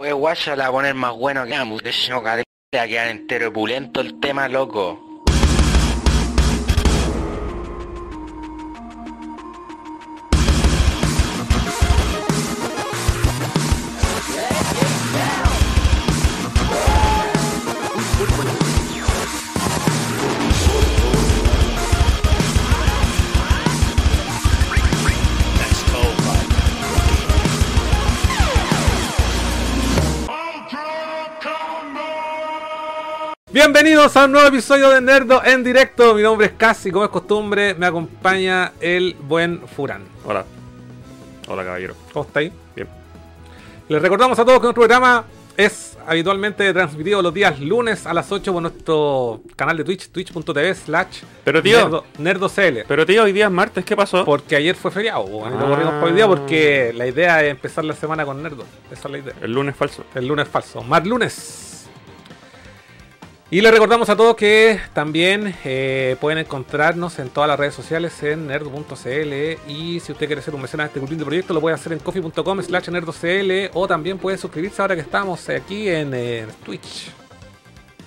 Oye, guacha, la va a poner más bueno que cadete, va a quedar entero pulento el tema, loco. Bienvenidos a un nuevo episodio de Nerdo en directo. Mi nombre es Casi, como es costumbre, me acompaña el buen Furán. Hola. Hola, caballero. ¿Cómo estáis? Bien. Les recordamos a todos que nuestro programa es habitualmente transmitido los días lunes a las 8 por nuestro canal de Twitch, twitch.tv slash Pero, tío. Nerdo- NerdoCL. Pero tío, hoy día es martes, ¿qué pasó? Porque ayer fue feriado, lo Ah. corrimos por hoy día porque la idea es empezar la semana con Nerdo. Esa es la idea. El lunes falso. El lunes falso. Más lunes. Y les recordamos a todos que también eh, pueden encontrarnos en todas las redes sociales en nerdo.cl y si usted quiere ser un mecenas de este de proyecto lo puede hacer en coffee.com slash nerdocl o también puede suscribirse ahora que estamos aquí en eh, Twitch.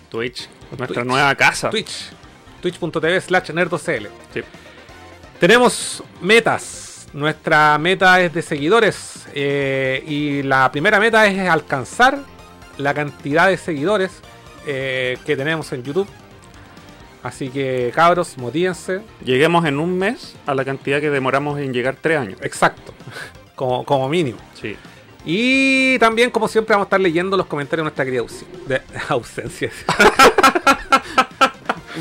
Twitch. Nuestra Twitch. nueva casa. Twitch. Twitch.tv slash nerdocl. Sí. Tenemos metas. Nuestra meta es de seguidores. eh, y la primera meta es alcanzar la cantidad de seguidores eh, que tenemos en YouTube. Así que cabros, motívense. Lleguemos en un mes a la cantidad que demoramos en llegar tres años. Exacto. Como, como mínimo. Sí. Y también, como siempre, vamos a estar leyendo los comentarios de nuestra querida ausi- de, ausencia.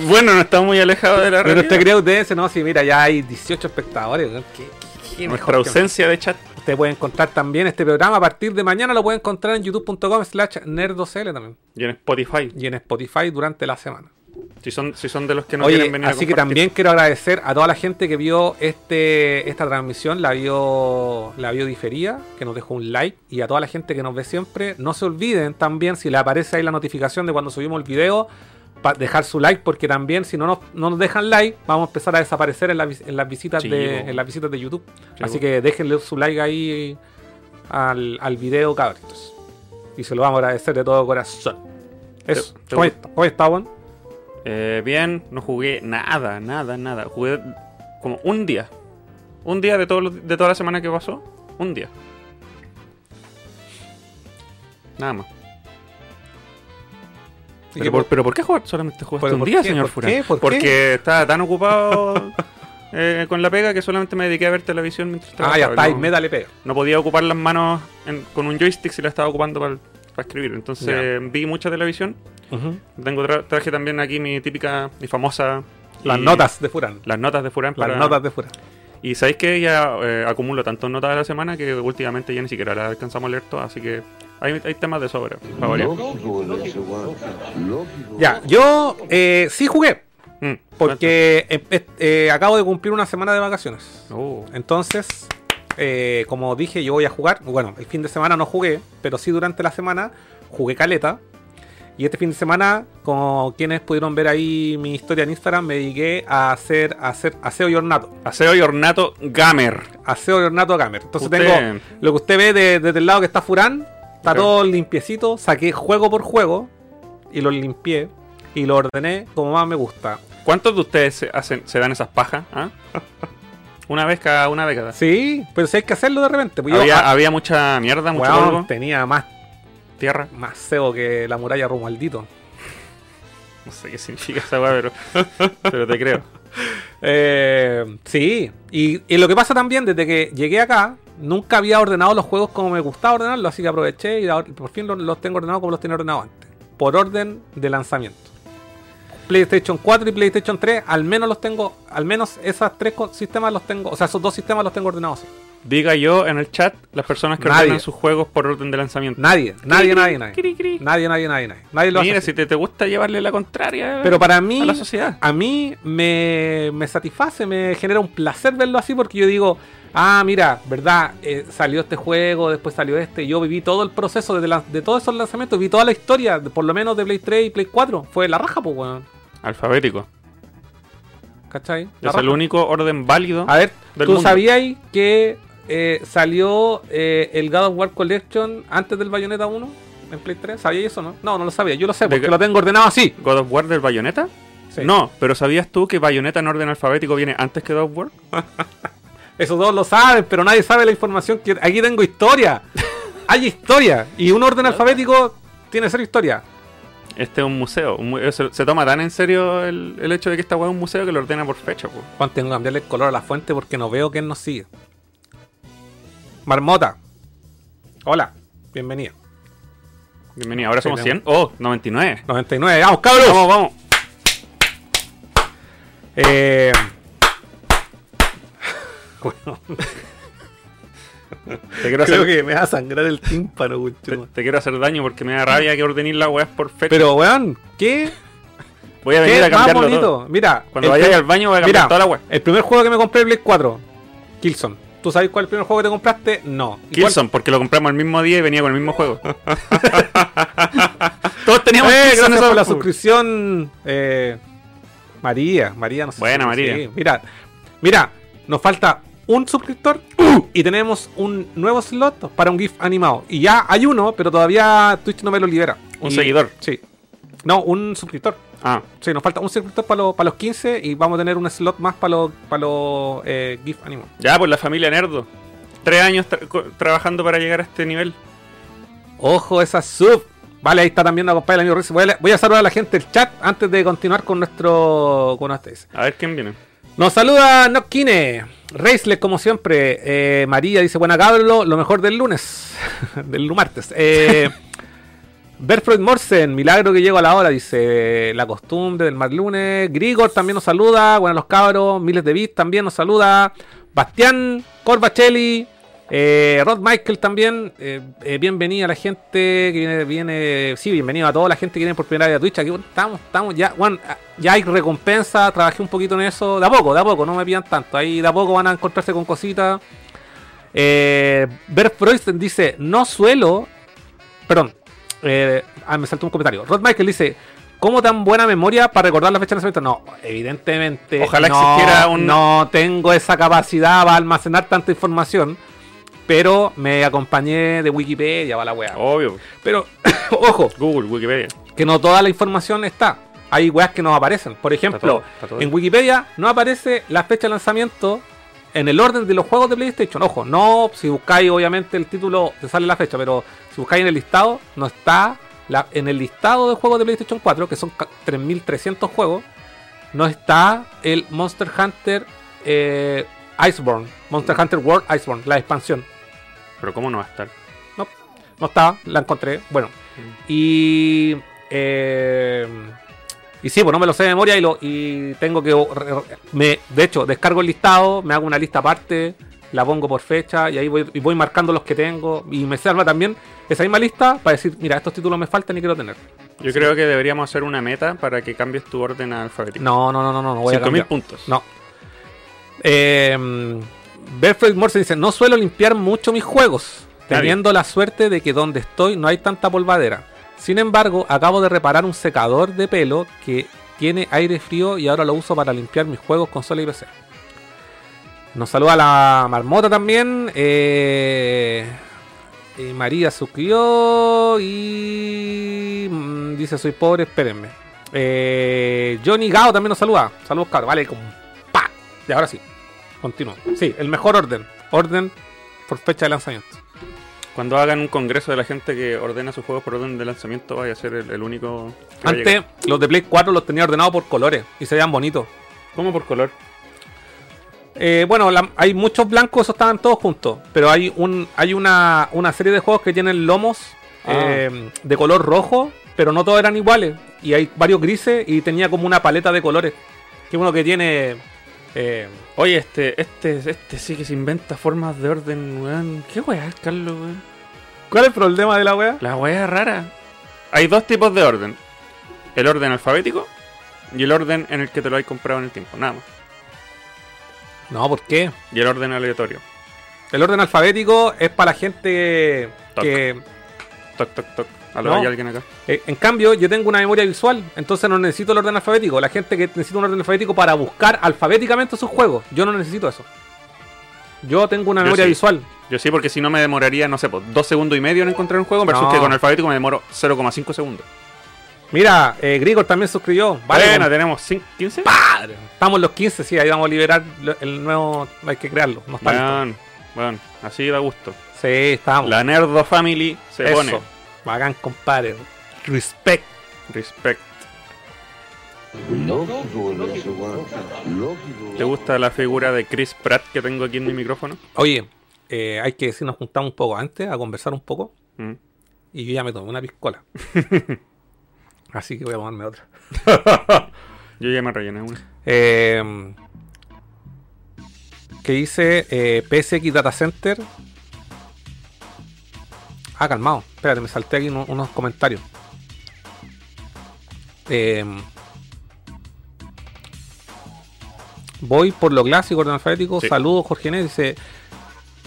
Bueno, no estamos muy alejados de la De nuestra realidad. querida audiencia, no, sí, mira, ya hay 18 espectadores. ¿Qué- qué- qué mejor Nuestra que- ausencia de chat. Usted puede encontrar también este programa a partir de mañana. Lo puede encontrar en youtube.com slash nerdocl también. Y en Spotify. Y en Spotify durante la semana. Si son, si son de los que no Oye, quieren venir a así que también quiero agradecer a toda la gente que vio este esta transmisión, la vio, la vio diferida, que nos dejó un like. Y a toda la gente que nos ve siempre, no se olviden también, si le aparece ahí la notificación de cuando subimos el video, dejar su like, porque también si no nos, no nos dejan like, vamos a empezar a desaparecer en, la en las visitas de, en las visitas de YouTube. Sí, Así que déjenle su like ahí al, al video, cabritos. Y se lo vamos a agradecer de todo corazón. Eso. Te- te ¿Cómo está, ¿Cómo está, weón? Eh, bien, no jugué nada, nada, nada. Jugué como un día. Un día de, todo, de toda la semana que pasó. Un día. Nada más. ¿Y Pero, por, por- pero ¿por qué jugar solamente jugaste ¿Pero un por día, qué? señor ¿Por Furán? ¿Por qué? Porque estaba tan ocupado eh, con la pega que solamente me dediqué a ver televisión mientras Ah, trabajaba. ya está, no, me dale pega. no podía ocupar las manos en- con un joystick si la estaba ocupando para escribir. Entonces vi mucha televisión. Tengo tra- traje también aquí mi típica, mi famosa... Las y- notas de Furán. Las notas de Furán. Las para- notas de Furán. Y sabéis que ya eh, acumulo tantas notas a la semana que últimamente ya ni siquiera las alcanzamos a leer todas. Así que hay, hay temas de sobra. variar. Ya, yo eh, sí jugué. Mm, Porque eh, eh, acabo de cumplir una semana de vacaciones. Oh. Entonces, eh, como dije, yo voy a jugar. Bueno, el fin de semana no jugué, pero sí durante la semana jugué caleta. Y este fin de semana, como quienes pudieron ver ahí mi historia en Instagram, me dediqué a hacer, a hacer aseo y ornato. Aseo y ornato gamer. Aseo y ornato gamer. Entonces Usted- tengo lo que usted ve de- desde el lado que está Furán. Está todo limpiecito. Saqué juego por juego y lo limpié. Y lo ordené como más me gusta. ¿Cuántos de ustedes se, hacen, se dan esas pajas? ah? Una vez cada una década. Sí, pero si hay que hacerlo de repente. Pues había, ah, había mucha mierda, mucho polvo, tenía más, tierra. más SEO que la muralla Romualdito. No sé qué significa esa weá, pero, pero te creo. Eh, sí, y, y lo que pasa también, desde que llegué acá, nunca había ordenado los juegos como me gustaba ordenarlos, así que aproveché y por fin los, tengo ordenados como los tenía ordenados antes. Por orden de lanzamiento. PlayStation 4 y PlayStation 3, al menos los tengo, al menos esos tres sistemas los tengo, o sea, esos dos sistemas los tengo ordenados. así. Diga yo en el chat las personas que Nadie. ordenan sus juegos por orden de lanzamiento. Nadie, nadie, nadie, nadie. Cri, cri. Nadie, nadie, nadie, nadie. Nadie lo hace Mira, así. si te, te gusta llevarle la contraria Pero para mí, a la sociedad. a mí me, me satisface, me genera un placer verlo así porque yo digo, ah, mira, ¿verdad? Eh, salió este juego, después salió este. Yo viví todo el proceso de, la- de todos esos lanzamientos, vi toda la historia, por lo menos de Play 3 y Play 4. Fue la raja, pues, weón. Alfabético. ¿Cachai? La Es el único orden válido. A ver, del ¿tú mundo. sabías que eh, salió eh, el God of War Collection antes del Bayonetta 1 en Play 3. ¿Sabía eso no? No, no lo sabía. Yo lo sé ¿De porque lo tengo ordenado así. ¿God of War del Bayonetta? Sí. No, pero ¿sabías tú que Bayonetta en orden alfabético viene antes que God of War? Eso todos lo saben, pero nadie sabe la información que aquí tengo historia. Hay historia. Y un orden alfabético tiene que ser historia. Este es un museo. un mu- se, se toma tan en serio el, el hecho de que esta weá es un museo que lo ordena por fecha, pues. Juan, tengo que cambiarle el color a la fuente porque no veo quién nos sigue. Marmota. Hola. Bienvenido. Bienvenido. Ahora somos tenemos- 100. Oh, 99. 99. ¡Vamos, cabros! Vamos, vamos. Eh, bueno, Te quiero, creo hacer, que me va a sangrar el tímpano, te, quiero hacer daño porque me da rabia que ordenéis las weas por fecha. Pero, weón, ¿qué? voy a venir ¿Qué a más cambiarlo bonito? todo. Mira, Cuando vayáis al baño voy a cambiar Mira, toda la wea. el primer juego que me compré de Play 4, Killzone. ¿Tú sabes cuál es el primer juego que te compraste? No. ¿Y cuál- Killzone, porque lo compramos el mismo día y venía con el mismo juego. Todos teníamos Eh, Killzone gracias por la suscripción, eh, María. María, no sé. Buena, si- María. sí, mira, mira, nos falta un suscriptor y tenemos un nuevo slot para un GIF animado. Y ya hay uno, pero todavía Twitch no me lo libera. Un Y- seguidor. Sí. No, un suscriptor. Ah, Sí, nos falta un suscriptor para los, para los 15 y vamos a tener un slot más para los, para los eh, GIF animados. ya, pues la familia Nerdo. Tres años tra- trabajando para llegar a este nivel. Ojo, esa sub. Vale, ahí está también la compadre del amigo Riz. Voy a, voy a saludar a la gente del chat antes de continuar con nuestro. con nuestro- A ver quién viene. Nos saluda Nokkine. Reisler, como siempre. Eh, María dice: Buena cabro, lo mejor del lunes. del martes. Eh, Berfroid Morsen, milagro que llego a la hora, dice la costumbre del mar lunes. Grigor también nos saluda. Buenos los cabros. Miles de bits también nos saluda. Bastián, Corbacelli. Eh, Rod Michael también. Eh, eh, bienvenida a la gente que viene, viene. Sí, bienvenido a toda la gente que viene por primera vez a Twitch. Aquí bueno, estamos, estamos ya. bueno, ya hay recompensa. Trabajé un poquito en eso. De a poco, de a poco, no me pidan tanto. Ahí de a poco van a encontrarse con cositas. Eh, Bert Freudsten dice: No suelo. Perdón. Eh, ah, me saltó un comentario. Rod Michael dice: ¿Cómo tan buena memoria para recordar la fecha de nacimiento? No, evidentemente. Ojalá no, existiera un- No tengo esa capacidad para almacenar tanta información. Pero me acompañé de Wikipedia, va la wea. Obvio. Pero, ojo, Google, Wikipedia. que no toda la información está. Hay weas que no aparecen. Por ejemplo, todo, está todo. en Wikipedia no aparece la fecha de lanzamiento en el orden de los juegos de PlayStation. Ojo, no, si buscáis obviamente el título te sale la fecha, pero si buscáis en el listado, no está la- en el listado de juegos de PlayStation 4, que son ca- 3300 juegos, no está el Monster Hunter eh, Iceborne, Monster Hunter World Iceborne, la expansión. Pero ¿cómo no va a estar? No, no estaba, la encontré. Bueno, y. eh, y sí, pues no me lo sé de memoria y, lo, y tengo que. Me, de hecho, descargo el listado, me hago una lista aparte, la pongo por fecha y ahí voy, y voy marcando los que tengo. Y me salva también esa misma lista para decir, mira, estos títulos me faltan y quiero tener. Yo creo que deberíamos hacer una meta para que cambies tu orden alfabético. No, no, no, no, no, no voy a 5000 cambiar. puntos. No. Eh, Berfred Morse dice: No suelo limpiar mucho mis juegos, teniendo la suerte de que donde estoy no hay tanta polvadera. Sin embargo, acabo de reparar un secador de pelo que tiene aire frío y ahora lo uso para limpiar mis juegos consola y PC. Nos saluda la marmota también. Eh, eh, María suscribió y mm, dice soy pobre, espérenme. Eh, Johnny Gao también nos saluda. Saludos, cabrón. Vale, con pa. Y ahora sí. Continúo. Sí, el mejor orden. Orden por fecha de lanzamiento. Cuando hagan un congreso de la gente que ordena sus juegos por orden de lanzamiento, vaya a ser el, el único. que Antes, los de Play 4 los tenía ordenados por colores y se veían bonitos. ¿Cómo por color? Eh, bueno, la- hay muchos blancos, esos estaban todos juntos. Pero hay un hay una, una serie de juegos que tienen lomos Ah. eh, de color rojo, pero no todos eran iguales. Y hay varios grises y tenía como una paleta de colores. Que uno que tiene. Eh, Oye, este, este, este sí que se inventa formas de orden, weón. ¿Qué weá es, Carlos, weón? ¿Cuál es el problema de la wea? La weá es rara. Hay dos tipos de orden. El orden alfabético y el orden en el que te lo hay comprado en el tiempo, nada más. No, ¿por qué? Y el orden aleatorio. El orden alfabético es para la gente Toc. que. Toc, toc, toc. Aló, No. hay alguien acá. eh, en cambio, yo tengo una memoria visual, entonces no necesito el orden alfabético. La gente que necesita un orden alfabético para buscar alfabéticamente sus juegos, yo no necesito eso. Yo tengo una Yo memoria sí. visual. Yo sí, porque si no me demoraría, no sé, pues, dos segundos y medio en encontrar un juego, versus No. que con alfabético me demoro 0,5 segundos. Mira, eh, Grigor también suscribió. Vale, bueno, compadre. tenemos cin- 15. Estamos en los 15, sí, ahí vamos a liberar el nuevo. Hay que crearlo. No está listo. Bueno, bueno, así da gusto. Sí, estamos. La Nerdo Family se Eso. pone. Bacán, compadre. Respect. Respect. Lógico. Lógico. ¿Te gusta la figura de Chris Pratt que tengo aquí en mi micrófono? Oye, eh, hay que decir, nos juntamos un poco antes a conversar un poco. Mm. Y yo ya me tomé una piscola. Así que voy a tomarme otra. Yo ya me rellené una. Eh, que dice eh, PSX Data Center. Ah, calmado. Espérate, me salté aquí uno- unos comentarios. Eh, voy por lo clásico, orden alfabético. Sí. Saludos, Jorge. Dice.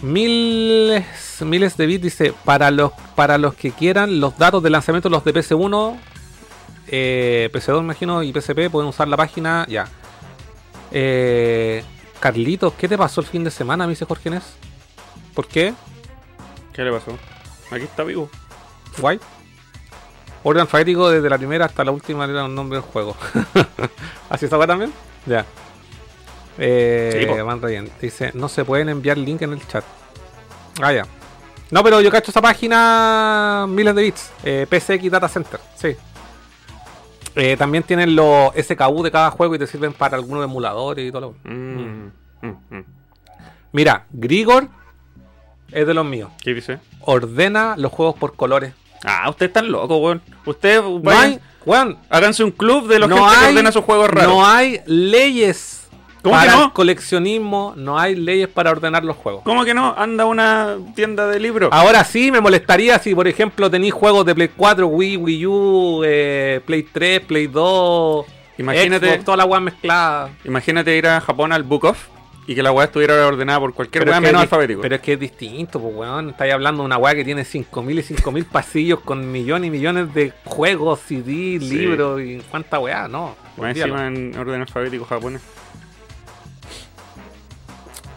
Miles, miles de bits. Dice. Para los, para los que quieran los datos de lanzamiento, los de PC1, eh, PC2 me imagino y PSP pueden usar la página ya. Eh, Carlitos, ¿qué te pasó el fin de semana? Me dice Jorge. ¿Por qué? ¿Qué le pasó? Aquí está vivo. Guay. Orden alfabético desde la primera hasta la última era un nombre del juego. ¿Así está también? Ya. Eh, Sí. Van Ryan dice, no se pueden enviar link en el chat. Ah, ya. No, pero yo cacho esa página miles de bits. Eh, PSX Data Center, sí. Eh, también tienen los SKU de cada juego y te sirven para algunos emuladores y todo lo Mm, mm, mm. Mira, Grigor es de los míos. ¿Qué dice? Ordena los juegos por colores. Ah, usted está loco, weón. Usted, No vayan, hay, weón, háganse un club de los no gente que ordena sus juegos raros. no hay leyes ¿Cómo para que no? el coleccionismo, no hay leyes para ordenar los juegos. ¿Cómo que no? Anda una tienda de libros. Ahora sí me molestaría si, por ejemplo, tenéis juegos de Play 4, Wii, Wii U, eh, Play 3, Play 2, Imagínate- Xbox, toda la weá mezclada. Imagínate ir a Japón al Book Off y que la weá estuviera ordenada por cualquier weá que menos alfabético. pero es que es distinto, pues weón. Estáis hablando de una weá que tiene 5.000 y 5.000 pasillos con millones y millones de juegos, CD, Sí. libros y cuánta weá, no. Olvídalo. encima en orden alfabético japonés.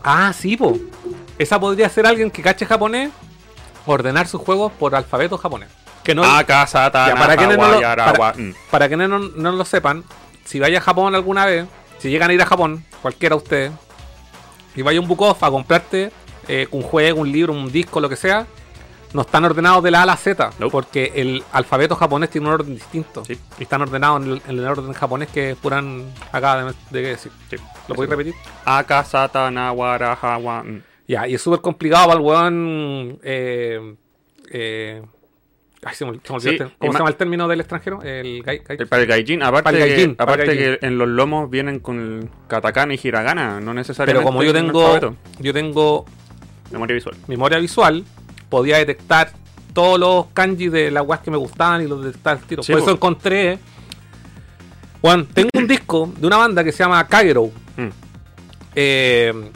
Ah, sí, po. Esa podría ser alguien que cache japonés, ordenar sus juegos por alfabeto japonés. Que no, Akasata, Ya, para quienes no lo- Yarawa. para- Mm. para quienes no, no lo sepan, si vaya a Japón alguna vez, si llegan a ir a Japón, cualquiera de ustedes, y vaya a un book off a comprarte eh, un juego, un libro, un disco, lo que sea, no están ordenados de la A a la Z, Nope. porque el alfabeto japonés tiene un orden distinto. Sí. Y están ordenados en el, en el orden japonés que Puran acaba de, de decir. Sí. ¿Lo podéis repetir? Akasata, Nawara, Hawa. mm. Ya, y es súper complicado para el weón. Eh, eh, ay, se me, ol- se me olvidó Sí, y ¿Cómo se ma- llama el término del extranjero? El gai, gai- El- Para el gaijin, aparte, Para el gaijin, que, para aparte gaijin. que en los lomos vienen con el katakana y hiragana, no necesariamente. Pero como yo en tengo, yo tengo Memoria visual. memoria visual, podía detectar todos los kanji de las weas que me gustaban y los detectar al tiro. Sí, Por po. eso encontré. Juan, tengo un disco de una banda que se llama Kagero. Mm. Eh,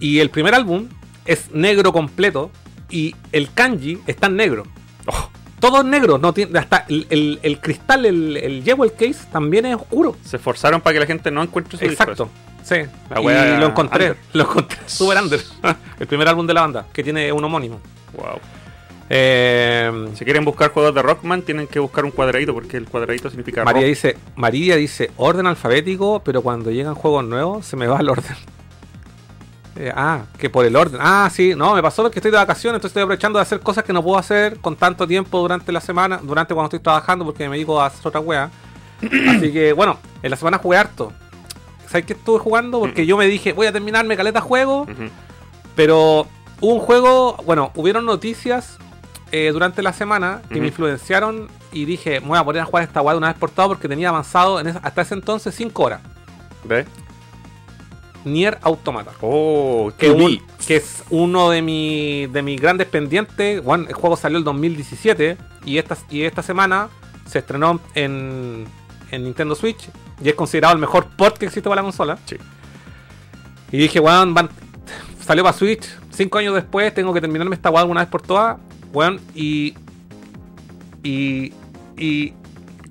y el primer álbum es negro completo. Y el kanji está en negro. Oh, Todo es negro. No tiene, hasta el, el- el cristal, el, el jewel case, también es oscuro. se esforzaron para que la gente no encuentre su. Exacto. Sí. La y lo encontré. under. Lo encontré super under. el primer álbum de la banda, que tiene un homónimo. Wow. Eh, Si quieren buscar juegos de Rockman, tienen que buscar un cuadradito, porque el cuadradito significa María rock. dice, María dice orden alfabético, pero cuando llegan juegos nuevos se me va el orden. Eh, ah, que por el orden. Ah, sí, no, me pasó porque estoy de vacaciones, entonces estoy aprovechando de hacer cosas que no puedo hacer con tanto tiempo durante la semana, durante cuando estoy trabajando, porque me dedico a hacer otra wea. Así que, bueno, en la semana jugué harto. ¿Sabes qué estuve jugando? Porque yo me dije, voy a terminarme caleta juego, pero hubo un juego, bueno, hubieron noticias eh, durante la semana que me influenciaron y dije, me voy a poner a jugar esta weá de una vez por porque tenía avanzado en esa- hasta ese entonces 5 horas. ¿Ve? Nier Automata. Oh, Que, un- que es uno de, mi- de mis grandes pendientes. Bueno, el juego salió el 2017 y esta, y esta semana se estrenó en, en Nintendo Switch y es considerado el mejor port que existe para la consola. Sí. Y dije, weón, van- salió para Switch. Cinco años después tengo que terminarme esta weá una vez por todas. Weón, y. Y. Y.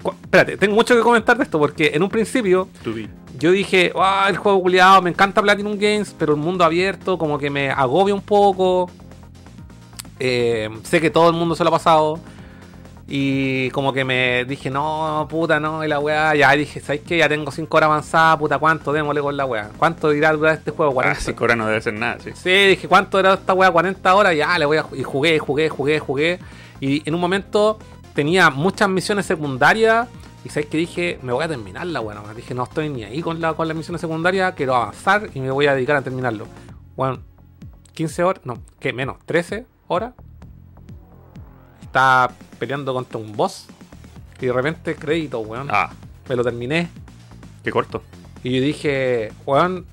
cu- espérate, tengo mucho que comentar de esto porque en un principio To be. Yo dije, ah, el juego culiado, me encanta Platinum Games, pero el mundo abierto como que me agobia un poco. Eh, sé que todo el mundo se lo ha pasado. Y como que me dije, no, puta, no, y la weá, ya dije, ¿sabes qué? Ya tengo 5 horas avanzadas, puta, ¿cuánto? Démosle con la weá. ¿Cuánto dirá durar este juego? Ah, 40. 5 horas no debe ser nada, sí. Sí, dije, ¿cuánto era esta weá? 40 horas, ya le voy a. Y jugué, jugué, jugué, jugué. Y en un momento tenía muchas misiones secundarias. Y sabes que dije, me voy a terminarla, bueno. Dije, no estoy ni ahí con, la, con las misiones secundarias, quiero avanzar y me voy a dedicar a terminarlo. Bueno, 15 horas, no, ¿qué? Menos, 13 horas. Estaba peleando contra un boss. Y de repente, crédito, weón. Ah, Me lo terminé. qué corto. Y yo dije, weón,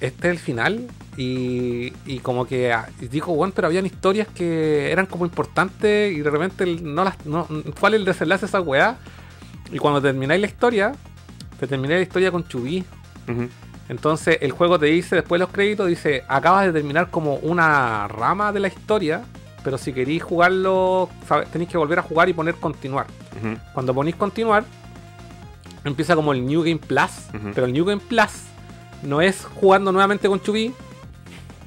este es el final. Y, y como que ah, y dijo, weón, pero habían historias que eran como importantes y de repente no las. No, ¿Cuál es el desenlace de esa weá? Y cuando termináis la historia, te terminé la historia con Chubí. Entonces el juego te dice, después de los créditos, dice, acabas de terminar como una rama de la historia, pero si queréis jugarlo, tenéis que volver a jugar y poner continuar. Cuando ponéis continuar, empieza como el New Game Plus. Pero el New Game Plus no es jugando nuevamente con Chubí,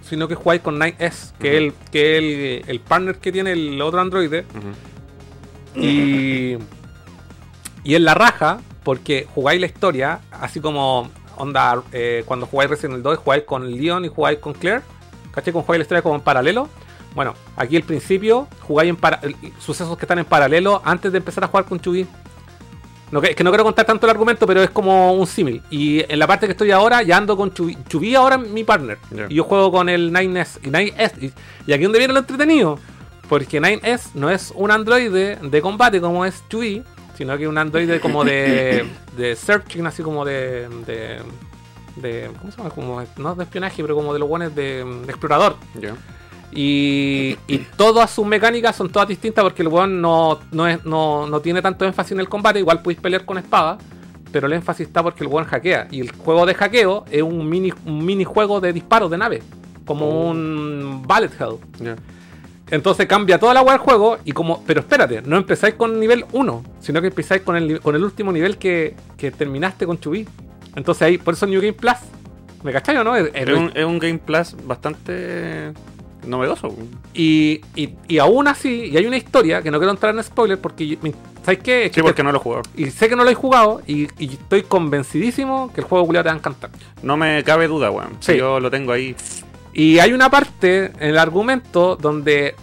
sino que jugáis con 9S, que es el, que es el, el partner que tiene el otro androide. Y, y en la raja, porque jugáis la historia, así como onda eh, cuando jugáis Resident Evil 2, jugáis con Leon y jugáis con Claire. ¿Cachai? Como jugáis la historia como en paralelo. Bueno, aquí al principio jugáis en para- el- sucesos que están en paralelo antes de empezar a jugar con Chubí. No, que, es que no quiero contar tanto el argumento, pero es como un símil. Y en la parte que estoy ahora, ya ando con Chubí. Chubí ahora es mi partner. Y yo juego con el 9S. Y, 9S, y, y aquí donde viene lo entretenido. Porque 9S no es un androide de combate como es Chubí, sino que un androide como de, de searching, así como de, de, de- ¿Cómo se llama? Como, no de espionaje, pero como de los buenos de, de explorador. Y, y todas sus mecánicas son todas distintas porque el weón no, no, es, no, no tiene tanto énfasis en el combate. Igual podéis pelear con espada, pero el énfasis está porque el weón hackea. Y el juego de hackeo es un mini, un minijuego de disparos de nave, como Oh. un Bullet Hell. Entonces cambia toda la weá del juego y como. Pero espérate, no empezáis con nivel 1, sino que empezáis con el, con el último nivel que, que terminaste con Chubí. Entonces ahí, por eso New Game Plus. ¿Me cachai o no? Es- un, es un Game Plus bastante novedoso. Y, y, y aún así, y hay una historia que no quiero entrar en spoiler porque, ¿sabes qué? Es que Sí, porque te- no lo he jugado. Y sé que no lo he jugado y, y estoy convencidísimo que el juego culiao te va a encantar. No me cabe duda, weón. Sí. Yo lo tengo ahí. Y hay una parte en el argumento donde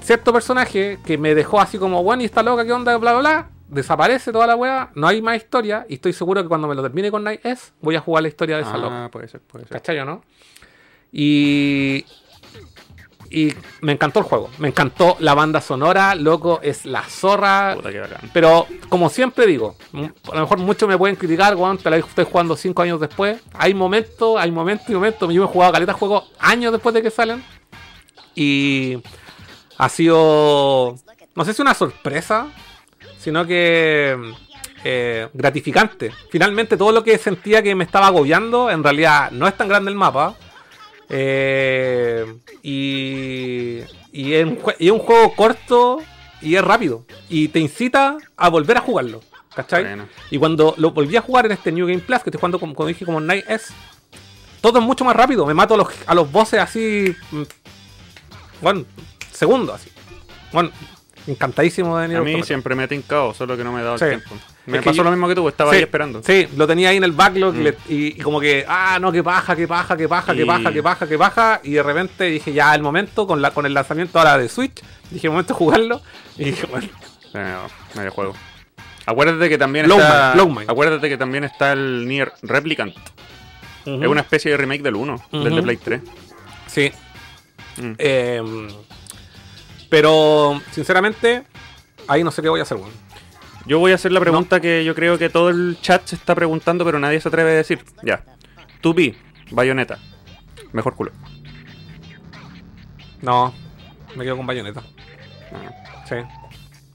cierto personaje que me dejó así como, bueno, y está loca, ¿qué onda? Bla, bla, bla. Desaparece toda la weá, no hay más historia. Y estoy seguro que cuando me lo termine con Night S, voy a jugar la historia de esa loca. Ah, puede ser, puede ser. ¿Cachai o no? Y. Y me encantó el juego. Me encantó la banda sonora, loco, es la zorra. Puta que bacán. Pero, como siempre digo, a lo mejor muchos me pueden criticar, weón, te la estoy jugando 5 años después. Hay momentos, hay momentos y momentos. Yo me he jugado caleta juegos años después de que salen. Y ha sido, no sé si una sorpresa, sino que eh, gratificante. Finalmente todo lo que sentía que me estaba agobiando, en realidad no es tan grande el mapa. Eh, y, y es un, y es un juego corto y es rápido. Y te incita a volver a jugarlo. ¿Cachai? Bueno. Y cuando lo volví a jugar en este New Game Plus, que estoy jugando como, como dije como Night S, todo es mucho más rápido. Me mato a los, a los bosses así. mm, Bueno, segundos así. Bueno, encantadísimo de Nier A mí siempre me ha tincado, solo que no me he dado Sí. el tiempo. Me Es pasó yo- lo mismo que tú, estaba Sí, ahí esperando. Sí, lo tenía ahí en el backlog Mm. le- y, y como que, ah, no, que baja, que baja, que baja, que baja, que baja, que baja. Y de repente dije, ya, el momento, con, la, con el lanzamiento ahora de Switch, dije, momento de jugarlo. Y dije, bueno, medio juego. Acuérdate que también Lowman, está. Acuérdate que también está el Nier Replicant. Es una especie de remake del 1, del de. Play 3. Sí. Mm. Em, pero, sinceramente, ahí no sé qué voy a hacer, weón. Yo voy a hacer la pregunta que yo creo que todo el chat se está preguntando, pero nadie se atreve a decir. Ya. 2B, Bayonetta. Mejor culo. No, me quedo con bayoneta. Ah, Sí.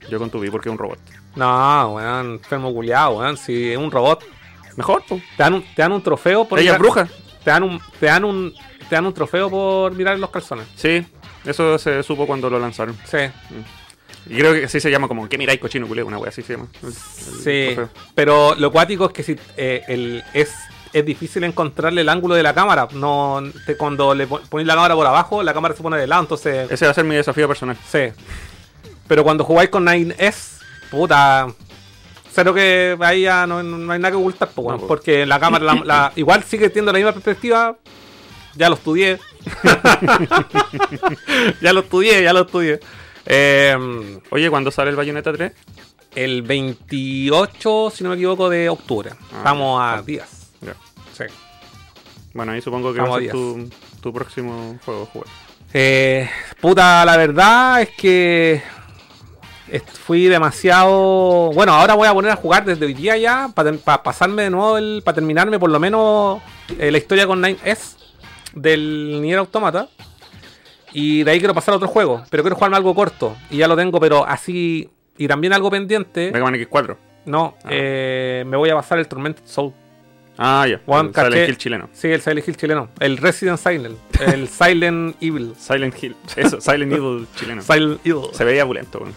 yo con 2B porque es un robot. No, weón, enfermo culiado, weón. Si es un robot, Mejor, pues. te dan un, te dan un trofeo por. Ella es bruja. Te dan un, te dan un, te dan un trofeo por mirar los calzones. Sí, eso se supo cuando lo lanzaron. Sí. Y creo que así se llama como, ¿qué miráis cochino culeo? Una wea así se llama. Sí, pero lo cuático es que si eh, el, es, es difícil encontrarle el ángulo de la cámara. No, te- cuando le pon- ponéis la cámara por abajo, la cámara se pone de lado, entonces Ese va a ser mi desafío personal. sí. Pero cuando jugáis con 9S, puta, cero que ahí ya no, no hay nada que ocultar, pues, No, pues. porque la cámara la- la- igual sigue teniendo la misma perspectiva. Ya lo estudié. ya lo estudié, ya lo estudié. Eh, Oye, ¿cuándo sale el Bayonetta 3? el 28, si no me equivoco, de octubre. Ah, Estamos a días. Ya. Sí. Bueno, ahí supongo que Vamos va a ser tu, tu próximo juego jugar. Eh, puta, la verdad es que fui demasiado. Bueno, ahora voy a poner a jugar desde hoy día ya para pasarme de nuevo, el, para terminarme por lo menos eh, la historia con 9S del Nier Automata. Y de ahí quiero pasar a otro juego, pero quiero jugarme algo corto. Y ya lo tengo, pero así. Y también algo pendiente. Mega Man X4. No, Ah. eh, me voy a pasar el Tormented Soul. Ah, ya. El Silent Hill chileno. Sí, el Silent Hill chileno. El Resident Silent. El Silent Evil. Silent Hill. Eso, Silent Evil chileno. Silent Evil. Se veía bulento, weón.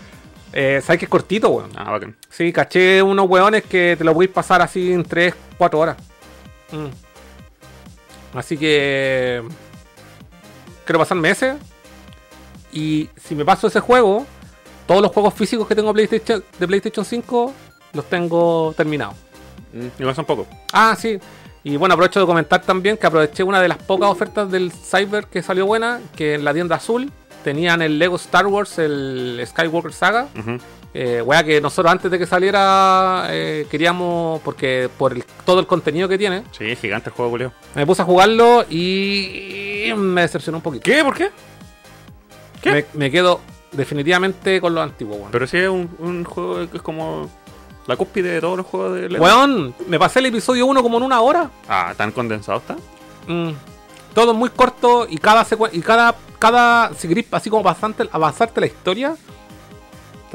Eh, ¿Sabes que es cortito, weón? Ah, bacán. Sí, caché unos weones que te lo podéis pasar así en 3, 4 horas. Mm. Así que. Quiero pasarme ese. Y si me paso ese juego, todos los juegos físicos que tengo PlayStation, de PlayStation 5 los tengo terminados. Igual son pocos. Ah, sí. Y bueno, aprovecho de comentar también que aproveché una de las pocas ofertas del Cyber que salió buena, que en la tienda azul tenían el Lego Star Wars, el Skywalker Saga. Ujú. Eh, wea que nosotros antes de que saliera eh, queríamos, porque por el- todo el contenido que tiene, Sí, es gigante el juego, culeo. me puse a jugarlo y me decepcionó un poquito. ¿Qué? ¿Por qué? ¿Qué? Me, me quedo definitivamente con los antiguos, weón. Pero sí es un, un juego que es como la cúspide de todos los juegos de. Weón, me pasé el episodio 1 como en una hora. Ah, tan condensado está. Mm. Todo muy corto y cada y cada cada si querés así como bastante avanzarte la historia,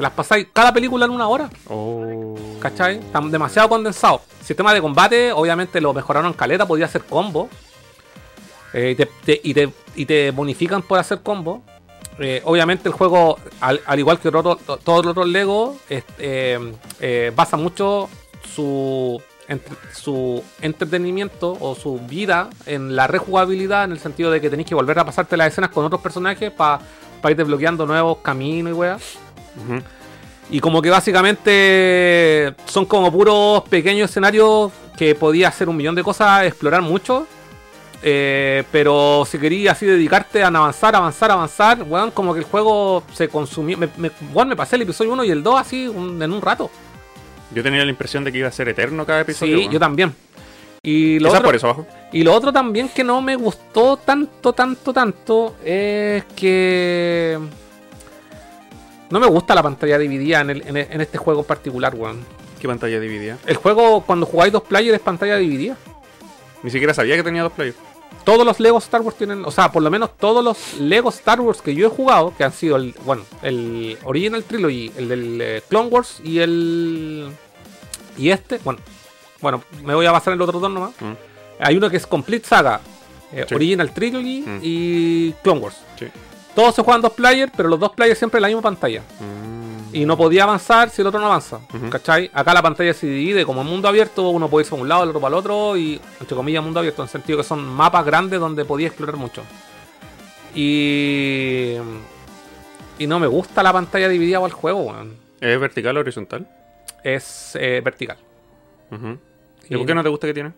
te las pasáis cada película en una hora, Oh. ¿cachai? Están demasiado condensados. Sistema de combate, obviamente lo mejoraron en caleta, podía hacer combo. Eh, y, te, te- y, te, y te bonifican por hacer combo. Eh, obviamente el juego, al, al igual que todos los otros Lego, es- eh, eh, basa mucho su, entre- su entretenimiento o su vida en la rejugabilidad, en el sentido de que tenéis que volver a pasarte las escenas con otros personajes para ir desbloqueando nuevos caminos y weas. Y como que básicamente son como puros pequeños escenarios que podía hacer un millón de cosas, explorar mucho. Eh, pero si querías así dedicarte a avanzar, avanzar, avanzar, weón, como que el juego se consumió. Me, me, weón, me pasé el episodio 1 y el 2 así un- en un rato. Yo tenía la impresión de que iba a ser eterno cada episodio. Sí, yo también. Y lo, otro, por eso abajo. y lo otro también que no me gustó tanto, tanto, tanto es que no me gusta la pantalla dividida en, el- en, en este juego en particular, weón. ¿Qué pantalla dividida? El juego, cuando jugáis dos players, es pantalla dividida. Ni siquiera sabía que tenía dos players. Todos los Lego Star Wars tienen, o sea, por lo menos todos los Lego Star Wars que yo he jugado, que han sido el, bueno, el Original Trilogy, el del eh, Clone Wars y el. Y este, bueno, bueno, me voy a basar en los otros dos nomás. Mm. Hay uno que es Complete Saga, eh, Sí. Original Trilogy Mm. y Clone Wars. Sí. Todos se juegan dos players, pero los dos players siempre en la misma pantalla. Mm. Y no podía avanzar si el otro no avanza. Ujú. ¿Cachai? Acá la pantalla se divide como en mundo abierto, uno puede irse para un lado, el otro para el otro, y entre comillas mundo abierto, en el sentido que son mapas grandes donde podía explorar mucho. Y. Y no me gusta la pantalla dividida para el juego, weón. ¿Es vertical o horizontal? Es eh, vertical. ¿Y Y- por qué no te gusta que tiene?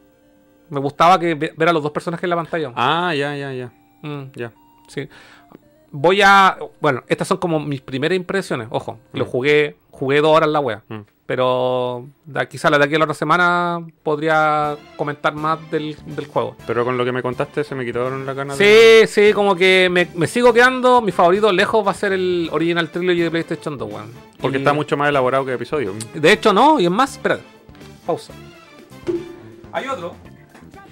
Me gustaba que ve- ver a los dos personajes en la pantalla. Ah, ya, ya, ya. Mm, Ya. sí. Voy a. Bueno, estas son como mis primeras impresiones. Ojo, lo Mm. jugué, jugué dos horas la wea. Mm. Pero de quizá de aquí a la otra semana podría comentar más del, del juego. Pero con lo que me contaste se me quitaron la ganas de... Sí, sí, como que me, me sigo quedando. Mi favorito lejos va a ser el Original Trilogy de PlayStation 2, weón. Porque Y- está mucho más elaborado que episodio. De hecho, no, y es más, espérate. Pausa. Hay otro,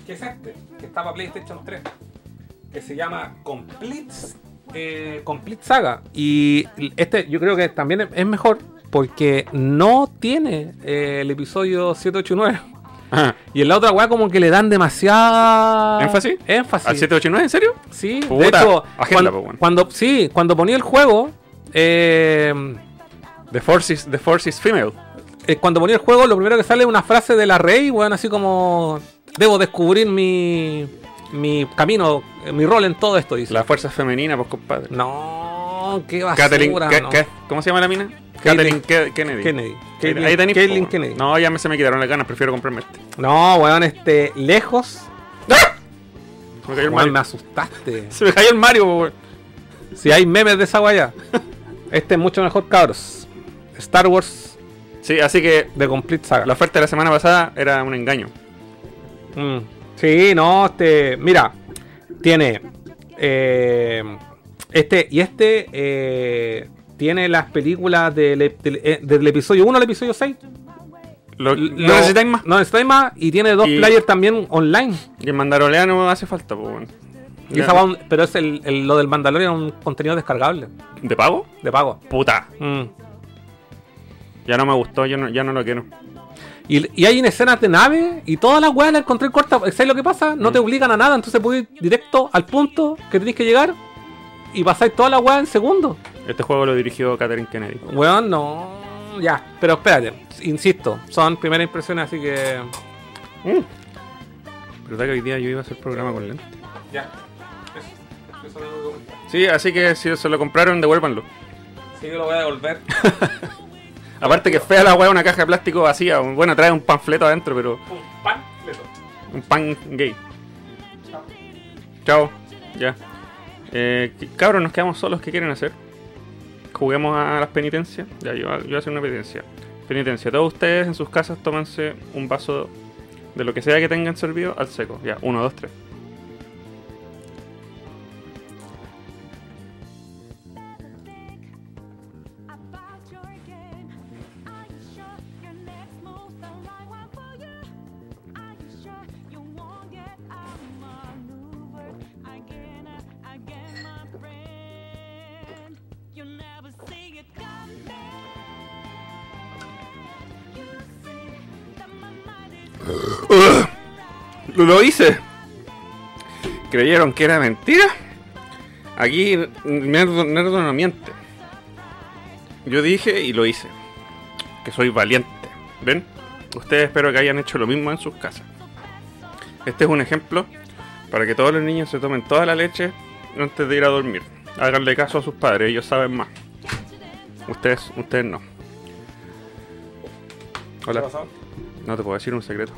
que es este, que está para PlayStation 3, que se llama Complete, eh, Complete Saga. Y este yo creo que también es- mejor porque no tiene eh, el episodio 7, 8 y 9. Ajá. Y en la otra weá como que le dan demasiada... ¿Énfasis? Énfasis. ¿Al 789 en serio? Sí, de hecho, agenda, cuando- sí, cuando ponía el juego, eh, The Force is, the force is female. Eh, cuando ponía el juego, lo primero que sale es una frase de la Rey, weón, así como. Debo descubrir mi. Mi camino, eh, mi rol en todo esto, dice. La fuerza femenina, pues compadre. No, qué basura. Kathleen, no. Ka- ¿Cómo se llama la mina? Kathleen Ke- Kennedy. Kennedy. Ahí- tenéis, Caitlyn po. Kennedy. No, ya me, se me quitaron las ganas, prefiero comprarme este. No, weón, este. Lejos. Se me cayó el Mario. me asustaste. Se me cayó el Mario, po, weón. Si hay memes de esa guaya. Este es mucho mejor, cabros. Star Wars Sí, así que The Complete Saga. la oferta de la semana pasada era un engaño. Mm. Sí, no, este. Mira, tiene. eh, este y este eh, tiene las películas del, eh, del episodio 1 al episodio 6. Lo, Lo- no necesitáis más. No necesitáis más. Y tiene dos Y- players también online. Y en Mandaloriano hace falta, pues. Y esa va un- pero es el, el- lo del Mandalorian, un contenido descargable. ¿De pago? De pago. Puta. Mm. Ya no me gustó, yo no, ya no lo quiero. Y, y hay escenas de nave y todas las weas las encontré cortas. ¿Sabes lo que pasa? No te obligan a nada, entonces puedes ir directo al punto que tenés que llegar y pasáis todas las weas en segundos. Este juego lo dirigió Catherine Kennedy. Weón, no. Ya, pero espérate, insisto, son primeras impresiones, así que. ¿Verdad que hoy día yo iba a hacer programa con lente? Ya. Sí, así que si se lo compraron, devuélvanlo. Sí, yo lo voy a devolver. Aparte que fea la weá, una caja de plástico vacía. Bueno, trae un panfleto adentro, pero un pan gay. Chao. Ya. Eh, ¿qué- cabros, nos quedamos solos. ¿Qué quieren hacer? Juguemos a las penitencias. Ya, yo, yo voy a hacer una penitencia. Penitencia. Todos ustedes en sus casas tómense un vaso de lo que sea que tengan servido al seco. Ya, uno, dos, tres. Lo, hice. ¿Creyeron que era mentira? Aquí Nerdo, Nerdo no miente. Yo dije y lo hice. Que soy valiente. ¿Ven? Ustedes espero que hayan hecho lo mismo en sus casas. Este es un ejemplo para que todos los niños se tomen toda la leche antes de ir a dormir. Háganle caso a sus padres, ellos saben más. Ustedes, ustedes no. Hola. No te puedo decir un secreto.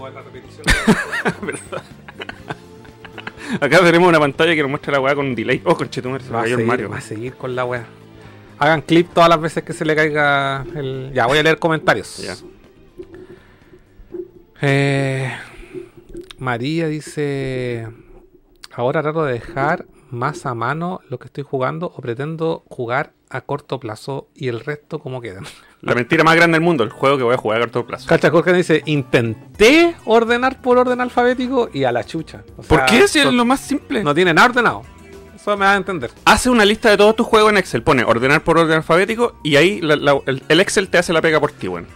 Acá tenemos una pantalla que nos muestra la weá con un delay. Oh, conchetumare, se Va a, seguir, Mario. va a seguir con la wea. Hagan clip todas las veces que se le caiga el. Ya, voy a leer comentarios. Ya. Eh, María dice: Ahora trato de dejar más a mano lo que estoy jugando o pretendo jugar a corto plazo y el resto como quedan. La mentira más grande del mundo, el juego que voy a jugar a corto plazo. Cacha Jorge dice: Intenté ordenar por orden alfabético y a la chucha. O ¿Por qué si es lo más simple? No tiene nada ordenado. Eso me da a entender. Hace una lista de todos tus juegos en Excel, pone ordenar por orden alfabético y ahí la- la- el, el Excel te hace la pega por ti, weón.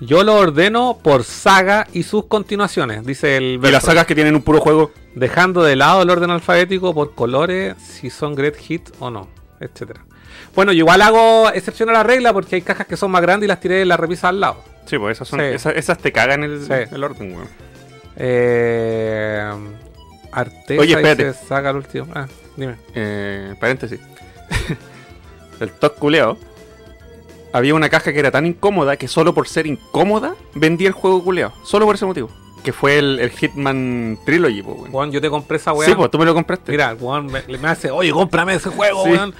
Yo lo ordeno por saga y sus continuaciones, dice el Y las Bertrand. sagas que tienen un puro juego. Dejando de lado el orden alfabético por colores, si son great hit o no, etcétera. Bueno, yo igual hago excepción a la regla porque hay cajas que son más grandes y las tiré en la repisa al lado. Sí, pues esas son. Sí. Esas, esas te cagan el, Sí. el orden, weón. Eh, Arteza Oye, espérate. dice, saca el último. Ah, dime. Eh, paréntesis. el top culeado. Había una caja que era tan incómoda que solo por ser incómoda vendía el juego culeado. Solo por ese motivo. Que fue el, el Hitman Trilogy, po, weón. Juan, yo te compré esa weá. Sí, pues tú me lo compraste. Mira, Juan me, me hace, oye, cómprame ese juego, Sí. weón.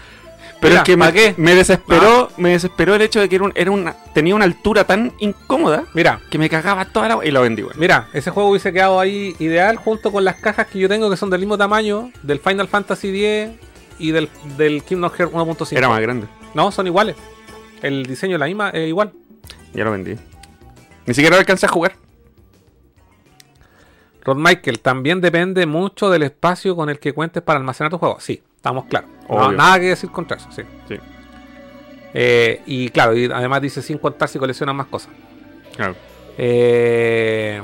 Pero Mira, es que ¿pa' me, qué? me desesperó, me desesperó el hecho de que era, un- era una, tenía una altura tan incómoda Mira, que me cagaba toda la y lo vendí, weón. Mira, ese juego hubiese quedado ahí ideal junto con las cajas que yo tengo que son del mismo tamaño, del Final Fantasy X y del, del Kingdom Hearts 1.5. Era más grande. No, son iguales. El diseño es la misma, es igual. Ya lo vendí. Ni siquiera lo alcancé a jugar. Rod Michael, también depende mucho del espacio con el que cuentes para almacenar tu juego. Sí, estamos claros. No, nada que decir contra eso, sí. Sí, Eh, y claro, y además dice sin contar si coleccionan más cosas. claro. Eh,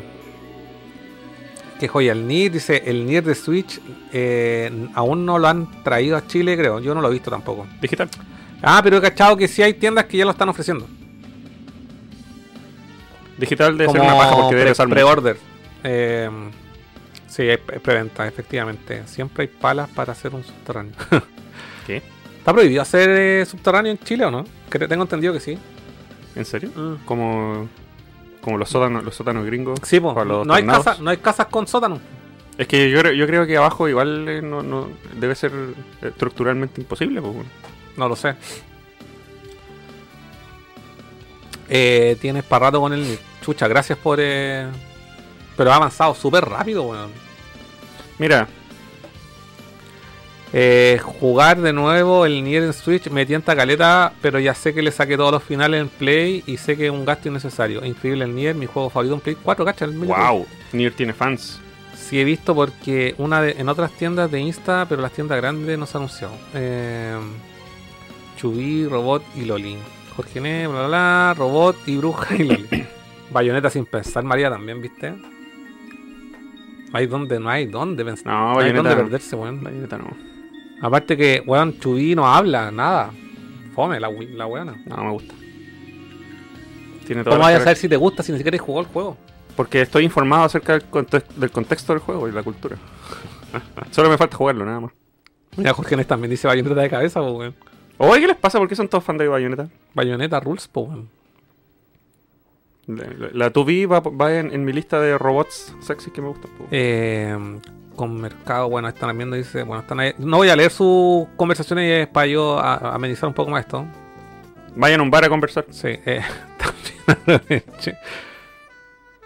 qué joya, el Nier, dice, el Nier de Switch eh, aún no lo han traído a Chile, creo. Yo no lo he visto tampoco. Digital. Ah, pero he cachado que sí hay tiendas que ya lo están ofreciendo. Digital debe ser una paja porque debe pre- mucho. pre-order. Eh, sí, hay pre- preventa, efectivamente. Siempre hay palas para hacer un subterráneo. ¿Qué? ¿Está prohibido hacer eh, subterráneo en Chile o no? Creo- tengo entendido que sí. ¿En serio? Mm. Como, como los sótanos, los sótanos gringos. Sí, los no, hay casa, no hay casas con sótano. Es que yo, creo- yo creo que abajo igual eh, no, no debe ser eh, estructuralmente imposible. pues, bueno. No lo sé. Eh, tienes para rato con el chucha, gracias por. eh, Pero ha avanzado súper rápido, weón. Mira, Eh, jugar de nuevo el Nier en Switch me tienta caleta, pero ya sé que le saqué todos los finales en Play y sé que es un gasto innecesario. Increíble el Nier, mi juego favorito en Play 4, cacha. el medio wow, Nier tiene fans. Sí he visto porque una de, en otras tiendas de Insta, pero las tiendas grandes no se ha anunciado. Eh, Chubí, Robot y Loli. Jorge N, bla bla bla, Robot y Bruja y Loli. Bayoneta sin pensar, María también, ¿viste? No hay donde, no hay donde pensar. No, no hay Bayonetta donde no. perderse, weón. Bayonetta no. Aparte que, weón, Chubí no habla, nada. Fome la, la weona. No, me gusta. Tiene ¿Cómo vayas a saber si te gusta si ni siquiera jugado el juego? Porque estoy informado acerca del, del contexto del juego y la cultura. Solo me falta jugarlo, nada más. Mira, Jorge N también dice Bayoneta de cabeza, po, weón. Oye, ¿qué les pasa? ¿Por qué son todos fans de Bayonetta? Bayoneta rules, po, weón. La, la, 2B va, va en, en mi lista de robots sexy que me gustan. Eh, con mercado, bueno, están viendo, dice, bueno, están ahí. No voy a leer sus conversaciones es para yo a- a amenizar un poco más esto. Vayan a un bar a conversar. Sí, eh, también.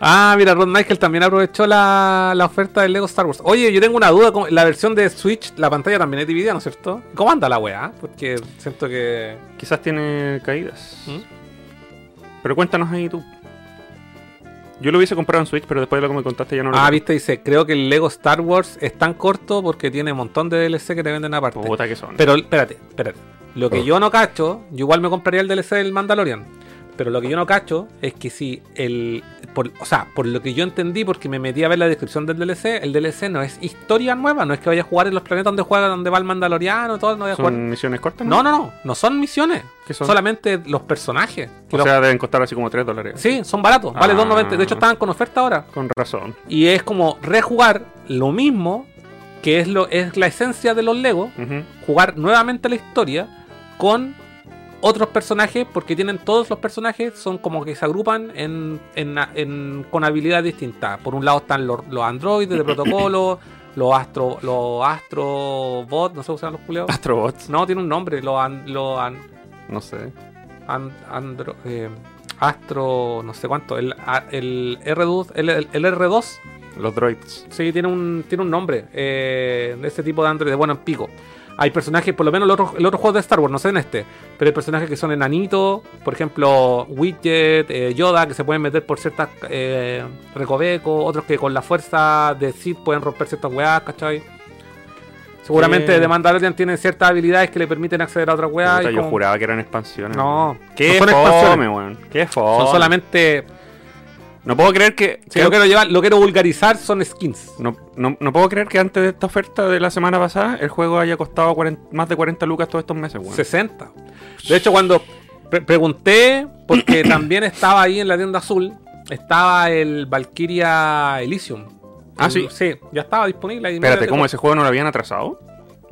Ah, mira, Rod Michael también aprovechó la, la oferta del Lego Star Wars. Oye, yo tengo una duda, con la versión de Switch, la pantalla también es dividida, ¿no es cierto? ¿Cómo anda la weá? Porque siento que... Quizás tiene caídas. ¿Mm? Pero cuéntanos ahí tú. Yo lo hubiese comprado en Switch, pero después de lo que me contaste ya no lo Ah, viste, dice, creo que el Lego Star Wars es tan corto porque tiene un montón de DLC que te venden aparte. Puta que son. Pero espérate, espérate. Lo que Oh. yo no cacho, yo igual me compraría el DLC del Mandalorian. Pero lo que yo no cacho es que si el. Por, o sea, por lo que yo entendí, porque me metí a ver la descripción del DLC, el DLC no es historia nueva, no es que vaya a jugar en los planetas donde juega, donde va el Mandaloriano, todo, no vaya a jugar. ¿Son misiones cortas? No, no, no, no son misiones. ¿Qué son? Solamente los personajes. O los- sea, deben costar así como 3 dólares. sí, son baratos, vale Ah. 2.90. De hecho, estaban con oferta ahora. Con razón. Y es como rejugar lo mismo que es, lo, es la esencia de los Legos Ujú. jugar nuevamente la historia con otros personajes, porque tienen todos los personajes, son como que se agrupan en, en- en- con habilidades distintas. Por un lado están los, los androides de protocolo, los astro, los astrobots, no sé cómo se llaman los culeados. Astrobots. No, tiene un nombre, los, an- los an- No sé. an- andro, eh, astro, no sé cuánto, el, a- el R2, el, el- el R2 Los droids. Sí, tiene un, tiene un nombre. Eh, de ese tipo de Android, bueno, en pico. Hay personajes, por lo menos el otro, el otro juego de Star Wars, no sé en este, pero hay personajes que son enanitos, por ejemplo, Widget, eh, Yoda, que se pueden meter por ciertas eh, recovecos, otros que con la fuerza de Sith pueden romper ciertas weas, ¿cachai? Seguramente. The Mandalorian tiene ciertas habilidades que le permiten acceder a otras weas. Puta, y yo como- juraba que eran expansiones. No. Qué no son fome, expansiones. weón. Qué fome. Son solamente. No puedo creer que... Si que- lo quiero llevar, lo quiero vulgarizar, son skins. No, no, no puedo creer que antes de esta oferta de la semana pasada el juego haya costado 40 más de 40 lucas todos estos meses, weón. 60. De hecho, cuando pre- pregunté, porque también estaba ahí en la tienda azul, estaba el Valkyria Elysium. Ah, El- sí. Sí, ya estaba disponible. ahí Espérate. ¿cómo ese juego no lo habían atrasado?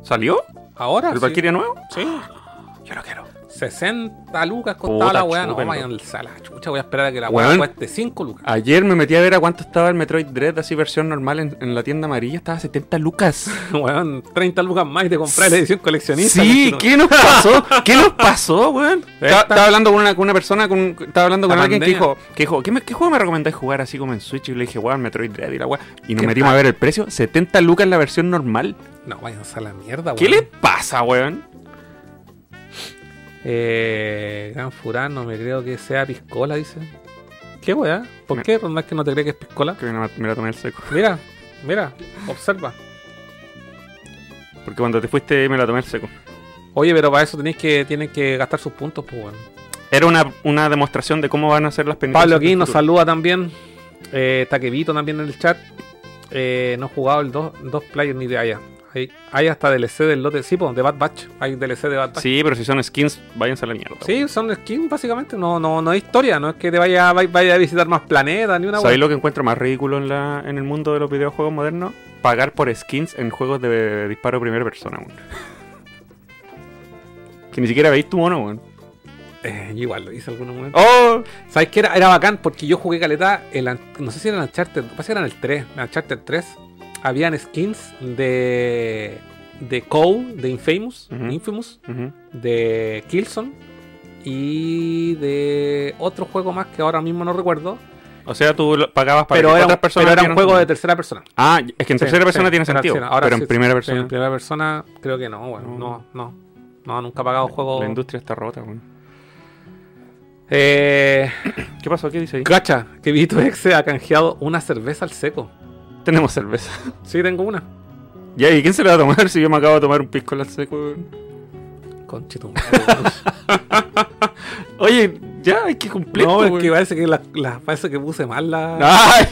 ¿Salió? Ahora. ¿El sí. Valkyria nuevo? Sí. Yo lo quiero. 60 lucas costaba la weá. No, vayan a la chucha, voy a esperar a que la weá cueste 5 lucas. Ayer me metí a ver a cuánto estaba el Metroid Dread, así versión normal en, en la tienda amarilla, estaba a 70 lucas. Weón, 30 lucas más y te compras la edición coleccionista. Sí. ¿qué nos pasó? ¿Qué nos pasó, weón? Esta- Estaba, estaba hablando con una, con una persona, con, estaba hablando con La alguien que dijo, que dijo ¿qué, me- qué juego me recomendáis jugar así como en Switch? Y le dije, weón, Metroid Dread y la weá. Y nos ¿Qué metimos tal? a ver el precio, 70 lucas en la versión normal. No, vayan a la mierda, ¿Qué weón. le pasa, weón? Eh, Gran Furán, no me creo que sea piscola, dice. ¿Qué weá? ¿Por Me- qué, Ronald, que no te cree que es piscola? Que me la, me la tomé el seco. Mira, mira, observa. Porque cuando te fuiste me la tomé el seco. Oye, pero para eso tenéis que, tienen que gastar sus puntos, pues bueno. Era una, una demostración de cómo van a ser las penitencias. Pablo aquí nos saluda también. Eh, Taquevito también en el chat. Eh, no he jugado el 2 dos, players ni de allá. Hay, hay hasta DLC del lote. Sí, pues, de Bad Batch. Hay DLC de Bad Batch. Sí, pero si son skins, váyanse a la mierda. Sí, son skins básicamente. No, no, no hay historia. No es que te vaya, vaya, a visitar más planetas ni una ¿Sabéis lo que encuentro más ridículo en, la, en el mundo de los videojuegos modernos? Pagar por skins en juegos de disparo de primera persona, weón. que ni siquiera veis tu mono, weón. Eh, yo igual lo hice algunos momentos. ¡Oh! ¿Sabes qué era? Era bacán porque yo jugué caleta. El, no sé si era en Uncharted. Parece que era en el 3. En Uncharted 3. Habían skins de. De Cole, de Infamous. Infamous. De Killzone. Y de otro juego más que ahora mismo no recuerdo. O sea, tú lo pagabas para Pero que era, otras personas pero era un juego de tercera persona. Ah, es que en Sí, tercera persona sí, tiene sentido. Ahora pero sí, en primera persona. en primera persona creo que no, bueno, no, no. No, nunca he pagado juego. La industria está rota, weón. Eh, ¿Qué pasó? ¿Qué dice ahí? cacha, que Vito Exe ha canjeado una cerveza al seco. Tenemos cerveza. Sí, tengo una. ya, ¿y quién se la va a tomar si yo me acabo de tomar un pisco al seco? Conchito. Oye, ya, hay que cumplir. no, po, es que parece que, la, la- parece que puse mal la. Ah.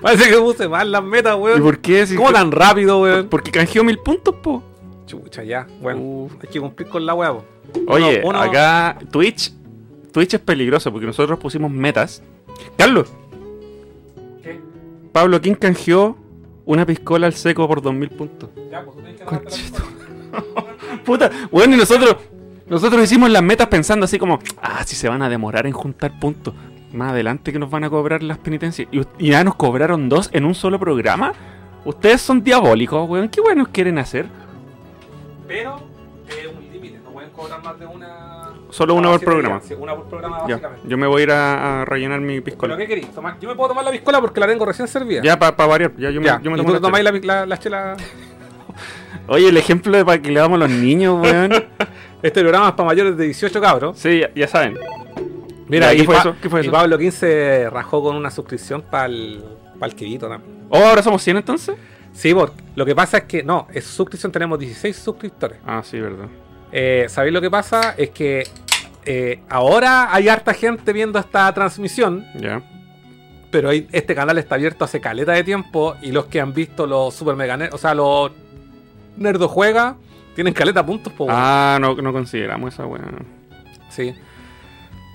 Parece que puse mal las metas, ¿Y weón. por qué? Si ¿Cómo tan rápido, weón? Porque canjeó mil puntos, po. Chucha, ya. Bueno, Uf. hay que cumplir con la weá, po. Oye, Uno- uno- acá Twitch. Twitch es peligroso porque nosotros pusimos metas. Carlos. Pablo, ¿quién canjeó una piscola al seco por 2000 puntos? Ya, pues tú tenés que Conchito. Puta, bueno, y nosotros nosotros hicimos las metas pensando así como, ah, si se van a demorar en juntar puntos. Más adelante que nos van a cobrar las penitencias. Y, y ya nos cobraron dos en un solo programa. Ustedes son diabólicos, weón. ¿Qué buenos quieren hacer? Pero es un límite, no pueden cobrar más de una. Solo una Ah, por sí, programa. sí, una por programa, Ya, básicamente. yo me voy a ir a, a rellenar mi ¿Pero piscola. qué queréis? Tomar- Yo me puedo tomar la piscola porque la tengo recién servida. Ya, para variar. Ya, yo me, Ya, yo me y tomo tú tomáis la, la, la chela. Oye, el ejemplo de para que le damos a los niños, weón. Este programa es para mayores de 18 cabros. sí, ya, ya saben. Mira, Ya, y ¿qué fue Pa- eso? ¿Qué fue y? Pablo 15 rajó con una suscripción para el, Kibito, ¿no? Oh, ahora somos 100 entonces. Sí, porque lo que pasa es que, no, es suscripción, tenemos 16 suscriptores. Ah, sí, verdad. Eh, ¿Sabéis lo que pasa? Es que eh, ahora hay harta gente viendo esta transmisión, Ya. pero hay- este canal está abierto hace caleta de tiempo y los que han visto los Super Mega Ner- o sea, los Nerdo Juega, tienen caleta puntos, po, Ah, no, no consideramos esa weá. Sí.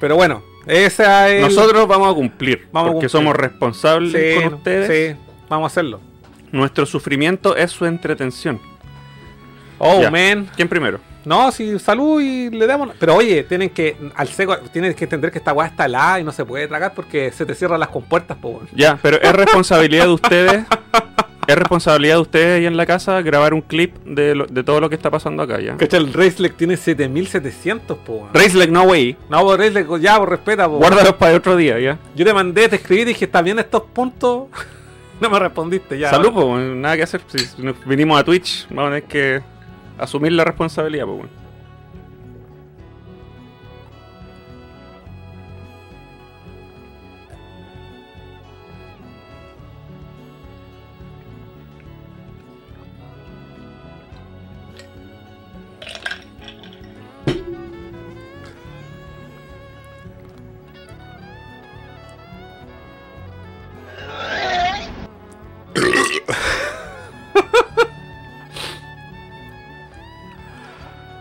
Pero bueno, esa es. Nosotros vamos a cumplir. Vamos a cumplir. somos responsables Sí, con ustedes. sí, vamos a hacerlo. Nuestro sufrimiento es su entretención. Oh, Ya. man. ¿Quién primero? No, sí, salud y le damos. Pero oye, tienen que. Al seco, tienen que entender que esta weá está helada y no se puede tragar porque se te cierran las compuertas, po. Ya, pero es responsabilidad de ustedes. Es responsabilidad de ustedes ahí en la casa grabar un clip de, lo- de todo lo que está pasando acá ya. Cacha, el Racelec tiene 7700, po. Racelec, no way. No, pues Racelec, ya, pues respeta, po. Guárdalos para otro día, ya. Yo te mandé, te escribí, dije, ¿está bien estos puntos? no me respondiste, ya. Salud, po, nada que hacer. Si nos vinimos a Twitch, vamos a tener que asumir la responsabilidad, po, weón.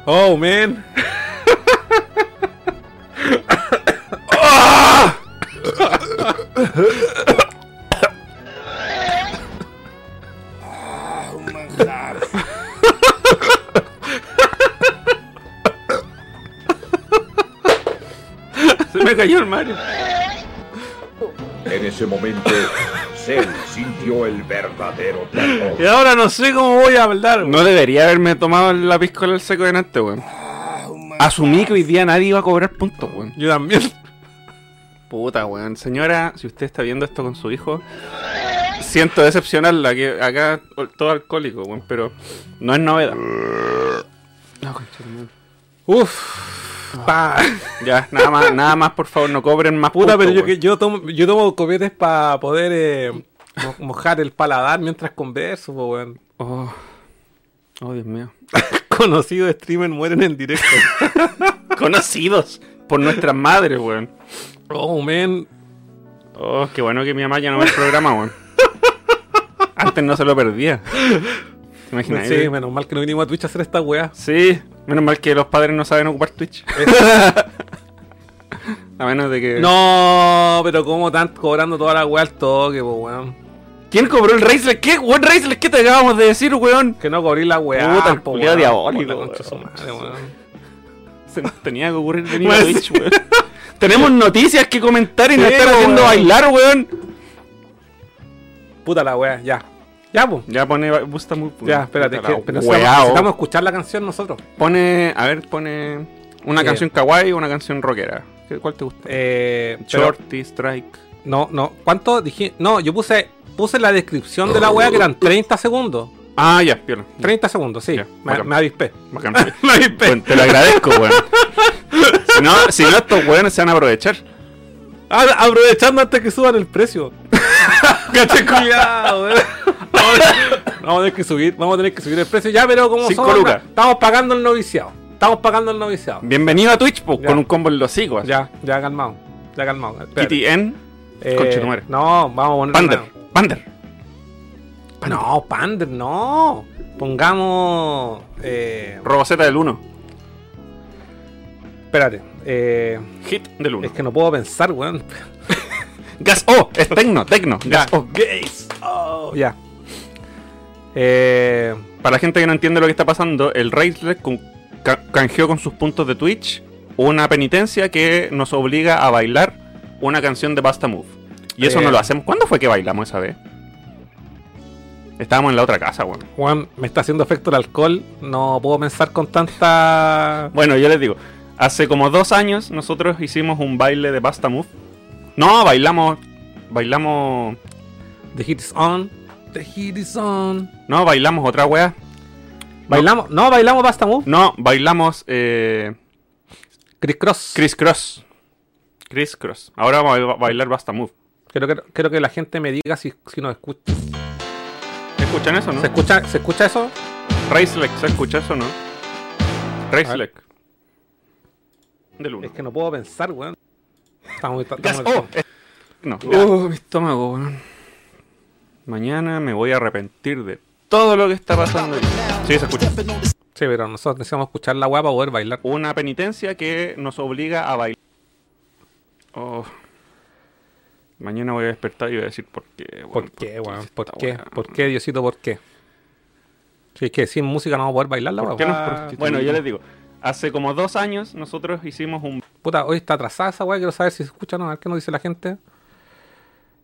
Oh, man. Se me cayó el Mario. En ese momento, Cell sintió el verdadero terror. Y ahora no sé cómo voy a hablar, weón. No debería haberme tomado la piscola al seco delante, weón. Asumí que hoy día nadie iba a cobrar puntos, weón. Yo también. Puta, weón. Señora, si usted está viendo esto con su hijo, siento decepcionarla, que acá todo alcohólico, weón, pero no es novedad. No, de. Uf. Pa. Ya, nada más, nada más, por favor, no cobren más Puta, pero yo, que- yo tomo, yo tomo copetes para poder eh, mo- mojar el paladar mientras converso, weón. Oh. oh, Dios mío. Conocidos streamers mueren en directo. Conocidos por nuestras madres, weón. oh, man. Oh, qué bueno que mi mamá ya no ve el programa, weón. Antes no se lo perdía. Sí, menos mal que no vinimos a Twitch a hacer esta weá. Sí, menos mal que los padres no saben ocupar Twitch. a menos de que. No, pero como están cobrando toda la weá al toque, pues weón. ¿Quién cobró el Racelet? ¿Qué? ¿Qué te acabamos de decir, weón? Que no cobrí la weá. Puta, el po, weón. diabólico, su madre, weón. Se nos tenía que ocurrir venir a Twitch, weón. Tenemos noticias que comentar y nos están haciendo weón. bailar, weón. Puta la weá, ya. Ya, pues. Ya pone. Gusta muy. Ya, espérate, que, pero necesitamos, escuchar la canción nosotros. Pone. A ver, pone. Una Eh. canción kawaii o una canción rockera. ¿Qué- ¿Cuál te gusta? Eh, pero- Shorty, Strike. no, no. ¿Cuánto dije? No, yo puse puse la descripción de la weá que eran 30 segundos. Ah, ya, piola. 30 segundos, sí. Ya, me, me avispé. Me avispé. Bueno, te lo agradezco, weón. si, no, si no, estos weones se van a aprovechar. Ah, aprovechando antes que suban el precio. Caché cuidado, weón. Vamos a- tener que subir, vamos a tener que subir el precio ya, pero como Cinco somos- lucas. estamos pagando el noviciado. Estamos pagando el noviciado. Bienvenido a Twitch, pues, Ya. con un combo en los así. Ya, ya calmado. Ya calmado. Espérate. Kitty N. Eh, Conchetumare. no, vamos a poner Pander. una- Pander. No, Pander, no. Pongamos. Eh, Roboceta del 1. espérate. Eh, Hit del 1. es que no puedo pensar, weón. Gas O. Es tecno, tecno. Gas O. Gays. Oh, ya. Eh, Para la gente que no entiende lo que está pasando, el ca- canjeó con sus puntos de Twitch una penitencia que nos obliga a bailar una canción de Basta Move. Y eso Eh. no lo hacemos. ¿Cuándo fue que bailamos esa vez? Estábamos en la otra casa, weón. weón, me está haciendo efecto el alcohol. No puedo pensar con tanta. Bueno, yo les digo, hace como dos años nosotros hicimos un baile de Basta Move. No, bailamos. Bailamos. The heat is on. The heat is on. No, bailamos otra wea. Bailamos. No, bailamos Basta Move. No, bailamos eh, Chris Cross. Chris Cross. Chris Cross. Ahora vamos a ba- bailar Basta Move. Quiero, que, quiero que la gente me diga si, si nos escucha. ¿Escuchan eso, no? ¿Se escucha, ¿Se escucha eso? Racelec, ¿se escucha eso, no? Racelec. Del 1. Es que no puedo pensar, weón. Estamos, estamos Gas en el- O. Es- No. Oh, mi estómago, weón. Mañana me voy a arrepentir de todo lo que está pasando. Sí, se escucha. Sí, pero nosotros necesitamos escuchar la weá para poder bailar. Una penitencia que nos obliga a bailar. Oh. Mañana voy a despertar y voy a decir por qué, weón. ¿Por qué, weón? hice ¿Por qué? ¿Por qué, Diosito? ¿Por qué? Si es que sin música no vamos a poder bailar la ¿Por qué nos Ah? Bueno, yo les digo. Hace como dos años nosotros hicimos un Puta, hoy está atrasada esa weá. Quiero saber si se escucha o no. A ver qué nos dice la gente.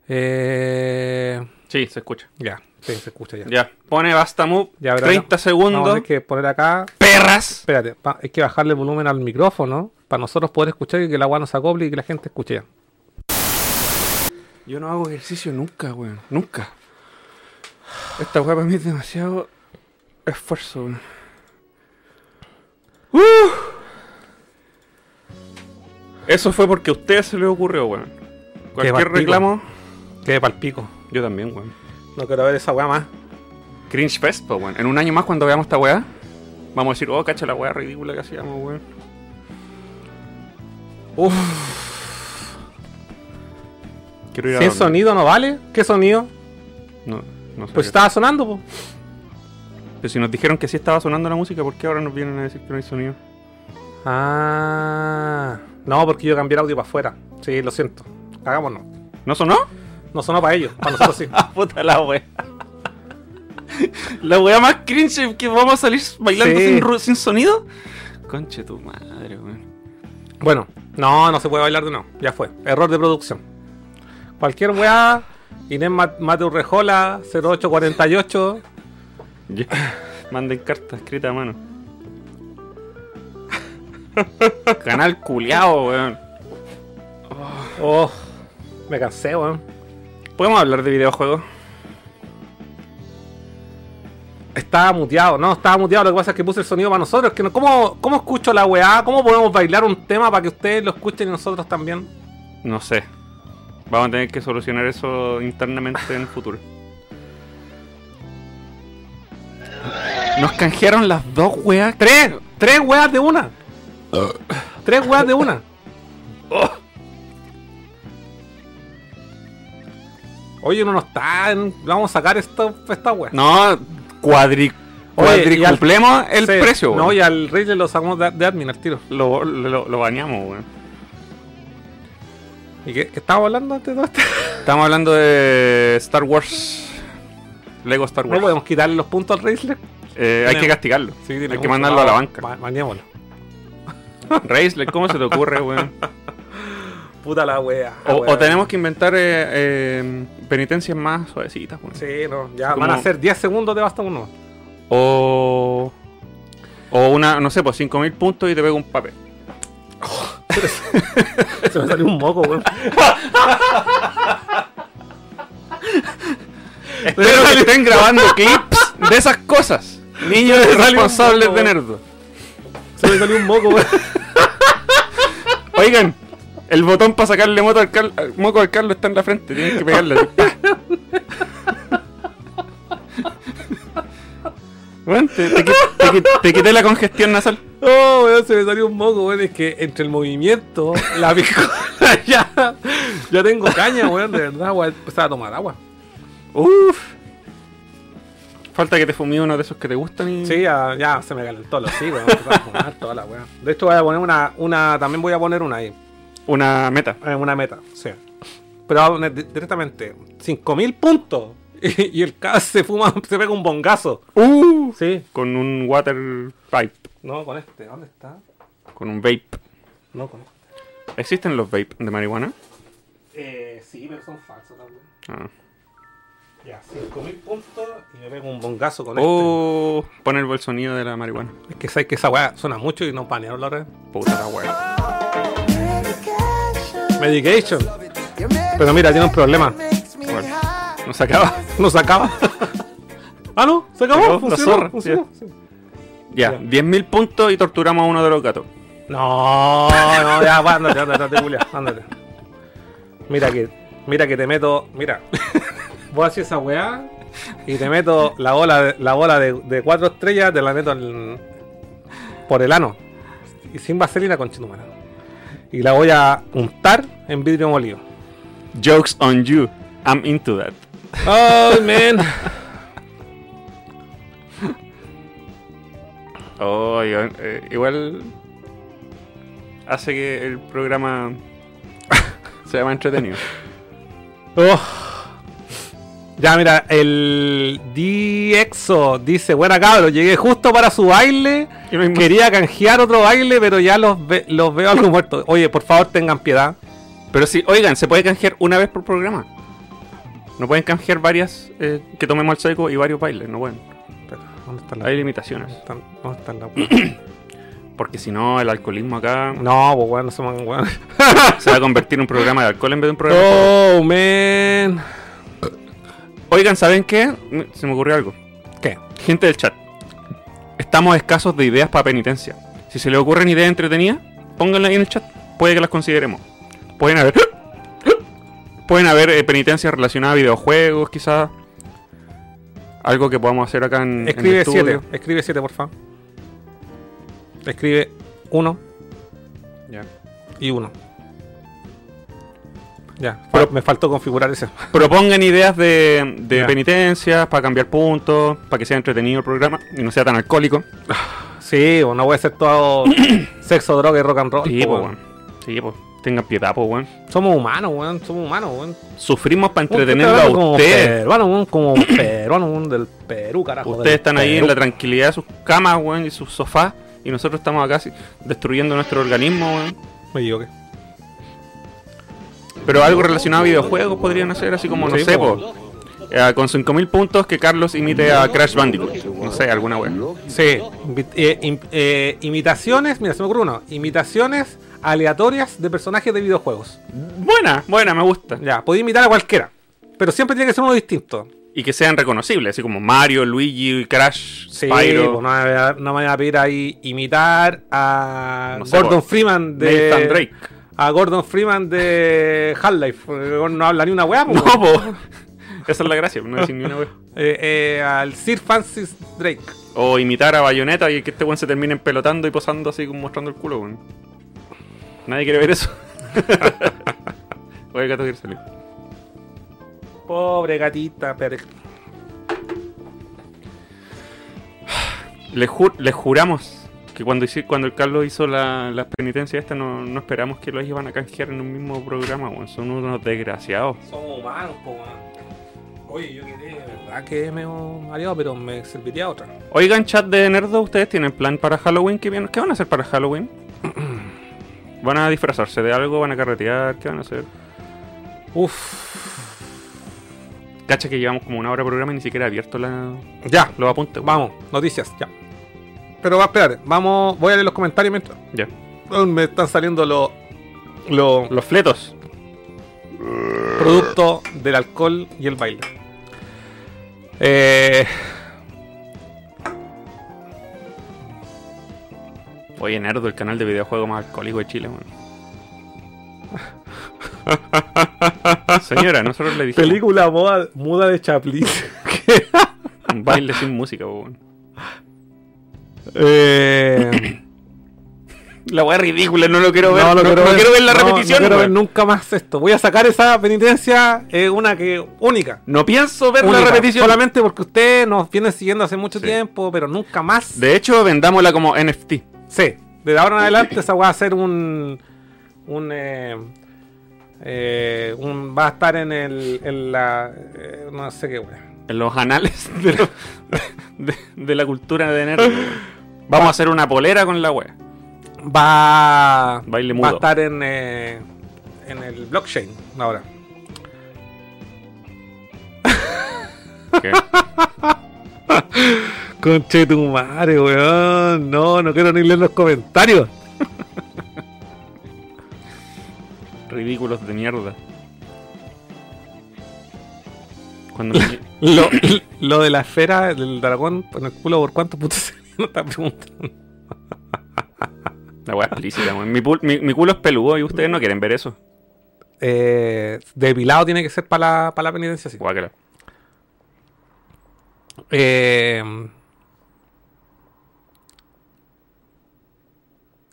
Eh... Sí, se escucha. Ya, sí, se escucha ya. Ya, pone Basta Move, Ya, verá, 30 Vamos a segundos. tener que poner acá. ¡Perras! Espérate, pa- hay que bajarle el volumen al micrófono para nosotros poder escuchar y que la weá nos acople y que la gente escuche ya. Yo no hago ejercicio nunca, weón. Nunca. Esta weá para mí es demasiado esfuerzo, weón. ¡Uh! Eso fue porque a ustedes se les ocurrió, weón. Cualquier palpico. reclamo, Quede pa'l pico. yo también, weón. No quiero ver esa weá más. Cringe Fest, pues, weón. En un año más, cuando veamos esta weá, vamos a decir, oh, cacha la weá ridícula que hacíamos, weón. Uf. Quiero ir a Sin sonido no vale. ¿Qué sonido? No, no sé. Pues qué- estaba sonando, po. Pero si nos dijeron que sí estaba sonando la música, ¿por qué ahora nos vienen a decir que no hay sonido? Ah. No, porque yo cambié el audio para afuera. Sí, lo siento. Hagámonos. ¿No sonó? No sonó para ellos, para nosotros sí. Ah, puta la wea. La wea más cringe que vamos a salir bailando Sí. sin, sonido. Conche tu madre, weón. Bueno, no, no se puede bailar de nuevo. Ya fue. Error de producción. Cualquier weá. Inés Ma- Mateo Rejola 0848. Ya. Manden carta escrita a mano. Canal culiao, weón. Oh, me cansé, weón. ¿Podemos hablar de videojuegos? Estaba muteado, no, estaba muteado. Lo que pasa es que puse el sonido para nosotros. Que no, ¿cómo, ¿Cómo escucho la weá? ¿Cómo podemos bailar un tema para que ustedes lo escuchen y nosotros también? No sé. Vamos a tener que solucionar eso internamente en el futuro. Nos canjearon las dos weas. ¡Tres! ¡Tres weas de una! ¡Tres weas de una! Oye, no nos están. Vamos a sacar esto, esta wea. No, cuadri... Cuadricuplemos el Sí, precio, No, y al Rey le lo sacamos de, de admin al tiro. Lo, lo, lo bañamos, weón. ¿Y qué, qué estábamos hablando antes de todo esto? Estamos hablando de Star Wars. Lego Star No Wars. podemos quitarle los puntos al Raisler. Eh, hay que castigarlo. Sí, tiene hay que mandarlo a la banca. ba- bañémoslo. Reisler, ¿cómo se te ocurre, weón? Puta la wea. O, wea. o tenemos que inventar eh, eh, penitencias más suavecitas, weón. Sí, no, ya Como- van a ser 10 segundos de basta uno. O. O una, no sé, pues 5000 puntos y te pego un papel. Se me salió un moco, weón. Espero que estén grabando clips de esas cosas. Niños responsables de weón. nerdo. Se me salió un moco, weón. Oigan, el botón para sacarle moto al moco al Carlos está en la frente. Tienes que pegarle. Bueno, te, te te qui- te quité la congestión nasal. Oh, weón, se me salió un moco, weón. Es que entre el movimiento, la piscola, ya, ya tengo caña, weón, de verdad, weón. Empezaba a tomar agua. Uf. Falta que te fumí uno de esos que te gustan y. Sí, ya, ya se me calentó los a fumar toda la weón. De hecho, voy a poner una, una, también voy a poner una ahí, Una meta. eh, una meta, sí. Pero voy a poner di- directamente 5000 puntos. Y, y el K se fuma, se pega un bongazo. Uh. Sí. Con un water pipe. No, con este, ¿dónde está? Con un vape. No, con este. ¿Existen los vape de marihuana? Eh, sí, pero son falsos también. Ah. Ya, 5000 puntos y me pego un bongazo con O poner el sonido de la marihuana. este. Es que sabes que esa weá suena mucho y no panearon la red. Puta la wea. Medication. Pero mira, tiene un problema. No se acaba. No se acaba. ah, no, se acabó. Se acabó, la funcionó, zorra, funcionó, sí. Ya, Ya. 10.000 puntos y torturamos a uno de los gatos. No, no, ya, va, ándate, ándate, ándate, Julia, ándate. Mira que, mira que te meto, mira. Voy a hacer esa weá y te meto la bola, de, la bola de, de cuatro estrellas, te la meto en- por el ano. Y sin vaselina con chitumana. Y la voy a untar en vidrio molido. Jokes on you. I'm into that. Oh, man. Oh, igual, eh, igual hace que el programa sea más entretenido. Oh. Ya, mira, el Diexo dice, buena cabros, llegué justo para su baile. Hay. Quería canjear otro baile, pero ya los, ve- los veo algo muertos. Oye, por favor, tengan piedad. Pero sí, oigan, se puede canjear una vez por programa. No pueden canjear varias eh, que tomemos al seco y varios bailes, no pueden. Espera, ¿Dónde están Hay las limitaciones. están- ¿Dónde están las Porque si no, el alcoholismo acá No, pues bueno, no se me weón. se va a convertir en un programa de alcohol en vez de un programa. de. Oh, man. Oigan, ¿saben qué? Se me ocurrió algo. ¿Qué? Gente del chat. Estamos escasos de ideas para penitencia. Si se les ocurren ideas entretenidas, pónganlas ahí en el chat. Puede que las consideremos. Pueden haber. Pueden haber eh, penitencias relacionadas a videojuegos, quizás. Algo que podamos hacer acá en, Escribe estudio. 7, escribe 7, por favor. Escribe 1 Ya. y 1. Ya, Pero- me faltó configurar ese. Propongan ideas de, de penitencias para cambiar puntos, para que sea entretenido el programa y no sea tan alcohólico. Sí, o no voy a ser todo sexo, droga y rock and roll. Sí, po, pues, weón. Sí, pues. Tengan piedad, pues, weón. Somos humanos, weón. Somos humanos, weón. Sufrimos para entretenerlo a como ustedes. peruano, weón, como peruano, weón, del Perú, carajo. Ustedes están ahí en Perú. la tranquilidad de sus camas, weón, y sus sofás. Y nosotros estamos acá destruyendo nuestro organismo, weón. Me equivoqué. Pero algo relacionado a videojuegos podrían hacer, así como, no sé, po. eh, con 5000 puntos que Carlos imite a Crash Bandicoot. No sé, alguna weón. Sí, eh, im- eh, imitaciones, mira, se me ocurre uno. Imitaciones aleatorias de personajes de videojuegos. Buena, buena, me gusta. Ya, podía imitar a cualquiera. Pero siempre tiene que ser uno distinto. Y que sean reconocibles, así como Mario, Luigi, Crash, Sí, Spyro, pues no, me voy a- no me voy a pedir ahí imitar a No sé, Gordon Freeman de. Nathan Drake. A Gordon Freeman de Half-Life. No habla ni una weá, No, po. Esa es la gracia, no decir ni una weón. Eh, eh, al Sir Francis Drake. O imitar a Bayonetta y que este weón se termine pelotando y posando así como mostrando el culo, weón. Nadie quiere ver eso. Oye, el gato quiere salir. Pobre gatita, pero. Les, ju- les juramos que cuando, cuando el Carlos hizo la, las penitencias esta no, no esperamos que los iban a canjear en un mismo programa, weón. Son unos desgraciados. Somos humanos, po. Oye, yo quedé, de verdad que me he mareado, pero me serviría otra. Oigan, chat de Nerdo, ¿ustedes tienen plan para Halloween? ¿Qué, van a hacer para Halloween? ¿Van a disfrazarse de algo? ¿Van a carretear? ¿Qué van a hacer? Uf. Cacha que llevamos como una hora de programa y ni siquiera he abierto la, Ya, los apuntes. vamos, noticias, ya. Pero va, espérate, vamos, voy a leer los comentarios mientras. Ya. Me están saliendo los los Los fletos. productos del alcohol y el baile. Eh, Oye, Nerdo, el canal de videojuegos más alcohólico de Chile, weón. Señora, nosotros le dijimos película moda, muda de Chaplin. un baile sin música, weón. Eh, La weá ridícula, no lo quiero ver. no, No, lo no quiero ver la repetición, No quiero ver nunca más esto. Voy a sacar esa penitencia, es una que única. No pienso ver Única, la repetición. Solamente porque usted nos viene siguiendo hace mucho Sí. tiempo, pero nunca más. De hecho, vendámosla como NFT. Sí, desde ahora en adelante esa va a ser un. un, eh, eh, un- va a estar en el. En la. eh, no sé qué, wea. En los anales de, lo- de- de la cultura de Nerdo. Vamos a hacer una polera con la wea. Va, Baile va mudo. a estar en, eh, en el blockchain ahora. ¿Qué? Conche tu madre, weón. No, no quiero ni leer los comentarios. Ridículos de mierda. Cuando me- Lo, lo de la esfera del dragón en el culo, ¿por cuánto puto se no está preguntando? La weá explícita, weón. Mi, mi, mi culo es peludo y ustedes no quieren ver eso. Eh, depilado tiene que ser para la, para la penitencia, sí. Guácala. Eh,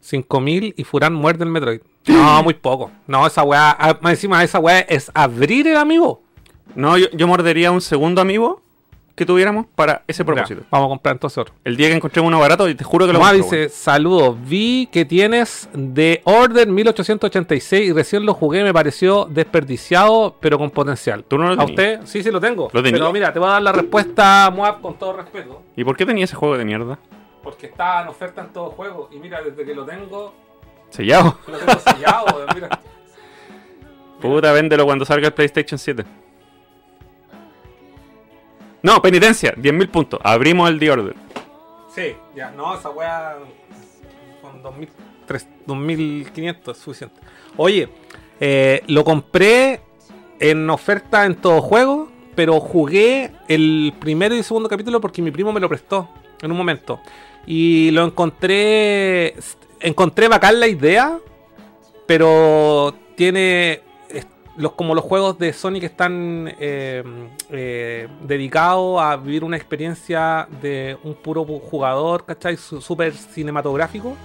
5000 y Furán muerde el Metroid. No, muy poco. No, esa weá. ah, Más encima, esa weá es abrir el amigo. No, yo, yo mordería un segundo amigo que tuviéramos para ese propósito. Ya, vamos a comprar entonces otro. El día que encontré uno barato, y te juro que lo Nomás compro, dice, saludos, vi que tienes The Order 1886 y recién lo jugué, me pareció desperdiciado, pero con potencial. ¿Tú no lo ¿A tenías? usted? Sí, sí lo tengo. ¿Lo pero mira, te voy a dar la respuesta, Moab, con todo respeto. ¿Y por qué tenía ese juego de mierda? Porque está en oferta en todo juego. Y mira, desde que lo tengo, Sellado. lo tengo sellado, mira. Puta, véndelo cuando salga el PlayStation 7. No, penitencia, 10.000 puntos. Abrimos el The Order. Sí, ya, no, esa weá con 2000, tres- 2500 es suficiente. Oye, eh, lo compré en oferta en todo juego, pero jugué el primero y segundo capítulo porque mi primo me lo prestó en un momento. Y lo encontré. Encontré bacán la idea, pero tiene. Los, como los juegos de Sony que están eh, eh, dedicados a vivir una experiencia de un puro jugador, ¿cachai? Súper cinematográfico.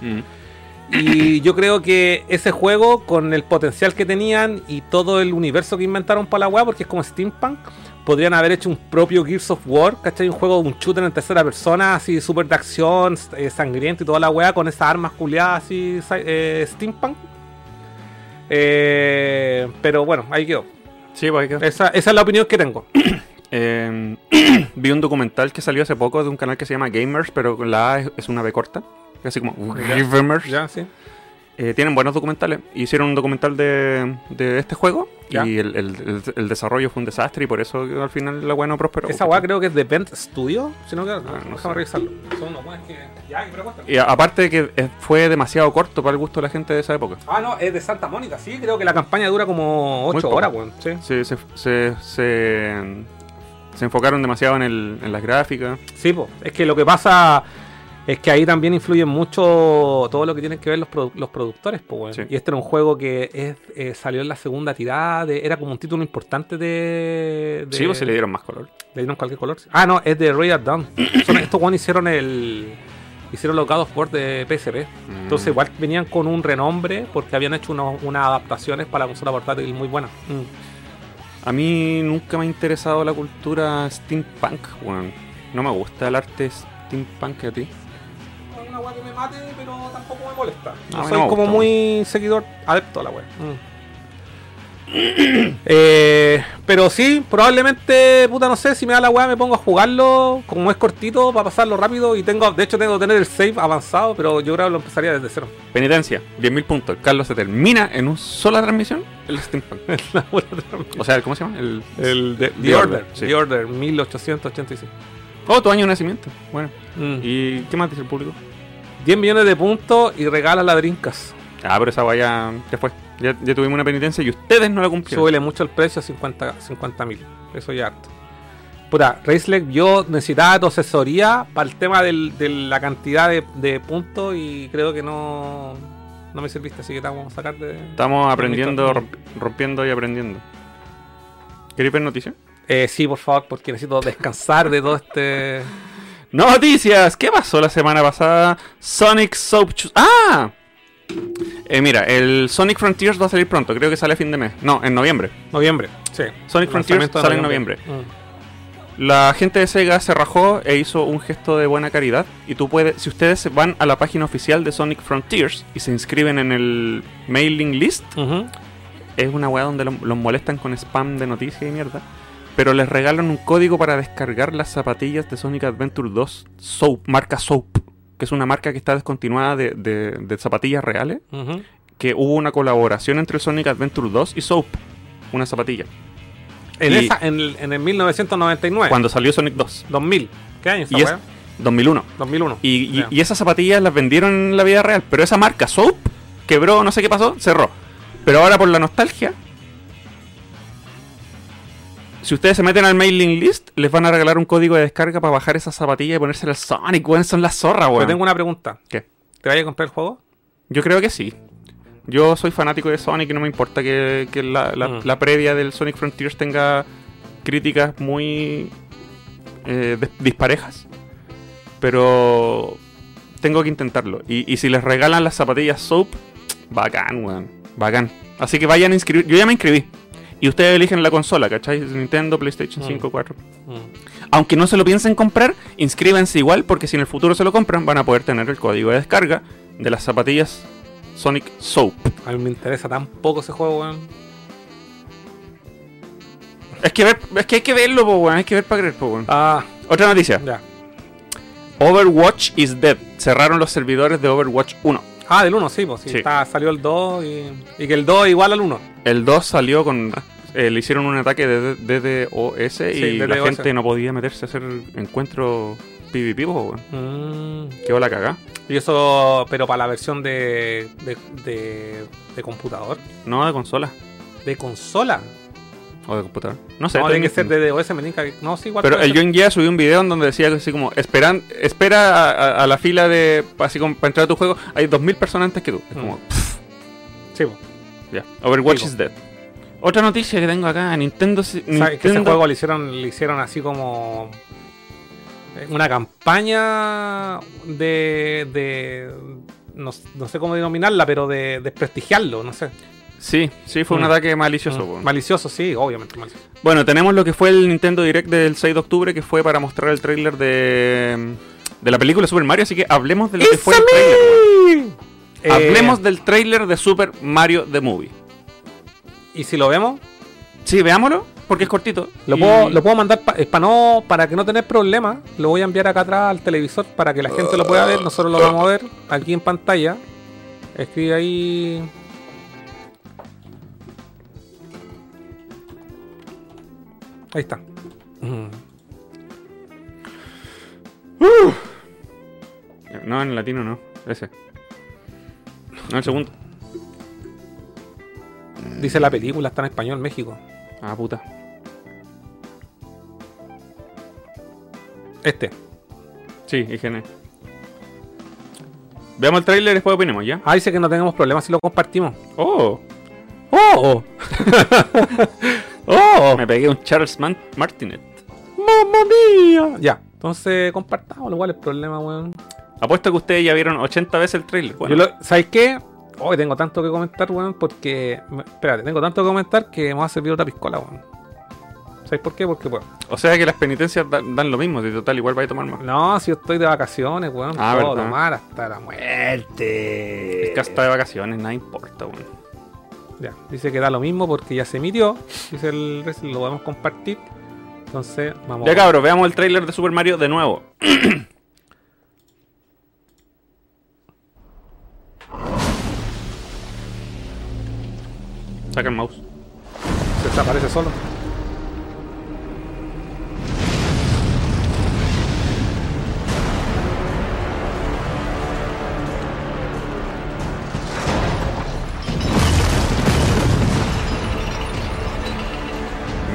Y yo creo que ese juego, con el potencial que tenían y todo el universo que inventaron para la weá, porque es como steampunk, podrían haber hecho un propio Gears of War, ¿cachai? Un juego, un shooter en tercera persona, así súper de acción, eh, sangriento y toda la weá, con esas armas culiadas así, eh, steampunk. Eh, pero bueno, ahí quedó. Sí, pues hay que- Esa, esa es la opinión que tengo. Eh, vi un documental que salió hace poco de un canal que se llama Gamers, pero la A es, es una B corta. Así como Gamers. Ya, sí. Eh, tienen buenos documentales. Hicieron un documental de, de este juego Ya. y el, el- el- el desarrollo fue un desastre y por eso al final la weá no prosperó. Esa weá creo que es de Vent Studio, si no, que, no déjame revisarlo. Son unos que. Ya, cuéntame. Y aparte de que eh, fue demasiado corto para el gusto de la gente de esa época. Ah, no, es de Santa Mónica, sí, creo que la campaña dura como Muy 8 poco. horas, weón. Sí. Se, se, se, se- se enfocaron demasiado en, el, en las gráficas. Sí, po. es que lo que pasa es que ahí también influyen mucho todo lo que tienen que ver los, produ- los productores. Sí. Y este era un juego que es, eh, salió en la segunda tirada, de- era como un título importante de... de Sí, pues se le dieron más color. Le dieron cualquier color. Ah, no, es de Royal Dawn. Son, estos hicieron el... Hicieron los God of War de PSP. Entonces igual venían con un renombre porque habían hecho unas adaptaciones para la consola portátil muy buenas. Mm. A mí nunca me ha interesado la cultura steampunk, weón. No me gusta el arte steampunk a ti. Me mate, pero tampoco me molesta. No soy me como muy seguidor adepto a la web. Eh, pero sí, probablemente, puta, no sé, si me da la weá me pongo a jugarlo, como es cortito, para pasarlo rápido y tengo, de hecho tengo que tener el save avanzado, pero yo creo que lo empezaría desde cero. Penitencia, 10.000 puntos. Carlos se termina en una sola transmisión el Steampunk. O sea, ¿cómo se llama? El, el de- The, The Order, Order, sí. The Order, 1885. Oh, tu año de nacimiento. Bueno. Mm. ¿Y qué más dice el público? 10 millones de puntos y regala la brincas. Ah, pero esa vaya ya fue. Ya, ya tuvimos una penitencia y ustedes no la cumplieron. Súbele mucho el precio a 50 mil. Eso ya harto. Puta, Racelec yo necesitaba tu asesoría para el tema del- de la cantidad de, de puntos y creo que no, no me serviste, así que te vamos a sacar de. Estamos aprendiendo, rompiendo y aprendiendo. ¿Queréis ver noticias? Eh, sí, por favor, porque necesito descansar de todo este. Noticias. ¿Qué pasó la semana pasada? Sonic Soap ¡Ah! Eh, mira, el Sonic Frontiers va a salir pronto. Creo que sale a fin de mes. No, en noviembre. Noviembre, sí. Sonic Frontiers sale en noviembre. Mm. La gente de Sega se rajó e hizo un gesto de buena caridad. Y tú puedes, si ustedes van a la página oficial de Sonic Frontiers y se inscriben en el mailing list, es una weá donde lo- los molestan con spam de noticias y mierda. Pero les regalan un código para descargar las zapatillas de Sonic Adventure 2 Soap, marca Soap, que es una marca que está descontinuada de, de- de zapatillas reales. Que hubo una colaboración entre Sonic Adventure 2 y Soap, una zapatilla. En, Y- esa, en, el, en el 1999. Cuando salió Sonic 2, 2000. ¿Qué año esa Y es- weá? 2001. 2001. Y, y esas zapatillas las vendieron en la vida real, pero esa marca Soap quebró, no sé qué pasó, cerró. Pero ahora por la nostalgia, si ustedes se meten al mailing list, les van a regalar un código de descarga para bajar esas zapatillas y ponerse al Sonic, weón, son las zorras, Pero weón. tengo una pregunta. ¿Qué? ¿Te vayas a comprar el juego? Yo creo que sí. Yo soy fanático de Sonic y no me importa que, que la, la- Mm. la previa del Sonic Frontiers tenga críticas muy eh, disparejas. Pero tengo que intentarlo. Y, y si les regalan las zapatillas Soap, bacán, weón. Bacán. Así que vayan a inscribir. Yo ya me inscribí. Y ustedes eligen la consola, ¿cachai? Nintendo, PlayStation Mm. 5, 4. Mm. Aunque no se lo piensen comprar, inscríbanse igual porque si en el futuro se lo compran van a poder tener el código de descarga de las zapatillas Sonic Soap. A mí me interesa tan poco ese juego, weón. Es que, ver, es que hay que verlo, po, weón. Hay que ver para creer, po, weón. Ah, Otra noticia. ya. Overwatch is dead. Cerraron los servidores de Overwatch 1. Ah, del 1, sí, pues sí. Sí. Está, salió el 2 y, y que el 2 es igual al 1. El 2 salió con... eh, le hicieron un ataque de DDoS y Sí, la gente no podía meterse a hacer encuentros PvP, po, weón. Quedó la cagá. Y eso, pero para la versión de, de, de, de computador. No de consola. De consola. O de computador. No sé. no, tiene que ser de DOS, me tinca que- No, sí, igual. Pero el. John Gia subió un video en donde decía así como, esperan, espera a, a- a la fila de, así como para entrar a tu juego, hay 2.000 personas antes que tú. Es Mm. como, Sí, pues. ya, Overwatch Sí, po. is dead. Otra noticia que tengo acá, Nintendo... si- ¿Sabes que ese Nintendo- juego le hicieron, le hicieron así como eh, una campaña de, de no, no sé cómo denominarla, pero de desprestigiarlo, no sé. Sí, sí, fue un Mm. ataque malicioso. Mm. Malicioso, sí, obviamente malicioso. Bueno, tenemos lo que fue el Nintendo Direct del 6 de octubre, que fue para mostrar el tráiler de, de la película Super Mario, así que hablemos de lo que fue el tráiler. Eh, Hablemos del tráiler de Super Mario The Movie. Y si lo vemos, Sí, veámoslo, porque es cortito. lo Y- puedo, lo puedo mandar para no para que no tener problemas. Lo voy a enviar acá atrás al televisor para que la gente lo pueda ver. Nosotros lo vamos a ver aquí en pantalla. Escribe ahí. Ahí está. Mm. No, en latino no. Ese. No, el segundo. Dice la película, está en español, México. Ah, puta. Este. Sí, IGN. Veamos el tráiler y después opinemos, ¿ya? Ah, dice que no tenemos problemas si lo compartimos. ¡Oh! ¡Oh! ¡Oh! Me pegué un Charles Man Martinet. ¡Mamma mía! Ya, entonces compartamos. Igual el problema, weón. Apuesto que ustedes ya vieron 80 veces el tráiler. Bueno, ¿Sabes qué? Hoy tengo tanto que comentar, weón, porque. Espérate, tengo tanto que comentar que me va a servir otra piscola, weón. ¿Sabes por qué? Porque, bueno, O sea que las penitencias da- dan lo mismo, de total igual va a tomar más. no, si yo estoy de vacaciones, weón, Ah, puedo verdad. tomar hasta la muerte. Es que hasta de vacaciones, nada importa, weón. Ya, dice que da lo mismo porque ya se emitió. Dice el lo podemos compartir. Entonces, vamos. Ya cabros, veamos el tráiler de Super Mario de nuevo. Saca el mouse. Se desaparece solo.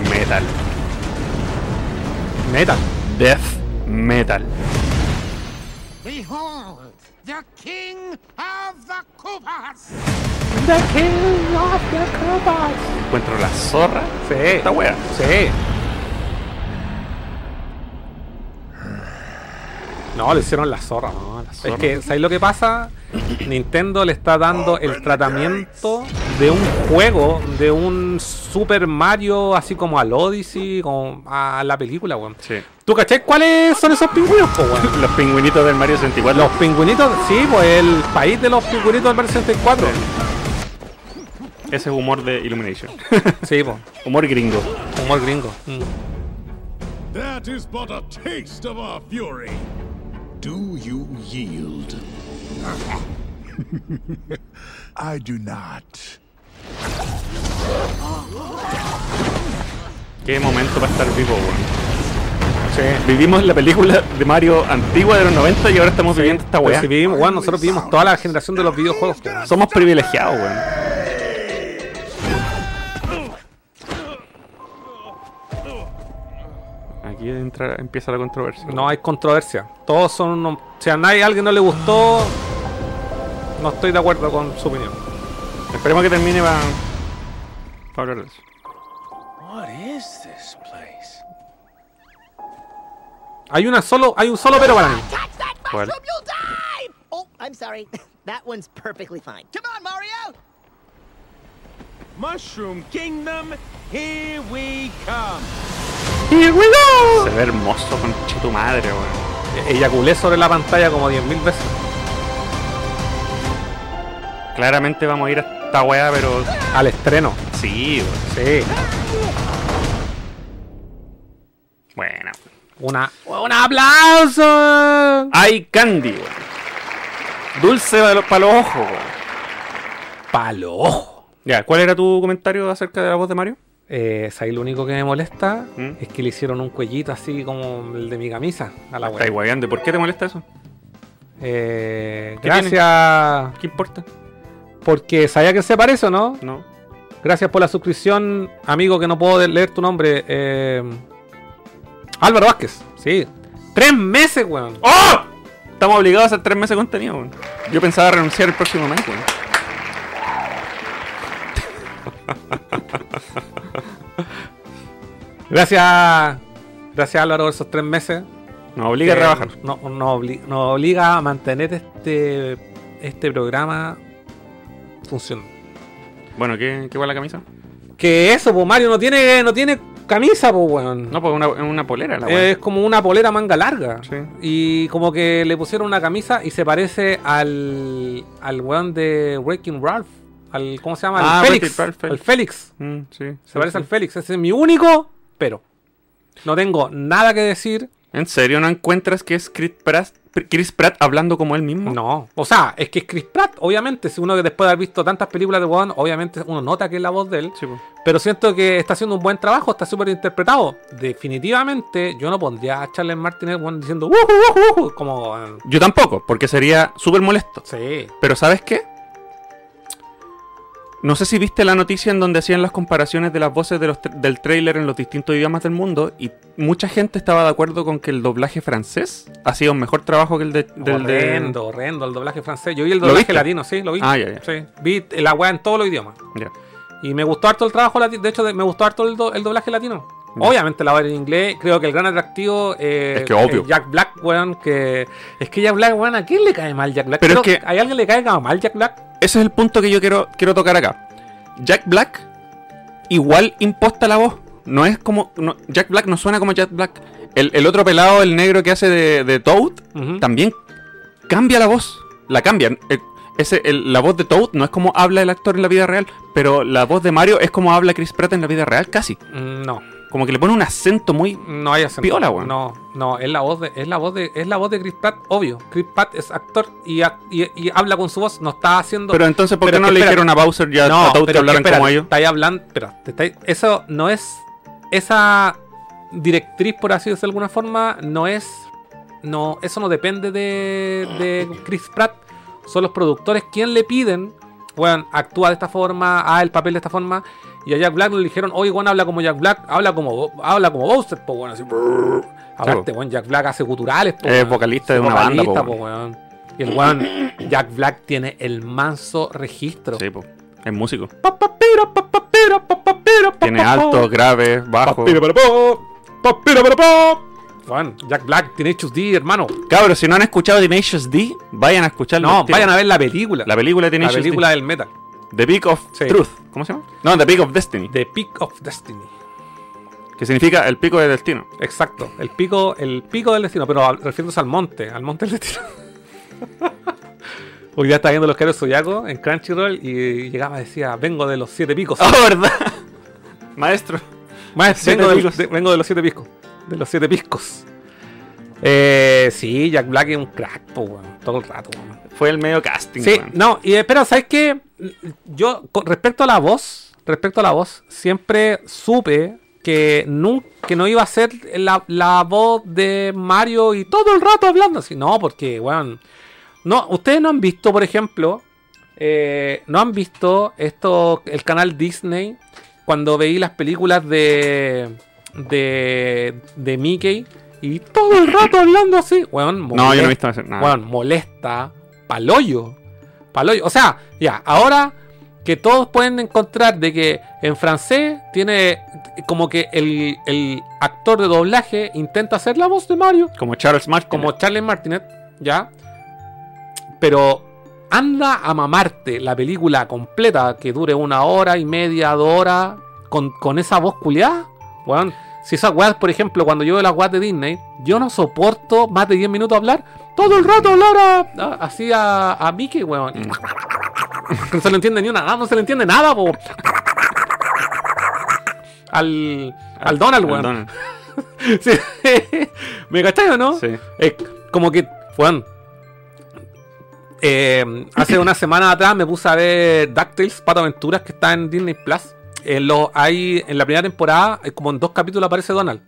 Metal. Metal. Death Metal. Behold, the king of the Koopas! Encuentro la zorra. Sí. Esta wea. Sí. No, le hicieron la zorra, no, la zorra. Es que, ¿sabéis lo que pasa? Nintendo le está dando el tratamiento de un juego, de un Super Mario, así como al Odyssey, como a la película, weón. Sí. ¿Tú cachai cuáles son esos pingüinos, po, weón? Los pingüinitos del Mario 64. Los pingüinitos, sí, pues el país de los pingüinitos del Mario 64. Ese es humor de Illumination. Sí, pues, humor gringo. humor gringo. Mm. That is but a taste of our fury. Do you yield? I do not. Qué momento para estar vivo, weón. Vivimos la película de Mario antigua de los 90 y ahora estamos viviendo esta weá. si vivimos, weón, nosotros vivimos toda la generación de los videojuegos. Somos privilegiados, weón. Aquí entra, empieza la controversia. No hay controversia. Todos son unos. Si a nadie, a alguien no le gustó, no estoy de acuerdo con su opinión. Esperemos que termine para hablar de eso. What is this place? Hay una solo, hay un solo pero para mí. ¿Cuál? Oh, I'm sorry. That one's perfectly fine. Come on, Mario! Mushroom Kingdom, here we come. Se ve hermoso con tu madre, weón. Eyaculé sobre la pantalla como 10.000 veces. Claramente vamos a ir a esta weá, pero Al estreno. sí, weón. Sí. Bueno. Una, un aplauso. Hay candy, weón. Dulce para los, los ojos, weón. Palo ojo. Ya, ¿cuál era tu comentario acerca de la voz de Mario? Eh, ¿sabes? Lo único que me molesta ¿Mm? es que le hicieron un cuellito así como el de mi camisa a la Está wea. ¿Por qué te molesta eso? Eh, ¿Qué gracias. ¿Qué importa? Porque sabía que se parece o no. No. Gracias por la suscripción, amigo, que no puedo leer tu nombre. Eh, Álvaro Vázquez, sí. Tres meses, weón. ¡Oh! Estamos obligados a hacer tres meses de contenido, weón. Yo pensaba renunciar el próximo mes, weón. Gracias, gracias Álvaro por esos tres meses. Nos obliga a Que trabajar. No, nos obliga a mantener este, este programa funcionando. Bueno, ¿qué, qué va la camisa? Que eso, pues Mario no tiene, no tiene camisa, pues weón. No, pues una, una polera la weá. Es como una polera manga larga. Sí. Y como que le pusieron una camisa y se parece al, al weón de Breaking Ralph. Al, ¿Cómo se llama? Ah, al Félix. Al Félix. Mm, sí, Se sí, parece sí. al Félix. Ese es mi único, pero. No tengo nada que decir. ¿En serio no encuentras que es Chris Pratt, Chris Pratt hablando como él mismo? No. O sea, es que es Chris Pratt, obviamente. Si uno que después de haber visto tantas películas de weón, obviamente uno nota que es la voz de él. Sí, pues. Pero siento que está haciendo un buen trabajo, está súper interpretado. Definitivamente, yo no pondría a Charles Martínez weón, diciendo "Ujú, ujú, ujú", como. weón. Yo tampoco, porque sería súper molesto. Sí. Pero ¿sabes qué? No sé si viste la noticia en donde hacían las comparaciones de las voces de los tra- del tráiler en los distintos idiomas del mundo y mucha gente estaba de acuerdo con que el doblaje francés hacía un mejor trabajo que el de, del de- horrendo, horrendo el doblaje francés. Yo vi el ¿Lo doblaje latino, sí, lo vi. Ah, ya, ya. Sí, vi la weá en todos los idiomas. Ya. Y me gustó harto el trabajo latino. De hecho, me gustó harto el, do- el doblaje latino. Obviamente la voz en inglés. Creo que el gran atractivo eh, Es que obvio. Jack Black, weón. Que es que Jack Black, weón, ¿a quién le cae mal Jack Black? Pero Creo es que- ¿Hay alguien le cae mal Jack Black? Ese es el punto que yo quiero, quiero tocar acá. Jack Black igual imposta la voz. no es como. no- Jack Black no suena como Jack Black. El, el otro pelado, el negro que hace de, de Toad, también cambia la voz. La cambian. El- ese, el- la voz de Toad no es como habla el actor en la vida real, pero la voz de Mario es como habla Chris Pratt en la vida real, casi. Mm, No, Como que le pone un acento muy. no hay acento. Piola, weón. No, no, es la voz de, es la voz de, es la voz de Chris Pratt, obvio. Chris Pratt es actor y, y, y habla con su voz, no está haciendo. Pero entonces, ¿por qué no le dijeron a Bowser y a, no, a Toad que hablaran como ellos? Estáis hablando, pero te estáis- eso no es esa directriz, por así decirlo de alguna forma, no es, no, eso no depende de, de Chris Pratt. Son los productores quien le piden, bueno, actúa de esta forma, haga el papel de esta forma. Y a Jack Black le dijeron, oye, bueno, habla como Jack Black, habla como, habla como Bowser, pues bueno, así. brrr. Aparte, Jack Black hace guturales, po, Es weón. vocalista de una banda, po, weón. po, weón. Y el weón, Jack Black tiene el manso registro. Sí, po. Es músico. Tiene papapó. alto, grave, bajo. Papiro, papapó. Papiro, papapó. Juan, Jack Black tiene HD, hermano. Cabros, si no han escuchado Tenacious D, vayan a escucharlo. No, vayan a ver la película. La película de La Tenacious película D. del metal. The Peak of Sí. Truth. ¿Cómo se llama? No, The Peak of Destiny. The Peak of Destiny. Que significa el pico de destino. Exacto. El pico, el pico del destino, pero refiriéndose al monte, al monte del destino. Hoy día está viendo los caros Zodiaco en Crunchyroll y llegaba y decía, vengo de los siete picos. ¡Oh, verdad! Maestro. Maestro, vengo, del- picos. de, vengo de los siete piscos. De los siete piscos. Eh, sí, Jack Black es un crack, po, weón, todo el rato, weón. Fue el medio casting. Sí, weón. no, y espera, ¿sabes qué? Yo, con respecto a la voz, respecto a la voz, siempre supe que, nun- que no iba a ser la, la voz de Mario y todo el rato hablando así. No, porque, weón. No, ustedes no han visto, por ejemplo, eh, no han visto esto, el canal Disney, cuando veí las películas de, de, de Mickey y todo el rato hablando así. Weón, No, yo no he molesta. visto nada. Weón, molesta. Paloyo. Paloyo. O sea, ya, ahora que todos pueden encontrar de que en francés tiene como que el, el actor de doblaje intenta hacer la voz de Mario, Como Charles Martin. como Charlie Martinet, ¿ya? Pero anda a mamarte la película completa que dure una hora y media, dos horas, con, con esa voz culiada. Weón, si esas weas, por ejemplo, cuando yo veo las weas de Disney, yo no soporto más de 10 minutos hablar, todo el rato hablar a- a- así a, a Mickey, weón. No se le entiende ni una, no se le entiende nada, po. Al, al Donald, Al weón. Donald. Sí. ¿Me cachai o no? Sí. Es como que, weón. eh, hace una semana atrás me puse a ver DuckTales, Pato Aventuras, que está en Disney Plus. En, lo, hay, en la primera temporada, eh, como en dos capítulos aparece Donald.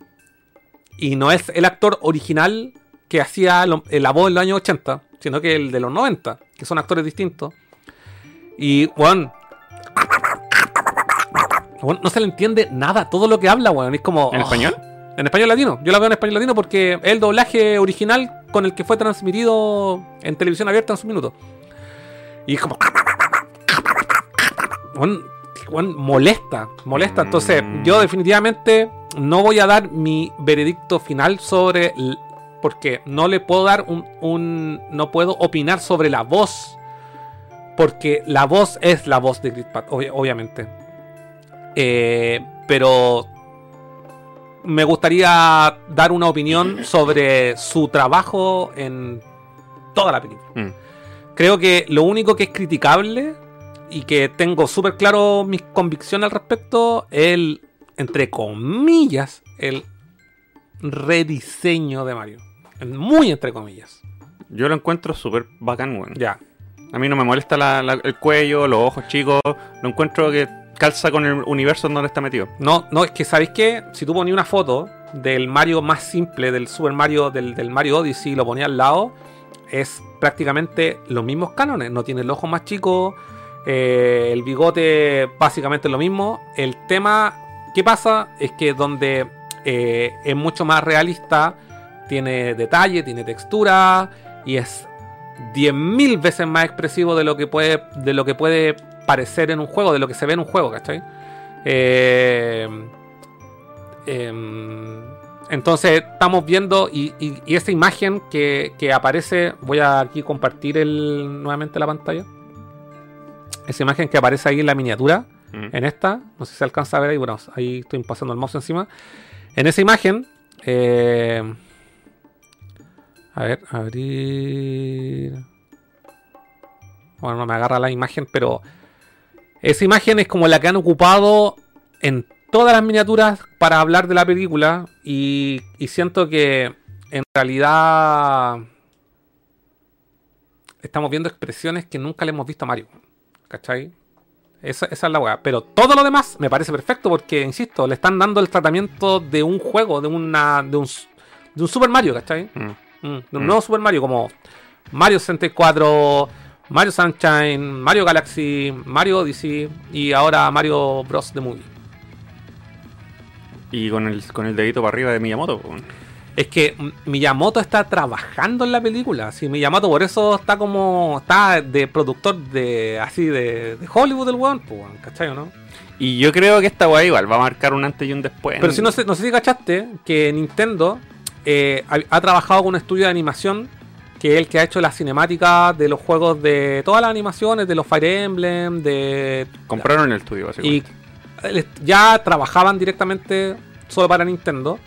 Y no es el actor original que hacía lo- eh, la voz en los años 80, sino que el de los 90, que son actores distintos. Y, weón. weón, no se le entiende nada, todo lo que habla, weón. Es como. ¿En oh, español? en español latino. Yo la veo en español latino porque es el doblaje original con el que fue transmitido en televisión abierta en su minuto. Y es como. Molesta, molesta. Entonces, Mm. yo definitivamente no voy a dar mi veredicto final sobre. Porque no le puedo dar un, un- No puedo opinar sobre la voz. Porque la voz es la voz de obvi- obviamente. Eh, pero me gustaría dar una opinión sobre su trabajo en toda la película. Mm. Creo que lo único que es criticable y que tengo súper claro mis convicciones al respecto es el, entre comillas, el rediseño de Mario. Muy entre comillas. Yo lo encuentro súper bacán, weón. Ya. A mí no me molesta la- la- el cuello, los ojos chicos. Lo encuentro que calza con el universo en donde está metido. No, no, es que sabéis que si tú ponías una foto del Mario más simple, del Super Mario, del, del Mario Odyssey, y lo ponías al lado, es prácticamente los mismos cánones. No tiene el ojo más chico, eh, el bigote básicamente lo mismo. El tema, ¿qué pasa? Es que donde eh, es mucho más realista, tiene detalle, tiene textura y es 10.000 veces más expresivo de lo que puede de lo que puede parecer en un juego, de lo que se ve en un juego, ¿cachai? Eh, em, entonces estamos viendo y, y- y esa imagen que, que aparece, voy a aquí compartir el, nuevamente la pantalla. Esa imagen que aparece ahí en la miniatura. En esta, no sé si se alcanza a ver ahí, bueno, ahí estoy pasando el mouse encima. En esa imagen, eh, a ver, abrir. Bueno, no me agarra la imagen, pero esa imagen es como la que han ocupado en todas las miniaturas para hablar de la película y, y siento que en realidad estamos viendo expresiones que nunca le hemos visto a Mario. ¿Cachai? Esa, esa es la weá. Pero todo lo demás me parece perfecto porque, insisto, le están dando el tratamiento de un juego, de una de un, de un Super Mario, ¿cachai? Mm. Mm, de un Mm. nuevo Super Mario como Mario 64, Mario Sunshine, Mario Galaxy, Mario Odyssey y ahora Mario Bros. The Movie. Y con el, con el dedito para arriba de Miyamoto. Es que Miyamoto está trabajando en la película. Sí, Miyamoto por eso está como. Está de productor de. así de, de Hollywood el weón, pues, ¿cachai o no? Y yo creo que esta weá igual va a marcar un antes y un después. Pero si no sé, no sé si cachaste que Nintendo eh, ha, ha trabajado con un estudio de animación que es el que ha hecho la cinemática de los juegos de todas las animaciones, de los Fire Emblem, de. Compraron el estudio, Y básicamente. eh, ya trabajaban directamente solo para Nintendo,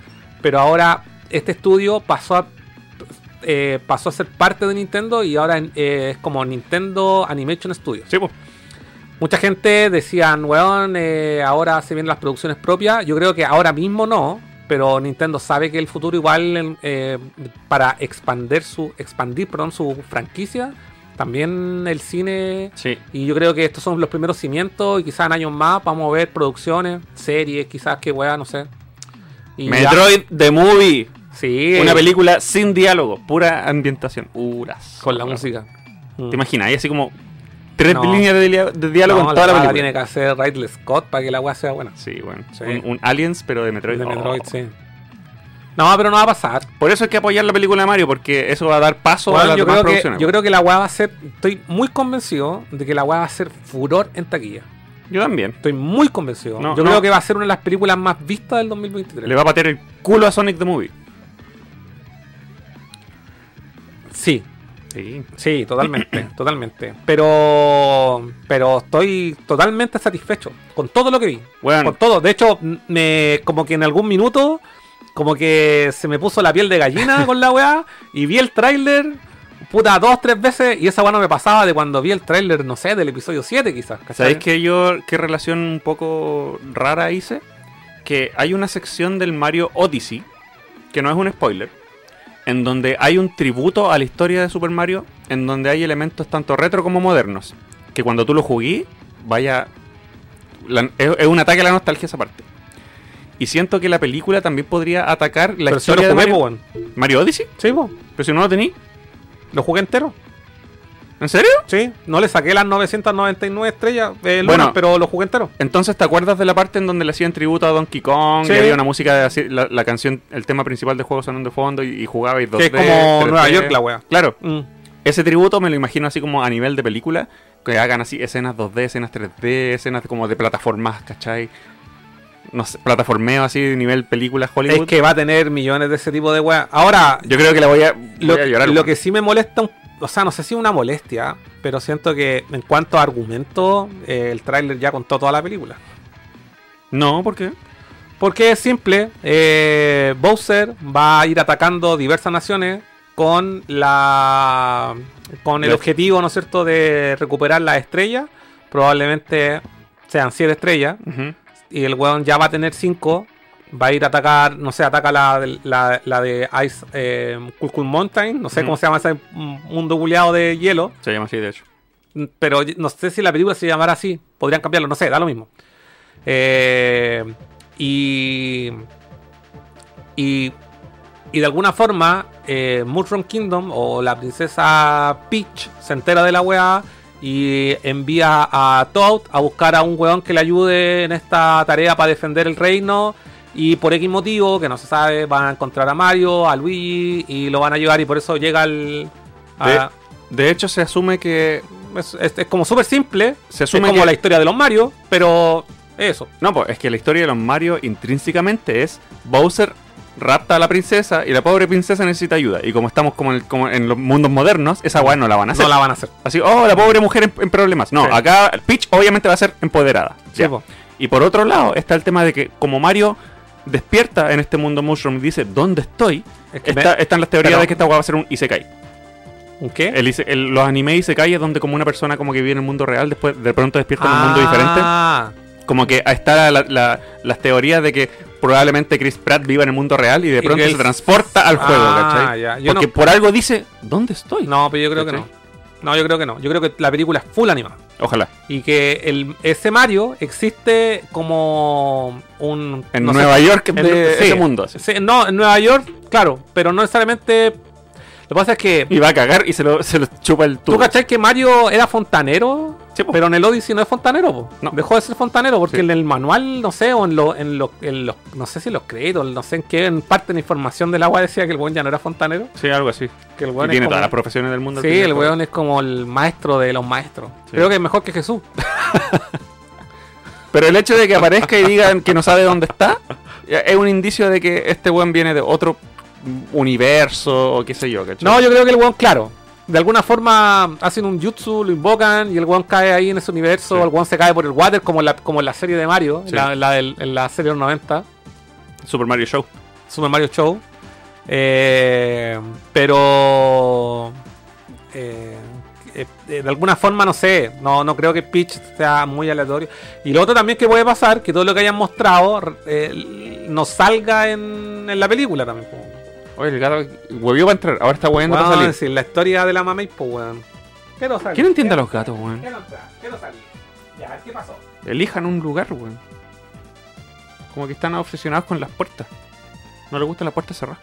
pero ahora este estudio pasó a eh, pasó a ser parte de Nintendo y ahora eh, es como Nintendo Animation Studios. Sí, pues. Mucha gente decían, weón, eh, ahora se vienen las producciones propias. Yo creo que ahora mismo no, pero Nintendo sabe que el futuro igual eh, para expandir su expandir, perdón, su franquicia, también el cine Sí. y yo creo que estos son los primeros cimientos y quizás en años más vamos a ver producciones, series, quizás que weá, no sé. Y ya- Metroid The Movie. Sí, Una película sin diálogo, pura ambientación. Puras. con la música. Mm. ¿Te imaginas? Hay así como tres No. líneas de, diálogo No, en toda la, weá película. tiene que hacer Ridley Scott para que la weá sea buena. Sí, bueno. Sí. Un, un Aliens, pero de Metroid. De Oh. Metroid, sí. No, pero no va a pasar. Por eso hay que apoyar la película de Mario, porque eso va a dar paso a las yo, demás creo que, yo creo que la weá va a ser. Estoy muy convencido de que la weá va a ser furor en taquilla. Yo también. Estoy muy convencido. No, yo creo que va a ser una de las películas más vistas del 2023. Le va a patear el culo a Sonic the Movie. Sí, Sí. Sí, totalmente, totalmente. Pero, pero estoy totalmente satisfecho con todo lo que vi. Bueno. Con todo. De hecho, me, como que en algún minuto, como que se me puso la piel de gallina con la weá y vi el tráiler, puta, dos, tres veces y esa weá no me pasaba de cuando vi el tráiler, no sé, del episodio 7 quizás. ¿Sabéis que yo qué relación un poco rara hice? Que hay una sección del Mario Odyssey, que no es un spoiler, en donde hay un tributo a la historia de Super Mario, en donde hay elementos tanto retro como modernos, que cuando tú lo jugué, vaya... la- es, es un ataque a la nostalgia esa parte. Y siento que la película también podría atacar la Pero si historia de Mario. po, weón. ¿Mario Odyssey? Sí, po. Pero si no lo tení. Lo jugué entero. ¿En serio? Sí, no le saqué las 999 estrellas, eh, lunas, Bueno. pero lo jugué entero. Entonces, ¿te acuerdas de la parte en donde le hacían tributo a Donkey Kong? Sí. Y había una música de así, la, la canción, el tema principal del juego sonando de fondo y, y jugabais 2D. Que es como 3D. Nueva York la wea. Claro, Mm. ese tributo me lo imagino así como a nivel de película, que hagan así escenas 2D, escenas 3D, escenas como de plataformas, ¿cachai? No sé, plataformeo así de nivel película Hollywood. Es que va a tener millones de ese tipo de weas. Ahora, Yo creo que la voy a, voy lo, a llorar. lo que sí me molesta, un- o sea, no sé si una molestia, pero siento que en cuanto a argumento, eh, el tráiler ya contó toda la película. No, ¿por qué? Porque es simple, eh, Bowser va a ir atacando diversas naciones con la con el objetivo, ¿no es cierto?, de recuperar las estrellas. Probablemente sean siete estrellas. Y el weón ya va a tener 5. Va a ir a atacar, no sé, ataca la, de- la, la de Ice eh, Cool Mountain, no sé cómo se llama ese mundo buleado de hielo, Se llama así, de hecho. mm, pero no sé si la película se llamará así, podrían cambiarlo, no sé, da lo mismo. Eh, y, y, y de alguna forma, eh, Mushroom Kingdom o la princesa Peach se entera de la weá y envía a Toad a buscar a un weón que le ayude en esta tarea para defender el reino. Y por X motivo, que no se sabe, van a encontrar a Mario, a Luigi y lo van a llevar y por eso llega al... a- De hecho, se asume que. es, es- es como súper simple, Se es asume como que- la historia de los Mario, pero eso. No, pues es que la historia de los Mario intrínsecamente es Bowser rapta a la princesa y la pobre princesa necesita ayuda. Y como estamos como en, el- como en los mundos modernos, esa weá no la van a hacer. No la van a hacer. Así, oh, la pobre mujer en, en problemas. No, Sí. acá Peach obviamente va a ser empoderada. Sí, po. Y por otro lado está el tema de que como Mario despierta en este mundo Mushroom y dice, ¿dónde estoy? Es que Está- me- están las teorías pero- de que esta weá va a ser un Isekai. ¿Un qué? El el- los anime Isekai es donde como una persona como que vive en el mundo real, después de pronto despierta en un mundo diferente. Ah, Como que está la- la- las teorías de que probablemente Chris Pratt viva en el mundo real y de pronto se transporta al juego, Ah, ¿cachai? ya. Porque no- por algo dice, ¿dónde estoy? No, pero yo creo que no. No, yo creo que no. Yo creo que la película es full animada. Ojalá. Y que el, ese Mario existe como un... En no sé, Nueva York en- de sí. ese mundo. Sí, no, en Nueva York, claro, pero no necesariamente... Lo que pasa es que... Y va a cagar y se lo, se lo chupa el ¿Tú tubo. cachai que Mario era fontanero? Sí, pero en el Odyssey no es fontanero, po. No. Dejó de ser fontanero porque Sí. en el manual, no sé, o en, lo, en, lo- en los, no sé si los créditos, no sé en qué, en parte de la información del agua decía que el buen ya no era fontanero. Sí, algo así. Que el Y tiene como- todas las profesiones del mundo. Sí, el weón es como el maestro de los maestros. Sí. Creo que es mejor que Jesús. Pero el hecho de que aparezca y digan que no sabe dónde está, es un indicio de que este weón viene de otro universo o qué sé yo, ¿cachai? No, yo creo que el weón, claro. De alguna forma hacen un jutsu, lo invocan y el weón cae ahí en ese universo. Sí. El weón se cae por el water como en la, como en la serie de Mario, Sí. la, la del- en la serie de los 90. Super Mario Show. Super Mario Show. Eh, pero eh, eh, eh, de alguna forma no sé, no, no creo que Peach sea muy aleatorio. Y lo otro también que puede pasar, que todo lo que hayan mostrado eh, nos salga en, en la película también. Oye, el gato volvió para entrar, ahora está hueviendo para salir. si la historia de la mamá pues weón. Quiero salir. ¿Quién entiende a los gatos, weón? Quiero entrar, quiero salir. Ya, ¿qué pasó? Elijan un lugar, weón. Como que están obsesionados con las puertas. No les gustan las puertas cerradas.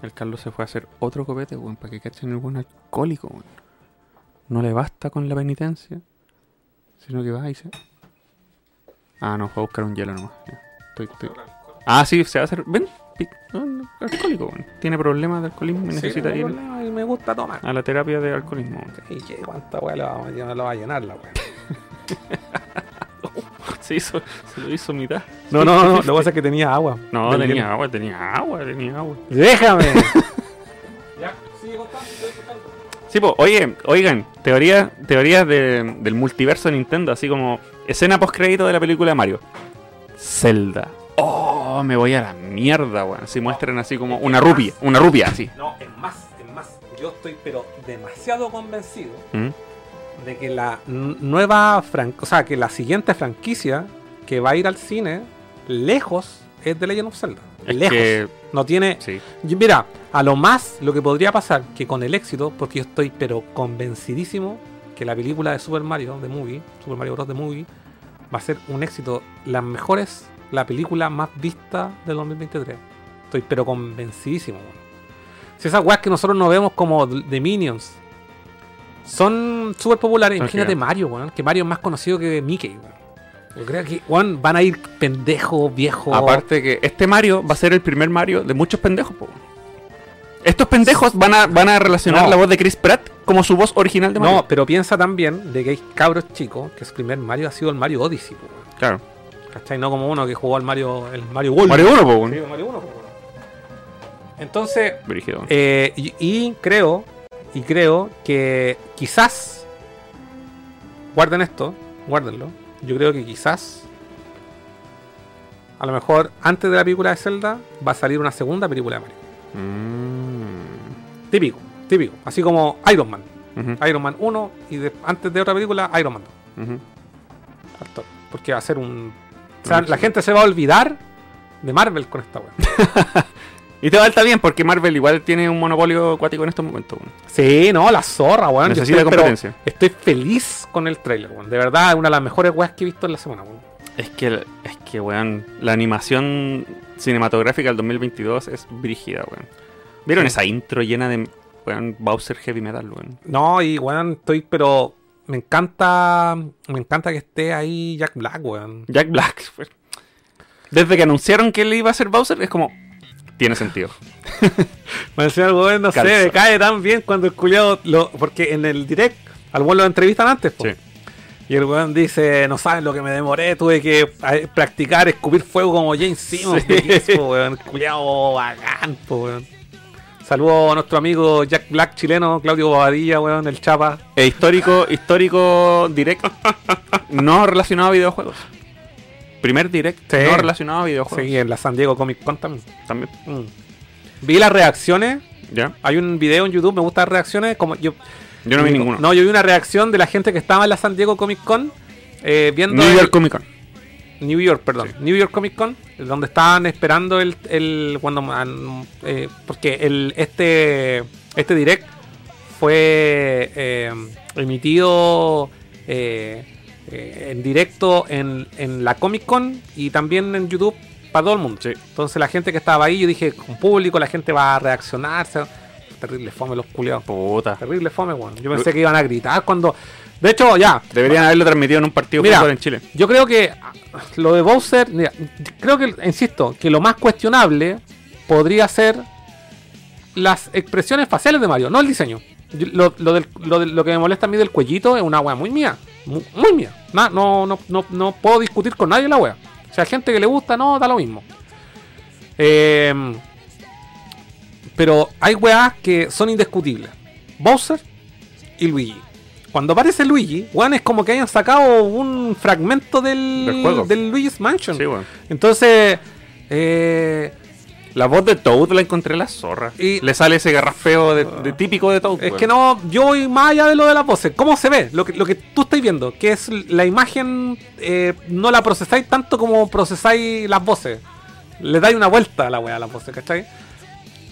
El Carlos se fue a hacer otro copete, weón, para que cachen el buen alcohólico, weón. No le basta con la penitencia, sino que va y se. Ah, no, fue a buscar un hielo nomás. Estoy- estoy- Ah, sí, se va a hacer. Ven, no, no, alcohólico, weón. Tiene problemas de alcoholismo y Sí, necesita no ir problema, y me gusta tomar. a la terapia de alcoholismo. weón. ¿Y qué? ¿Cuánta weá lo va, a- lo va a llenar la weá? Se hizo, se lo hizo mitad. No, no, no, lo que pasa es que tenía agua. No, tenía hielo. agua, tenía agua, tenía agua. Déjame. ya, sigue contando, sigue contando. Sí, pues, oye, oigan, teoría, teorías de- del multiverso de Nintendo, así como escena post crédito de la película de Mario. Zelda. Oh, me voy a la mierda, weón. Si muestran así como una rupia, una rupia así. No, es más, es más. Yo estoy pero demasiado convencido ¿Mm? de que la nueva fran o sea, que la siguiente franquicia que va a ir al cine lejos es de Legend of Zelda. Es lejos. que, No tiene. sí. Mira, a lo más lo que podría pasar que con el éxito, porque yo estoy pero convencidísimo que la película de Super Mario, de Movie, Super Mario Bros. de Movie, va a ser un éxito. Las mejores, la película más vista del 2023. Estoy pero convencidísimo. Si esas weas que nosotros no vemos como de Minions son súper populares, imagínate. Mario, weón, que Mario es más conocido que Mickey, weón. Yo creo que, weón, van a ir pendejos, viejos. Aparte que este Mario va a ser el primer Mario de muchos pendejos, po. Estos pendejos van a, van a relacionar No. la voz de Chris Pratt como su voz original de Mario. No, pero piensa también de que hay cabros chicos que su primer Mario ha sido el Mario Odyssey, po. Claro. ¿cachai? No como uno que jugó al Mario, el Mario World. Mario 1, po. Sí, Mario 1, po. Entonces, eh, y, y creo, y creo que quizás, guarden esto, guárdenlo, yo creo que quizás, a lo mejor antes de la película de Zelda va a salir una segunda película de Mario. Mm. Típico, típico, así como Iron Man. Iron Man 1 y de- antes de otra película Iron Man 2. ujú. al toque, Porque va a ser un... O sea, la gente se va a olvidar de Marvel con esta weá. Y te falta bien porque Marvel igual tiene un monopolio acuático en estos momentos. weón. Sí, no, la zorra, weón. Necesita estoy, competencia. estoy feliz con el trailer, weón. De verdad, una de las mejores weas que he visto en la semana, weón. Es que, es que, weón, la animación cinematográfica del 2022 es brígida, weón. ¿Vieron Sí. esa intro llena de, weón, Bowser Heavy Metal, weón? No, y weón, estoy, pero me encanta, me encanta que esté ahí Jack Black, weón. Jack Black, weón. Desde que anunciaron que él iba a ser Bowser, es como, tiene sentido. Me decía el weón, no Calza. sé, me cae tan bien cuando el culiado lo. Porque en el direct, al weón lo entrevistan antes, po. Sí. Y el weón dice, no saben lo que me demoré, tuve que eh, practicar escupir fuego como James Simmons. Sí. po, weón. Culeado bacán, po, weón. Saludos a nuestro amigo Jack Black chileno, Claudio Bobadilla, weón, el Chapa. E histórico, histórico direct no relacionado a videojuegos. Primer direct Sí. no relacionado a videojuegos. Sí, en la San Diego Comic Con también. También. Mm. Vi las reacciones. ¿Ya? Hay un video en YouTube, me gustan las reacciones. Como yo, Yo no vi ninguno. No, yo vi una reacción de la gente que estaba en la San Diego Comic Con. eh, viendo New el- York Comic Con. New York, perdón. New York Comic Con, donde estaban esperando el, el cuando eh, porque el este este direct fue eh, emitido eh, eh, en directo en, en la Comic Con y también en YouTube para todo el mundo. Sí. Entonces la gente que estaba ahí, yo dije, con público, la gente va a reaccionar. se- Terrible fome los culiados. Puta. Terrible fome, weón. Yo pensé que iban a gritar cuando... De hecho, ya, Deberían haberlo transmitido en un partido Mira, en Chile. yo creo que ah, lo de Bowser, mira, creo que, insisto, que lo más cuestionable podría ser las expresiones faciales de Mario, no el diseño. Yo- Lo, lo del- lo lo que me molesta a mí del cuellito es una wea muy mía, muy, muy mía. No, no, no, no puedo discutir con nadie la wea. O sea, gente que le gusta, no, da lo mismo. Eh, pero hay weas que son indiscutibles. Bowser y Luigi. Cuando aparece Luigi, weón, es como que hayan sacado un fragmento del, Del juego. del Luigi's Mansion. Sí. Entonces, eh, La voz de Toad la encontré en la zorra. Y- Le sale ese garrafeo de, de típico de Toad. es que no, yo voy más allá de lo de las voces. ¿Cómo se ve? Lo que, lo que tú estás viendo, que es la imagen, eh, no la procesáis tanto como procesáis las voces. Le dais una vuelta a la weá a las voces, ¿cachai?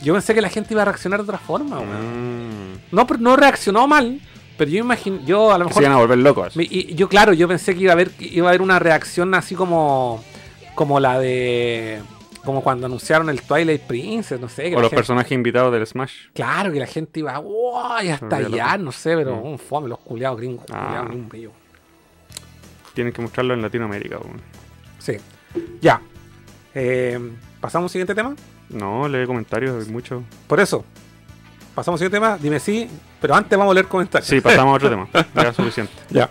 Yo pensé que la gente iba a reaccionar de otra forma, weón. Mm. No, no reaccionó mal, pero yo imagino, yo a lo mejor se iban a volver locos. Y yo, claro, yo pensé que iba a haber, iba a haber una reacción así como, como la de, como cuando anunciaron el Twilight Princess, no sé. Que O los gente- personajes invitados del Smash. Claro, que la gente iba, wow, y hasta allá, no sé, pero Mm. un fome, los culiados gringos, Ah. culiados, un brillo. Tienen que mostrarlo en Latinoamérica. Sí. Ya. Eh, ¿Pasamos al siguiente tema? No, lee comentarios, hay mucho. Por eso. Pasamos al siguiente tema, dime sí, pero antes vamos a leer comentarios. Sí, pasamos a otro tema. Ya suficiente. Ya.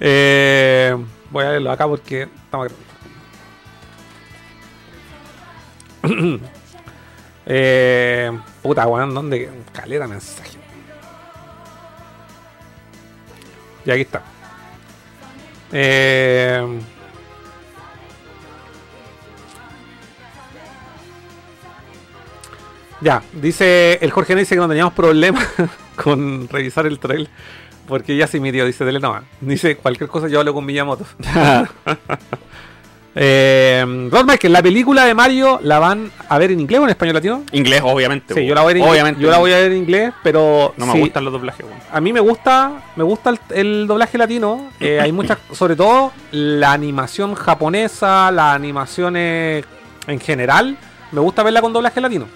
Eh, voy a leerlo acá porque estamos eh, puta, weón, ¿dónde? Calera mensaje. Y aquí está. Eh, ya, dice el Jorge dice que no teníamos problemas con revisar el trail porque ya se midió, dice Telenova. Dice cualquier cosa yo hablo con Miyamoto. eh, Rod Michael, la película de Mario la van a ver en inglés o en español latino? Inglés, obviamente. Sí, yo la voy a ver en Obviamente. Yo la voy a ver en inglés, pero No me sí, gustan los doblajes, a mí me gusta, me gusta el, el doblaje latino. Eh, hay muchas, sobre todo la animación japonesa, las animaciones en general. Me gusta verla con doblaje latino.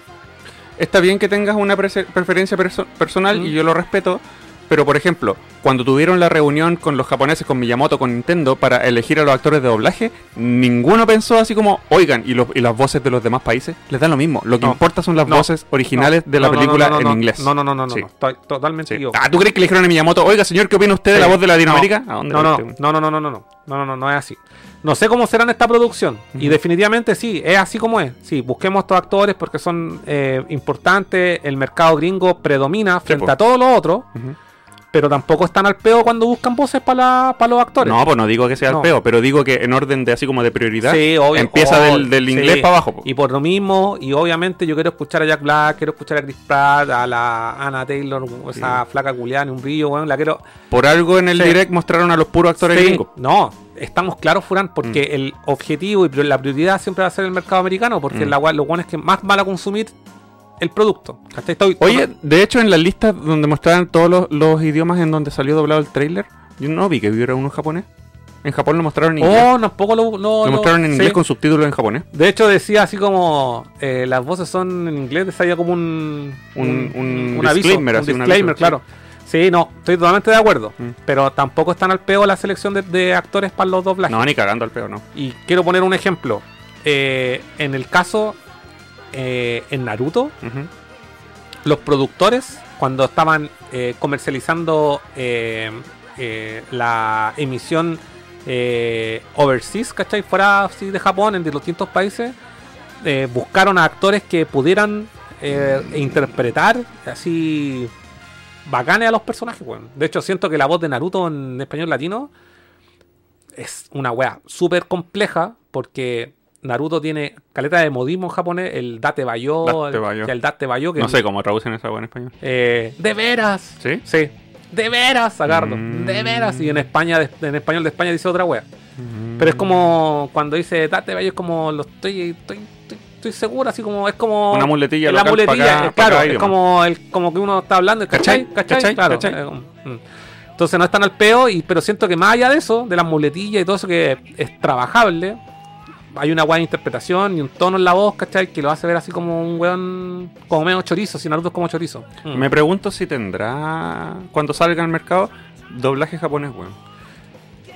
Está bien que tengas una preferencia perso- personal Mm. y yo lo respeto, pero por ejemplo, cuando tuvieron la reunión con los japoneses, con Miyamoto, con Nintendo, para elegir a los actores de doblaje, ninguno pensó así como, oigan, ¿y, los, y las voces de los demás países? Les dan lo mismo. Lo que No. importa son las No. voces originales No, de la película en inglés. No, no, no, no, no, Sí. totalmente Sí. Ah, ¿tú crees que le dijeron a Miyamoto, oiga señor, qué opina usted de la voz de Latinoamérica? No, ¿A dónde no, no, este, no, no, no, no, no, no, no, no, no, es así. No sé cómo será en esta producción. Y definitivamente sí, es así como es. Sí, busquemos estos actores porque son eh, importantes. El mercado gringo predomina frente a todos los otros. Ujú. Pero tampoco están al peo cuando buscan voces para los actores. No, pues no digo que sea No. el peo, pero digo que en orden de así como de prioridad, Sí, obvio. empieza del, del sí. inglés para abajo. po. Y por lo mismo, y obviamente yo quiero escuchar a Jack Black, quiero escuchar a Chris Pratt, a la Anna Taylor, esa flaca culiana, un brillo, weón, la quiero. Por algo en el direct mostraron a los puros actores gringos. No, estamos claros, Furán, porque Mm. el objetivo y la prioridad siempre va a ser el mercado americano, porque Mm. la, gua- lo bueno es que más van a consumir el producto. Estoy- Oye, de hecho, en las listas donde mostraban todos los, los idiomas en donde salió doblado el trailer, yo no vi que hubiera uno japonés. En Japón lo mostraron en inglés. oh, tampoco lo, no, lo mostraron en sí. inglés con subtítulos en japonés. De hecho, decía así como eh, las voces son en inglés, decía como un, Un- un aviso, disclaimer, un así, un disclaimer, aviso, claro. Sí, no, estoy totalmente de acuerdo. Mm. Pero tampoco están al peo la selección de, de actores para los doblajes. No, ni cagando al peo, no. Y quiero poner un ejemplo. Eh, en el caso eh, en Naruto, los productores, cuando estaban eh, comercializando eh, la emisión overseas, ¿cachai? Fuera así de Japón, en distintos países, buscaron a actores que pudieran interpretar así bacanes a los personajes, weón. De hecho, siento que la voz de Naruto en español latino es una wea súper compleja porque Naruto tiene caleta de modismo en japonés, el date bayo, Date el, bayo. el date bayo, que No sé cómo traducen esa weá en español. eh, de veras. ¿Sí? Sí. De veras, sacarlo. Mm. De veras. Y en España, de- en español de España dice otra wea. Pero es como cuando dice date bayo, es como lo estoy, estoy, estoy, estoy seguro, así como es como Una muletilla la muletilla, acá- claro, es como el como que uno está hablando, ¿cachai? ¿Cachai? ¿cachai? ¿Cachai? Claro. ¿cachai? eh, mm. Entonces no están al peo, y, pero siento que más allá de eso, de las muletillas y todo eso que es trabajable, hay una buena interpretación y un tono en la voz, ¿cachai? Que lo hace ver así como un weón, como medio chorizo, si Naruto es como chorizo. Mm. Me pregunto si tendrá, cuando salga al mercado, doblaje japonés, weón.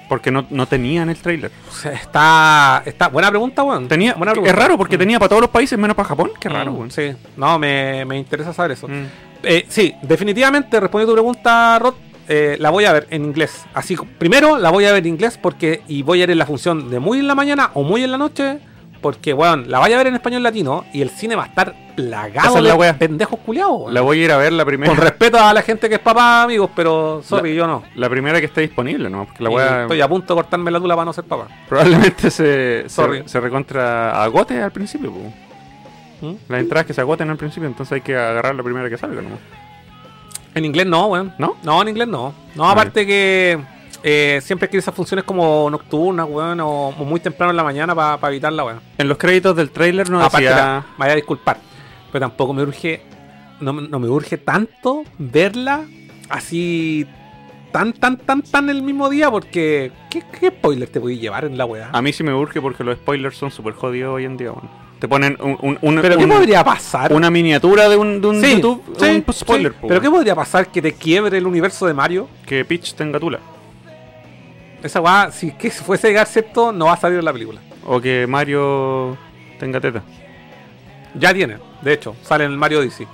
Porque no, no tenía en el trailer. O sea, está, está. Buena pregunta, weón. Tenía, Buena es pregunta. raro porque Mm. tenía para todos los países menos para Japón. Qué raro, Mm, weón. Sí, no, me, me interesa saber eso. Mm. Eh, sí, definitivamente, respondiendo a tu pregunta, Rod, eh, la voy a ver en inglés. Así, primero la voy a ver en inglés porque y voy a ver en la función de muy en la mañana o muy en la noche. Porque, weón, la voy a ver en español latino y el cine va a estar plagado es la de wea. pendejos culiados. La voy a ir a ver la primera. Con respeto a la gente que es papá, amigos, pero sorry, yo no. La primera que esté disponible, ¿no? Porque la wea Estoy a punto de cortarme la tula para no ser papá. probablemente se, Sorry. se, se recontra agote al principio, po. ¿Mm? Las entradas que se agoten al principio, entonces hay que agarrar la primera que salga, ¿no? En inglés no, weón. ¿No? No, en inglés no. No, aparte que eh, siempre quiere esas funciones como nocturnas, weón, o, o muy temprano en la mañana para evitarla, weón. En los créditos del trailer no aparte, decía... la- me vaya a disculpar, pero tampoco me urge, no, me- no me urge tanto verla así tan, tan, tan, tan el mismo día, porque ¿qué, qué spoiler te voy a llevar en la weá? A mí sí me urge porque los spoilers son súper jodidos hoy en día, weón. Te ponen un, un- un- ¿Pero qué podría pasar? una miniatura de un, de un Sí, YouTube, sí, un spoiler, sí. ¿Pero qué podría pasar que te quiebre el universo de Mario? Que Peach tenga tula. Esa weá, si que fuese a llegar cierto, no va a salir en la película. O que Mario tenga teta. Ya tiene, de hecho, sale en el Mario Odyssey.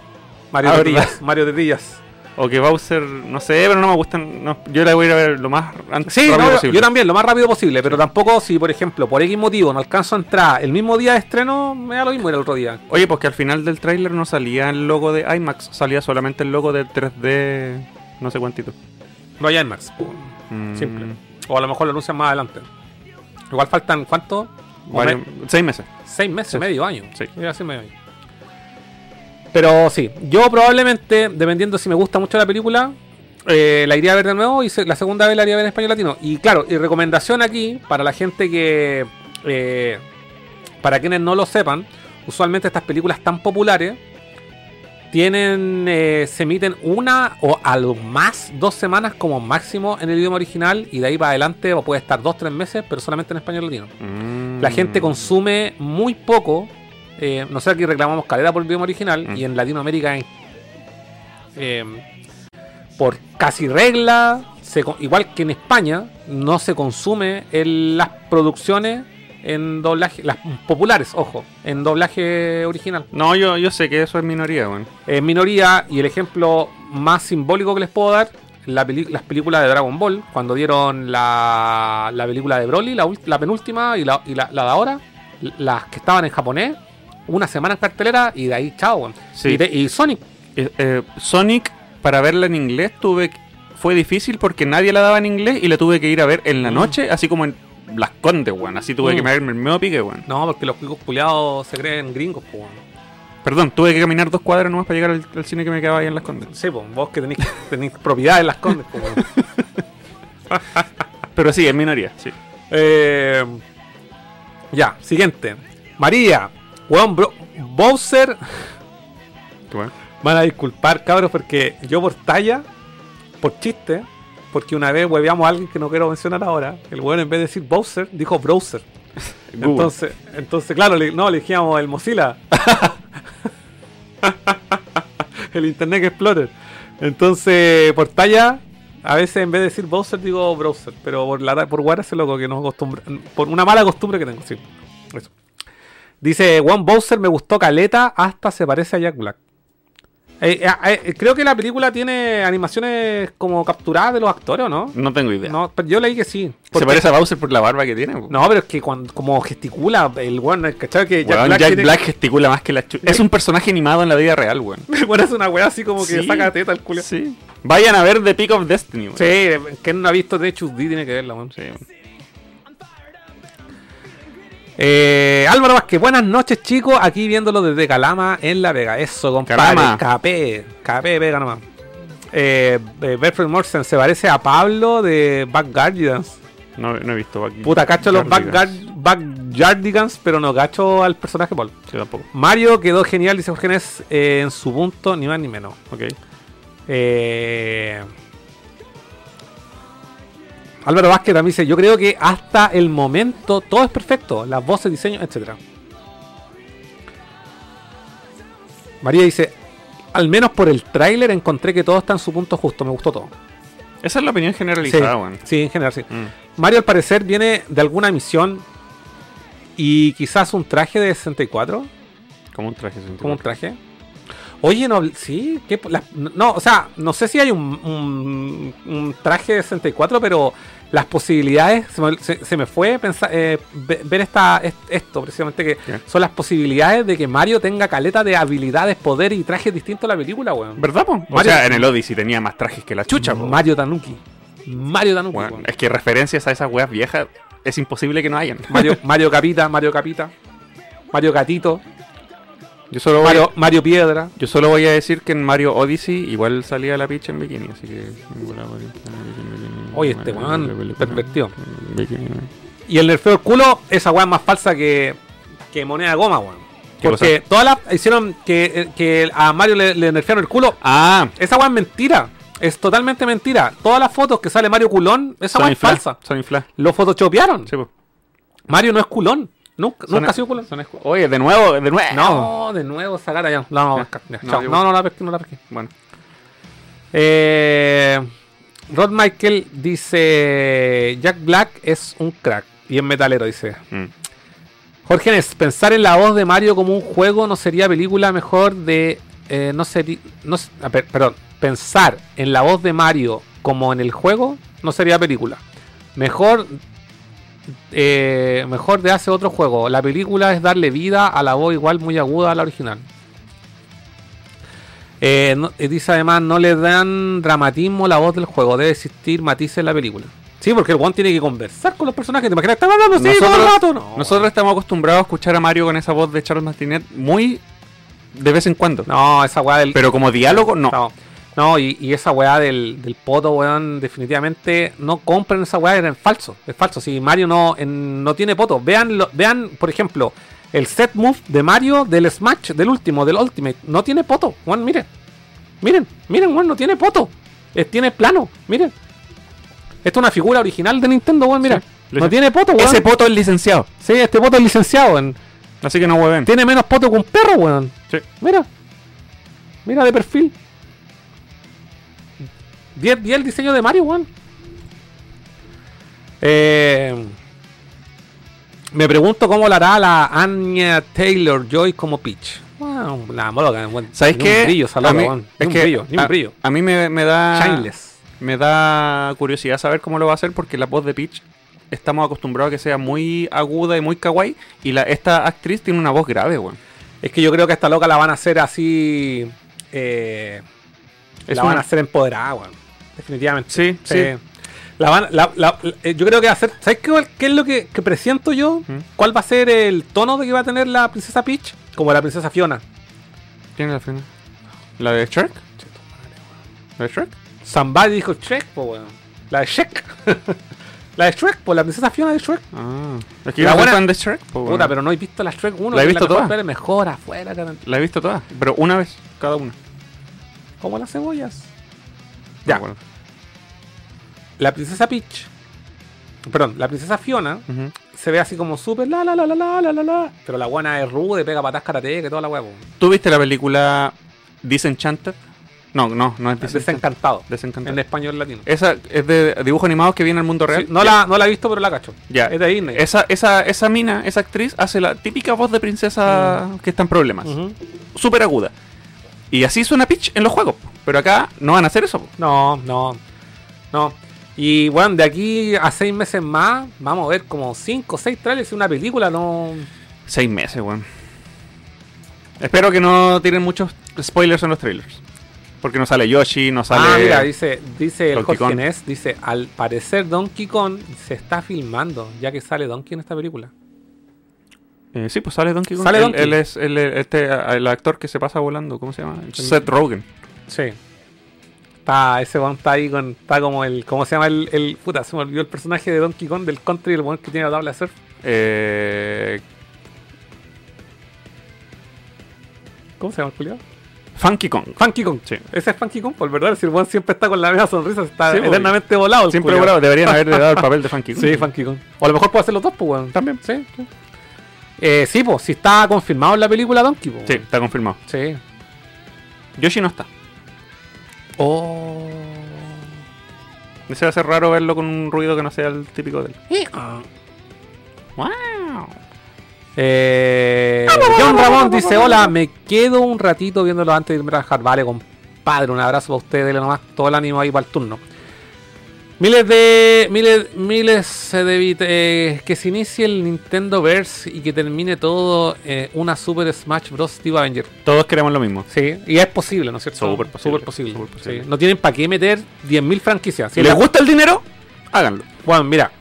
Mario Ah, de Mario de Trillas. O que Bowser, no sé, pero no me gustan. no, yo la voy a ir a ver lo más antes Sí, rápido no, posible. yo también, lo más rápido posible, pero tampoco si, por ejemplo, por X motivo no alcanzo a entrar el mismo día de estreno, me da lo mismo ir el otro día. Oye, pues que al final del tráiler no salía el logo de IMAX, salía solamente el logo de 3D, no sé cuántito. No hay IMAX, Mm, simple. O a lo mejor lo anuncian más adelante. Igual faltan, ¿cuánto? Seis meses. seis meses, Sí. medio año. Sí. Iba a decir medio año. Pero sí, yo probablemente, dependiendo si me gusta mucho la película, eh, la iría a ver de nuevo y se- la segunda vez la iría a ver en español latino. Y claro, y recomendación aquí para la gente que, eh, para quienes no lo sepan, usualmente estas películas tan populares tienen, eh, se emiten una o a lo más dos semanas como máximo en el idioma original y de ahí para adelante o puede estar dos, tres meses, pero solamente en español latino. Mm. La gente consume muy poco. Eh, no sé, aquí reclamamos calidad por el idioma original. Mm. Y en Latinoamérica, en- eh, por casi regla, se igual que en España, no se consume el- las producciones en doblaje, las populares, ojo, en doblaje original. No, yo, yo sé que eso es minoría, weón. En minoría, y el ejemplo más simbólico que les puedo dar, la las películas de Dragon Ball, cuando dieron la, la película de Broly, la, la penúltima y, la, y la, la de ahora, las que estaban en japonés, una semana en cartelera y de ahí chao. weón. Sí. Y, de- y Sonic, Eh, eh, Sonic, para verla en inglés, tuve fue difícil porque nadie la daba en inglés y la tuve que ir a ver en la Mm. noche, así como en Las Condes, weón. Así tuve que Mm. verme el medio pique, weón. no, porque los cuicos culiados se creen gringos, weón. Perdón, tuve que caminar dos cuadras nomás para llegar al, al cine que me quedaba ahí en Las Condes. Sí, pues, vos que tenéis, tenéis propiedad en las condes, weón. Pero sí, es minoría, sí. Eh, ya, siguiente. María, weón, bro, Bowser. Bueno. Van a disculpar, cabros, porque yo por talla, por chiste, porque una vez hueveamos a alguien que no quiero mencionar ahora, el weón en vez de decir Bowser, dijo Browser. Google. Entonces, entonces claro, le- no, le dijimos el Mozilla. el Internet Explorer. Entonces, por talla, a veces en vez de decir Bowser digo Browser, pero por la por guardar ese loco que no acostumbra, por una mala costumbre que tengo, sí. Eso. Dice, Juan Bowser me gustó caleta hasta se parece a Jack Black. Eh, eh, eh, creo que la película tiene animaciones como capturadas de los actores, ¿o no? No tengo idea. No, pero yo leí que sí. Se parece a Bowser por la barba que tiene. No, pero es que cuando, como gesticula el weón, ¿cachai? Que Jack Black, Jack tiene- Black gesticula más que la chu- Es un personaje animado en la vida real, weón. weón es una weá así como que Sí. saca teta al culo. Sí. Vayan a ver The Peak of Destiny, weón. Sí, que no ha visto de D tiene que verla, weón. Sí. Eh, Álvaro Vázquez, buenas noches chicos, aquí viéndolo desde Calama en La Vega. Eso, compadre. Calama. KP, KP Vega nomás. Eh, eh, Belfred Morrison se parece a Pablo de Backyardigans. No, no he visto Back- Puta, cacho los Backyardigans. Backyard- Backyardigans, pero no cacho al personaje Paul. Yo tampoco. Mario quedó genial, dice Jorge Nes, eh, en su punto, ni más ni menos. Ok. Eh, Álvaro Vázquez también dice, yo creo que hasta el momento todo es perfecto, las voces, diseño, etcétera. María dice, al menos por el tráiler encontré que todo está en su punto justo, me gustó todo. Esa es la opinión Sí, generalizada, weón. sí, en general sí. Mm. Mario al parecer viene de alguna misión y quizás un traje de 64. Como un traje. sin como un traje. Oye, no, sí, ¿qué no, o sea, no sé si hay un, un- un traje de 64, pero las posibilidades, se me, se- se me fue pensar, eh, ve- ver esta, est- esto precisamente, que ¿Qué? son las posibilidades de que Mario tenga caleta de habilidades, poder y trajes distintos a la película, weón. ¿Verdad, po? O sea, en el Odyssey tenía más trajes que la chucha, po. Mario Tanuki. Mario Tanuki, weón. es que referencias a esas weas viejas es imposible que no hayan. Mario, Mario Capita, Mario Capita, Mario Gatito, Yo solo, voy, Mario, Mario Piedra. yo solo voy a decir que en Mario Odyssey igual salía la picha en bikini, así que... Oye, este weón, pervertido. Y el nerfeo del culo, esa weá es más falsa que, que moneda de goma, weón. ¿Qué Porque todas las hicieron que, que a Mario le, le nerfearon el culo. Ah, Esa weá es mentira. Es totalmente mentira. Todas las fotos que sale Mario culón, esa weá es infla. falsa. Son infla. Lo photoshopearon. Sí. Mario no es culón. Nunca, Son- nunca ha sido culón. Oye, de nuevo, de nuevo. No, de nuevo esa cara ya. No, no, Ya. No, no, no, la pesqué, no la pesqué. Bueno, Eh, Rod Michael dice: Jack Black es un crack. Y es metalero, dice. mm. Jorge Nes, pensar en la voz de Mario como un juego no sería película mejor de. eh, no sería. No, per- perdón. Pensar en la voz de Mario como en el juego no sería película. Mejor. Eh, mejor de hace otro juego. La película es darle vida a la voz igual muy aguda a la original. Eh, no- eh, dice además, no le dan dramatismo a la voz del juego, debe existir matices en la película. Sí, porque el one tiene que conversar con los personajes. ¿Te imaginas? Hablando así todo el rato. No. nosotros estamos acostumbrados a escuchar a Mario con esa voz de Charles Martinet muy de vez en cuando. No, esa weá del. Pero como diálogo, no. No, No, y, y esa weá del, del poto, weón, definitivamente no compren esa weá, es falso. Es falso. Si Mario no, en- no tiene poto, vean, lo- vean, por ejemplo, el set move de Mario del Smash, del último, del Ultimate, no tiene poto. Weón, miren. Miren, miren, weón, no tiene poto. Eh, tiene plano, miren. Esto es una figura original de Nintendo, weón, mira. Sí. No tiene poto, weón. Ese poto es licenciado. Sí, este poto es licenciado, weón. Así que no hueven. Tiene menos poto que un perro, weón. Sí. Mira. Mira de perfil. 10 10 el diseño de Mario, weón. Eh, me pregunto cómo lo hará la Anya Taylor Joy como Peach. Wow, la moloca, weón. ¿Sabes Ni qué? Un brillo, esa A loca, mí- weón. Ni es un que brillo, ni un a- brillo. A mí me, me da. Shineless. Me da curiosidad saber cómo lo va a hacer porque la voz de Peach estamos acostumbrados a que sea muy aguda y muy kawaii. Y la, esta actriz tiene una voz grave, weón. Es que yo creo que a esta loca la van a hacer así. Eh, Es la una- van a hacer empoderada, weón. Definitivamente. Sí, sí. La van, la- la- la- eh, yo creo que va a ser. ¿Sabes qué, qué es lo que, que presiento yo? ¿Mm? ¿Cuál va a ser el tono de que va a tener la princesa Peach? Como la princesa Fiona. ¿Quién es la final? ¿La de Shrek? ¿La de Shrek? Somebody dijo Shrek, po, weón. La de Shrek. la de Shrek, pues la princesa Fiona de Shrek. Ah. Es que La buena- fan de Shrek. Puta, pero no he visto la Shrek 1. La he visto mejor, toda. pero mejor afuera. La he visto toda, pero una vez, cada una. Como las cebollas. Ya. La princesa Peach. Perdón, la princesa Fiona se ve así como súper la la la la la la la la. Pero la buena es rude, pega patas karate, que toda la huevo. ¿Tú viste la película Disenchanted? No, no, no es. Desencantado. Desencantado. En español latino. Esa es de dibujos animados que viene al mundo real. Sí, no, la, no la he visto, pero la cacho. Ya. Es de Disney. Esa, esa, esa mina, esa actriz, hace la típica voz de princesa que está en problemas. Ujú. Súper aguda. Y así suena Peach en los juegos. Pero acá no van a hacer eso. No, no, no. Y bueno, de aquí a seis meses más, vamos a ver como cinco o seis trailers y una película, no. Seis meses, weón. Espero que no tiren muchos spoilers en los trailers. Porque no sale Yoshi, no sale. Ah, mira, dice, dice el Jorge. Ness, dice, al parecer Donkey Kong se está filmando, ya que sale Donkey en esta película. Eh, sí, pues sale Donkey Kong. Sale Él- Donkey. Él, es el, este, el actor que se pasa volando. ¿Cómo se llama? Seth Rogen. Sí. Está, ese weón está ahí con, está como el, ¿cómo se llama el, el, puta, se me olvidó el personaje de Donkey Kong del country, el weón que tiene la tabla de surf. Eh, ¿Cómo se llama el Julio? Funky Kong. Funky Kong. Sí. Ese es Funky Kong, por verdad, si el siempre está con la misma sonrisa, está Sí, pues, eternamente volado. Siempre culiao. volado. Deberían haberle dado el papel de Funky Kong. Sí, Funky Kong. O a lo mejor puede hacer los dos, pues, weón. También. Sí, sí. Eh, sí, pues, si está confirmado en la película Donkey, pues. Sí, está confirmado. Sí. Yoshi no está. Oh. Ese va a ser raro verlo con un ruido que no sea el típico de él. Wow. Eh, John Ramón dice: Hola, me quedo un ratito viéndolo antes de irme a trabajar. Vale, compadre, un abrazo para ustedes, dele nomás todo el ánimo ahí para el turno. Miles de. Miles, miles de eh, que se inicie el Nintendo Verse y que termine todo eh, una Super Smash Bros. Steve Avenger. Todos queremos lo mismo. Sí, y es posible, ¿no es cierto? Súper posible, Súper posible. súper posible. sí. No tienen para qué meter 10.000 franquicias. Si les gusta el dinero, háganlo. Bueno, mira,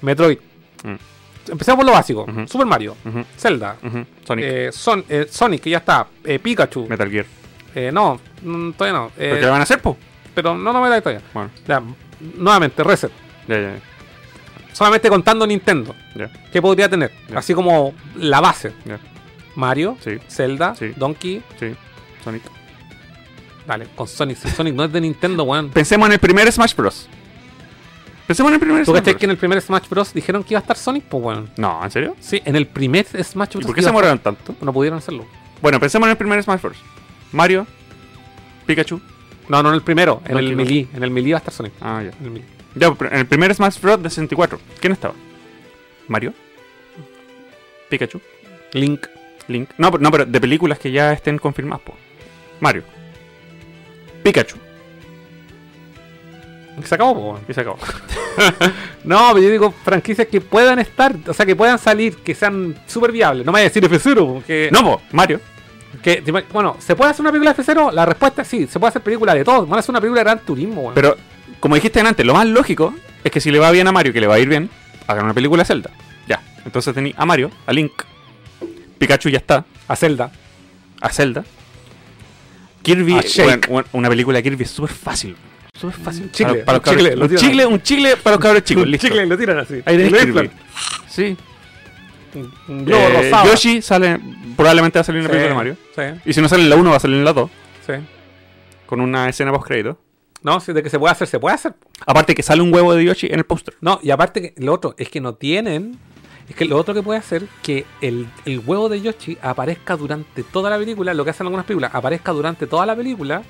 Metroid. Mm. Empecemos por lo básico. Super Mario, Zelda, ujú. Sonic. eh, Son- eh, Sonic, que ya está, eh, Pikachu. Metal Gear. Eh, no, mm, todavía no. ¿Pero qué van a hacer, po? pero no, no me da todavía. Bueno, Ya, nuevamente, Reset. ya, ya. Solamente contando Nintendo. ¿Qué podría tener? Así como la base. Mario, Sí. Zelda, Sí. Donkey. Sí, Sonic. Dale, con Sonic. Si Sonic no es de Nintendo, weón. Pensemos en el primer Smash Bros. Pensemos en el primer ¿Tú Smash Bros. que en el primer Smash Bros. dijeron que iba a estar Sonic? Pues bueno. No, ¿en serio? Sí, en el primer Smash ¿Y Bros. por qué se a moraron tanto? No pudieron hacerlo. Bueno, pensemos en el primer Smash Bros. Mario, Pikachu. No, no en el primero, en el. Melee. En el Melee va a estar Sonic. Ah, ya. En el Melee. Ya, en el primer Smash Bros. de 64, ¿quién estaba? ¿Mario? ¿Pikachu? Link. ¿Link? No, pero, no, pero de películas que ya estén confirmadas, po. Mario. Pikachu. Se acabó, po. Y se acabó. No, pero yo digo franquicias que puedan estar, o sea, que puedan salir, que sean súper viables. No me vaya a decir F0, que, No, po, Mario. Que bueno, ¿se puede hacer una película de F0? La respuesta es sí, se puede hacer película de todo. Van a hacer una película de Gran Turismo, weón. Pero, como dijiste antes, lo más lógico es que si le va bien a Mario, que le va a ir bien, hagan una película de Zelda. Ya. Entonces tení a Mario, a Link, Pikachu ya está, A Zelda. a Zelda. Kirby, A Shake. bueno, bueno, una película de Kirby es súper fácil. Súper fácil. Chicle, Para- para un chicle, un chicle, ahí. un chicle para los cabros chicos. Un listo. chicle y lo tiran así. Ahí tenés Kirby. Sí. Un, un globo Eh, rosado. Yoshi sale, probablemente va a salir en una Sí, película de Mario. Sí, Y si no sale en la 1, va a salir en la 2. sí. Con una escena post crédito. No, si de que se puede hacer, se puede hacer. Aparte que sale un huevo de Yoshi en el póster. No, y aparte que lo otro es que no tienen. Es que lo otro que puede hacer que el, el huevo de Yoshi aparezca durante toda la película, lo que hacen algunas películas, aparezca durante toda la película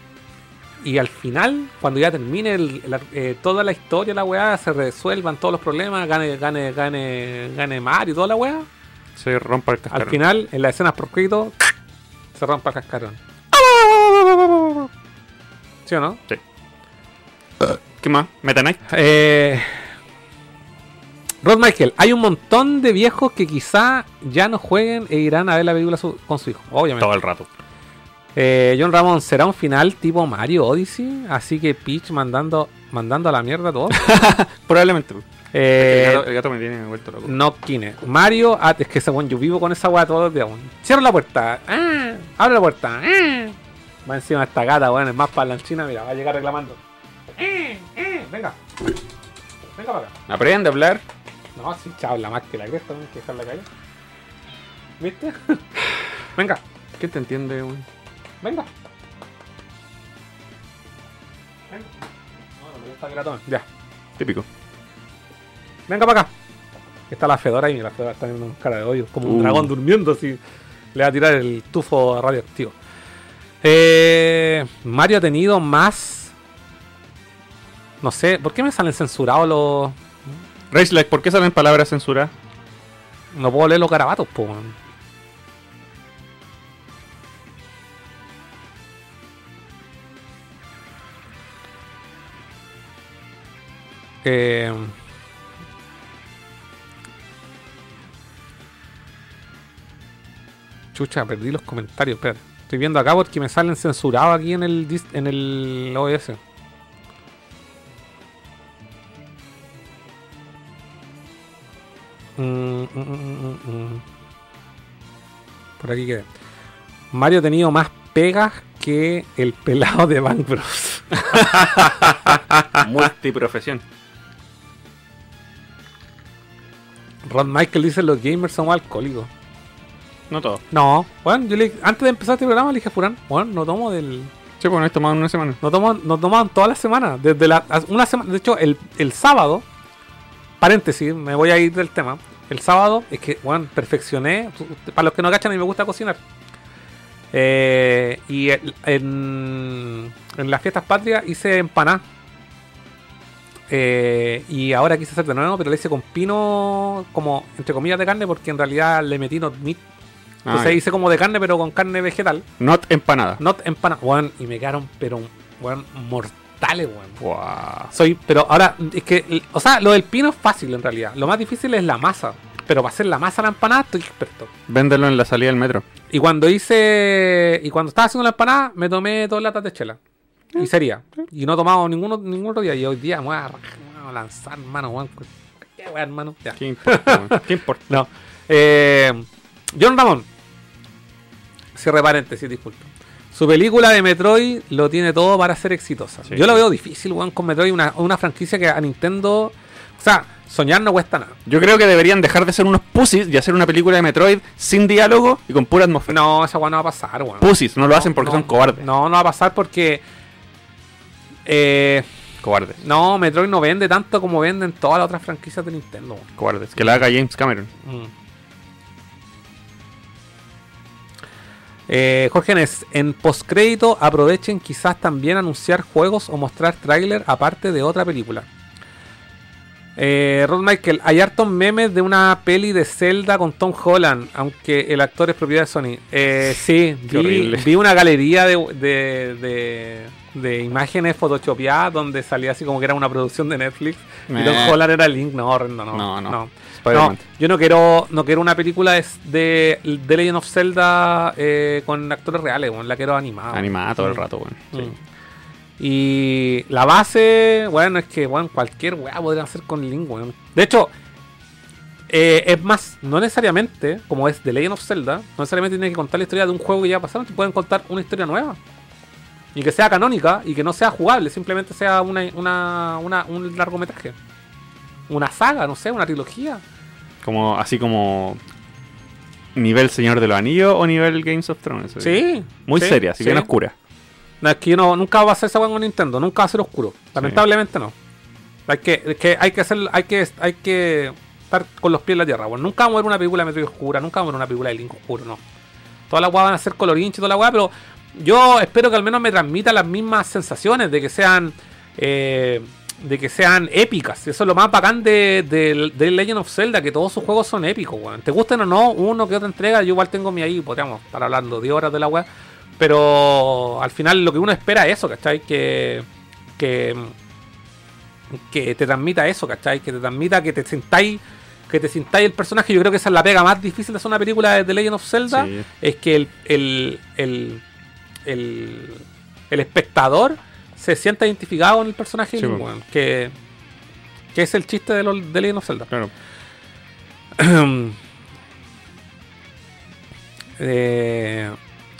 y al final, cuando ya termine el- la- eh, toda la historia, la weá, se resuelvan todos los problemas, gane, gane, gane, gane Mario y toda la weá. Se rompa el cascarón. Al final, en las escenas por crédito, se rompa el cascarón. ¿Sí o no? ¿Qué más? Meta Knight. Eh, Rod Michael, hay un montón de viejos que quizá ya no jueguen e irán a ver la película su- con su hijo, obviamente. Todo el rato. Eh, John Ramón, ¿será un final tipo Mario Odyssey? Así que Peach mandando, mandando a la mierda todo. Probablemente. Eh, el, gato, el gato me tiene vuelto loco. no Kine. Mario, ah, es que según yo vivo con esa weá todos los días. Cierra la puerta. Ah, abre la puerta. Ah. Va encima de esta gata, weón. Es más parlanchina, mira, va a llegar reclamando. Eh, eh, venga. Venga para acá. Aprende a hablar. No, sí, chao, la más que la cresta, hay que dejarla caer. ¿Viste? venga, ¿Qué te entiende, weón? Venga. Venga. No, no la tomen. Ya, Típico. venga para acá. Está la Fedora y la Fedora está en cara de hoyo, como un Uh. dragón durmiendo así. Le va a tirar el tufo radioactivo. Eh, Mario ha tenido más. No sé, ¿por qué me salen censurados los. Racelike, ¿por qué salen palabras censuradas? No puedo leer los garabatos, po. Eh, chucha, perdí los comentarios. Espera, estoy viendo acá porque me salen censurados aquí en el en OS. Mm, mm, mm. Por aquí quedé. Mario ha tenido más pegas que el pelado de Bang Bros. Multiprofesión. Ron Michael dice los gamers somos alcohólicos. No todo. No, bueno, yo le, antes de empezar este programa le dije a Furán, bueno, no tomo del. Sí, pues no he tomado en una semana. No tomo, no tomaban todas las semanas. Desde la, una semana. De hecho, el, el sábado. Paréntesis, me voy a ir del tema. El sábado es que, bueno, perfeccioné. Para los que no cachan, a mí me gusta cocinar. Eh, y el- en, en las fiestas patrias hice empaná. Eh, y ahora quise hacer de nuevo, pero le hice con pino, como entre comillas de carne, porque en realidad le metí not meat. Entonces Ah, hice como de carne, pero con carne vegetal. Not empanada. Not empanada. Weón, y me quedaron, pero, weón, mortales. Guau. Soy, pero ahora, es que, o sea, lo del pino es fácil en realidad. Lo más difícil es la masa. Pero para hacer la masa la empanada estoy experto. Véndelo en la salida del metro. Y cuando hice, y cuando estaba haciendo la empanada, me tomé dos latas de chela. Y sería. Y no he tomado ninguno, ningún otro día. Y hoy día me voy a, me voy a lanzar, hermano, weón. ¿Qué weón, hermano? Ya. ¿Qué importa? ¿Qué importa? No. Eh, John Ramón. Cierre paréntesis, disculpa. Su película de Metroid lo tiene todo para ser exitosa. Sí. Yo lo veo difícil, weón, con Metroid, una, una franquicia que a Nintendo. O sea, soñar no cuesta nada. Yo creo que deberían dejar de ser unos pussies y hacer una película de Metroid sin diálogo y con pura atmósfera. No, esa weón no va a pasar, weón. Pussies, no lo hacen porque no, son cobardes. No, no va a pasar porque. Eh, Cobardes. no, Metroid no vende tanto como venden todas las otras franquicias de Nintendo. Cobardes. Que la haga James Cameron. Mm. Eh, Jorge Nes, en postcrédito aprovechen quizás también anunciar juegos o mostrar tráiler aparte de otra película. Eh, Rod Michael, hay hartos memes de una peli de Zelda con Tom Holland, aunque el actor es propiedad de Sony. Eh, sí, vi, vi una galería de, de, de- de imágenes photoshopeadas donde salía así como que era una producción de Netflix y Tom. Holland era Link. No, horrendo, no. No, no. no. Yo no quiero, no quiero una película de, de, de Legend of Zelda eh, con actores reales, weón, la quiero animada. Animada todo el rato, weón. Sí. Mm. Y la base, bueno, es que bueno, cualquier weá podría hacer con Link, weón. De hecho, eh, es más, no necesariamente, como es The Legend of Zelda, no necesariamente tiene que contar la historia de un juego que ya pasaron, te pueden contar una historia nueva. Y que sea canónica y que no sea jugable, simplemente sea una, una, una- un largometraje. Una saga, no sé, una trilogía. Como, así como. Nivel Señor de los Anillos o nivel Games of Thrones. Sí. Muy sí, seria, así sí. bien oscura. No, es que yo no, nunca va a ser esa con Nintendo, nunca va a ser oscuro. Lamentablemente no. Hay que, es que hay que hacer, hay que, hay que estar con los pies en la tierra. weón. nunca vamos a ver una película de Metroid oscura, nunca vamos a ver una película de Link oscuro, no. Todas las weas van a ser colorinche y toda la weá, pero yo espero que al menos me transmita las mismas sensaciones de que sean. eh, de que sean épicas. Eso es lo más bacán de, de- de Legend of Zelda, que todos sus juegos son épicos, weón. Te gusten o no, uno que otra entrega, yo igual tengo mi ahí, podríamos estar hablando de horas de la weá. Pero al final lo que uno espera es eso, ¿cachai? Que, que, que te transmita eso, ¿cachai? Que te transmita que te sintáis que te sintáis el personaje. Yo creo que esa es la pega más difícil de hacer una película de The Legend of Zelda. Sí. Es que el, el, el, el, el espectador se sienta identificado con el personaje. Sí, que, que es el chiste de, los de Legend of Zelda. Claro. Eh,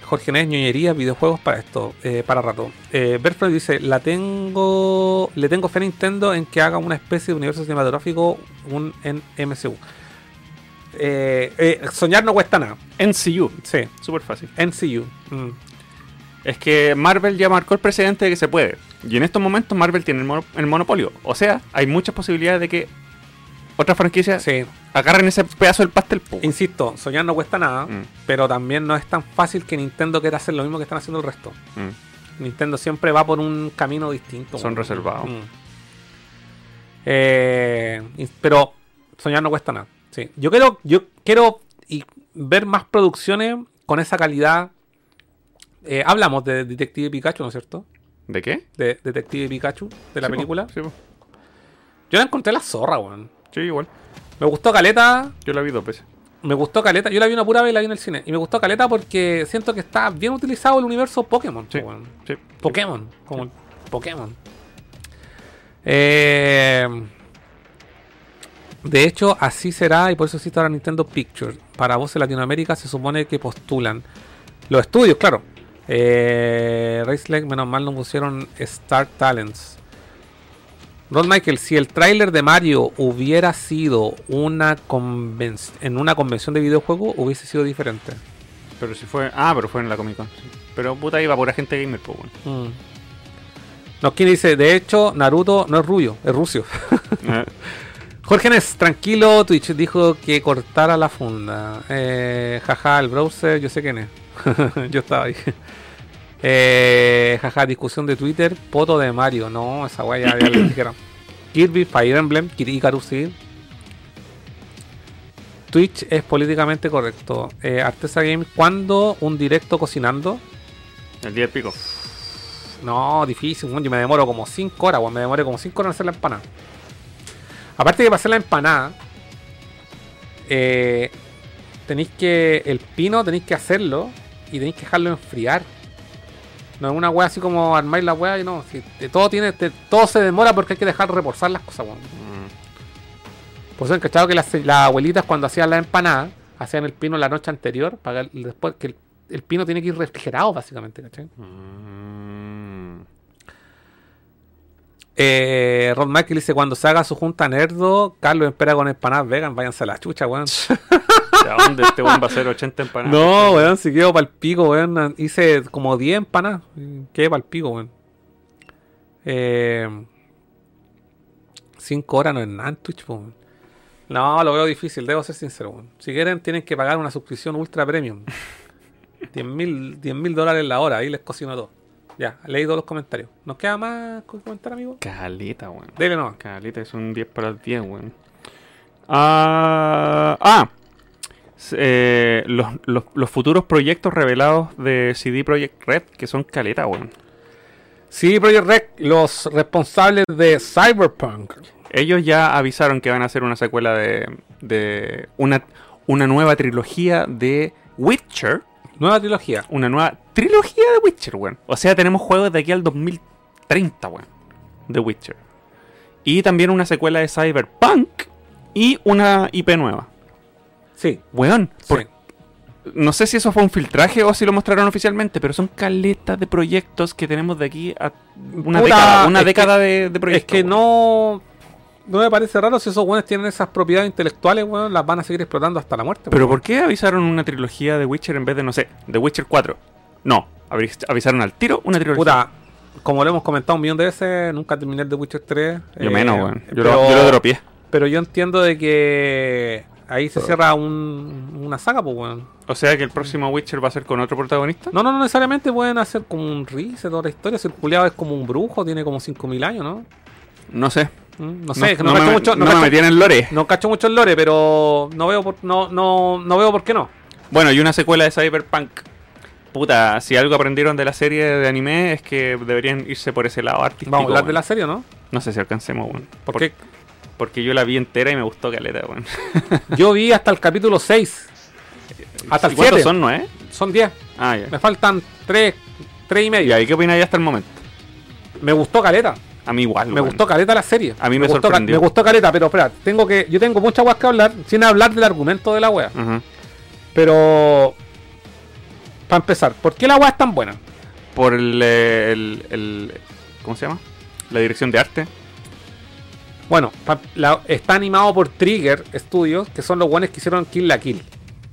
Jorge Nes, ñoñería, videojuegos para esto, eh, para rato. Eh, dice, la tengo, le tengo fe a Nintendo en que haga una especie de universo cinematográfico un, en MCU. Eh, eh, soñar no cuesta nada. NCU. Sí, Súper fácil. MCU. Mm. Es que Marvel ya marcó el precedente de que se puede. Y en estos momentos Marvel tiene el, mono- el monopolio. O sea, hay muchas posibilidades de que otras franquicias Sí, agarren ese pedazo del pastel. insisto, soñar no cuesta nada, Mm. pero también no es tan fácil que Nintendo quiera hacer lo mismo que están haciendo el resto. Mm. Nintendo siempre va por un camino distinto. Son reservados. Mm. Eh, pero soñar no cuesta nada. Sí. Yo quiero, yo quiero y ver más producciones con esa calidad. Eh, hablamos de Detective Pikachu, ¿no es cierto? ¿De qué? De Detective Pikachu, de la Sí, po. película. Sí, po. Yo la encontré la zorra, weón. Sí, igual. Me gustó Caleta. Yo la vi dos veces. Me gustó Caleta. Yo la vi una pura vez y la vi en el cine. Y me gustó Caleta porque siento que está bien utilizado el universo Pokémon. Sí. Pokémon. Como Pokémon. Eh, de hecho, así será y por eso existe ahora Nintendo Pictures. Para vos en Latinoamérica se supone que postulan los estudios, claro. Eh, Raceleg, menos mal no pusieron Star Talents. Ron Michael, si el tráiler de Mario hubiera sido una en una convención de videojuegos, hubiese sido diferente. Pero si fue. Ah, pero fue en la Comic Con. Pero puta iba por agente gamer, pues bueno. Mm. No, quien dice, de hecho, Naruto no es rubio, es rucio. Eh, Jorge Nes, tranquilo, Twitch dijo que cortara la funda. Eh, jaja, el browser, yo sé quién es. yo estaba ahí. Eh, jaja, discusión de Twitter, poto de Mario. No, esa weá ya, ya le dijeron. Kirby, Fire Emblem, Icarus, sí. Twitch es políticamente correcto. Eh, Artesa Game, ¿cuándo un directo cocinando? el día del pico. No, difícil, yo me demoro como 5 horas, weón, me demoré como 5 horas en hacer la empanada. Aparte de hacer la empanada, eh, tenéis que. El pino tenéis que hacerlo y tenéis que dejarlo enfriar. No es una wea así como armáis la wea y no. si te- todo tiene, te- todo se demora porque hay que dejar reposar las cosas, weón. Mm. Por eso cachado que las, las abuelitas cuando hacían la empanada, hacían el pino la noche anterior, para que después que el, el pino tiene que ir refrigerado, básicamente, ¿cachai? Mm. Eh, Ron Michael dice: Cuando se haga su junta nerdo, Carlos espera con empanadas vegan. Váyanse a la chucha, weón. ¿De dónde este weón va a hacer 80 empanadas? no, weón, si quedo pa'l pico, weón. Hice como 10 empanadas. Quedé pa'l pico, weón. Eh, 5 horas no es nada en Twitch, weón. No, lo veo difícil, debo ser sincero, weón. Si quieren, tienen que pagar una suscripción ultra premium. 10 mil dólares la hora, ahí les cocino todo. Ya, leí todos los comentarios. ¿Nos queda más que comentar, amigo? Caleta, weón. Dele no. Caleta es un 10 para el 10, weón. Ah, ah. Eh, los, los- los futuros proyectos revelados de CD Projekt Red, que son caleta, weón. Sí, Project Rec, los responsables de Cyberpunk. Ellos ya avisaron que van a hacer una secuela de, de una, una nueva trilogía de Witcher. Nueva trilogía. Una nueva trilogía de Witcher, weón. O sea, tenemos juegos de aquí al 2030, weón. De Witcher. Y también una secuela de Cyberpunk y una IP nueva. Sí, Weón, por- sí. no sé si eso fue un filtraje o si lo mostraron oficialmente, pero son caletas de proyectos que tenemos de aquí a una Puta, década, una década que- de, de Es proyectos. que weón. no. No me parece raro si esos buenos tienen esas propiedades intelectuales, weón, las van a seguir explotando hasta la muerte. Pero weón. ¿por qué avisaron una trilogía de Witcher en vez de, no sé, de Witcher 4? No, avis- avisaron al tiro una trilogía. Puta, como lo hemos comentado un millón de veces, nunca terminé el de Witcher 3. yo eh, menos, weón. Yo, pero, lo, yo lo dropié. pero yo entiendo de que ahí se cierra un- una saga, pues, weón. O sea que el próximo Witcher va a ser con otro protagonista. No, no, no necesariamente pueden hacer como un reset toda la historia. Si el culiado es como un brujo, tiene como 5000 años, ¿no? No sé. No sé, no, no cacho me, mucho. no No, cacho- lore. no cacho mucho el lore, pero no veo por, no, no, no veo por qué no. Bueno, y una secuela de Cyberpunk. Puta, si algo aprendieron de la serie de anime es que deberían irse por ese lado artístico. Vamos a hablar de la serie, ¿no? No sé si alcancemos, weón. ¿Por qué? Porque yo la vi entera y me gustó caleta, weón. Yo vi hasta el capítulo 6. Hasta el ¿Y ¿Cuántos 7. son, no eh? Son 10. Ah, ya. Me faltan 3, 3 y medio. ¿Y ahí qué opináis hasta el momento? Me gustó Caleta. A mí igual, Me gustó Caleta la serie. A mí me gustó, sorprendió. Me gustó Caleta, pero espera, tengo que, yo tengo muchas weas que hablar sin hablar del argumento de la wea. Pero. Para empezar, ¿por qué la wea es tan buena? Por el, eh, el, el- ¿Cómo se llama? La dirección de arte. Bueno, pa- la- está animado por Trigger Studios, que son los guanes que hicieron Kill la Kill.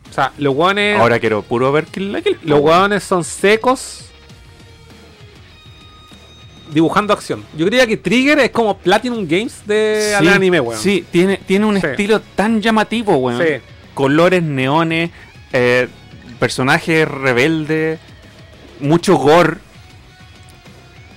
O sea, los guanes. Ahora quiero puro ver Kill la Kill. Los hueones son secos. Dibujando acción. Yo creía que Trigger es como Platinum Games de Sí, anime, weón. Sí, tiene, tiene un Sí. estilo tan llamativo, weón. Sí. Colores, neones, eh, personajes rebeldes, mucho gore.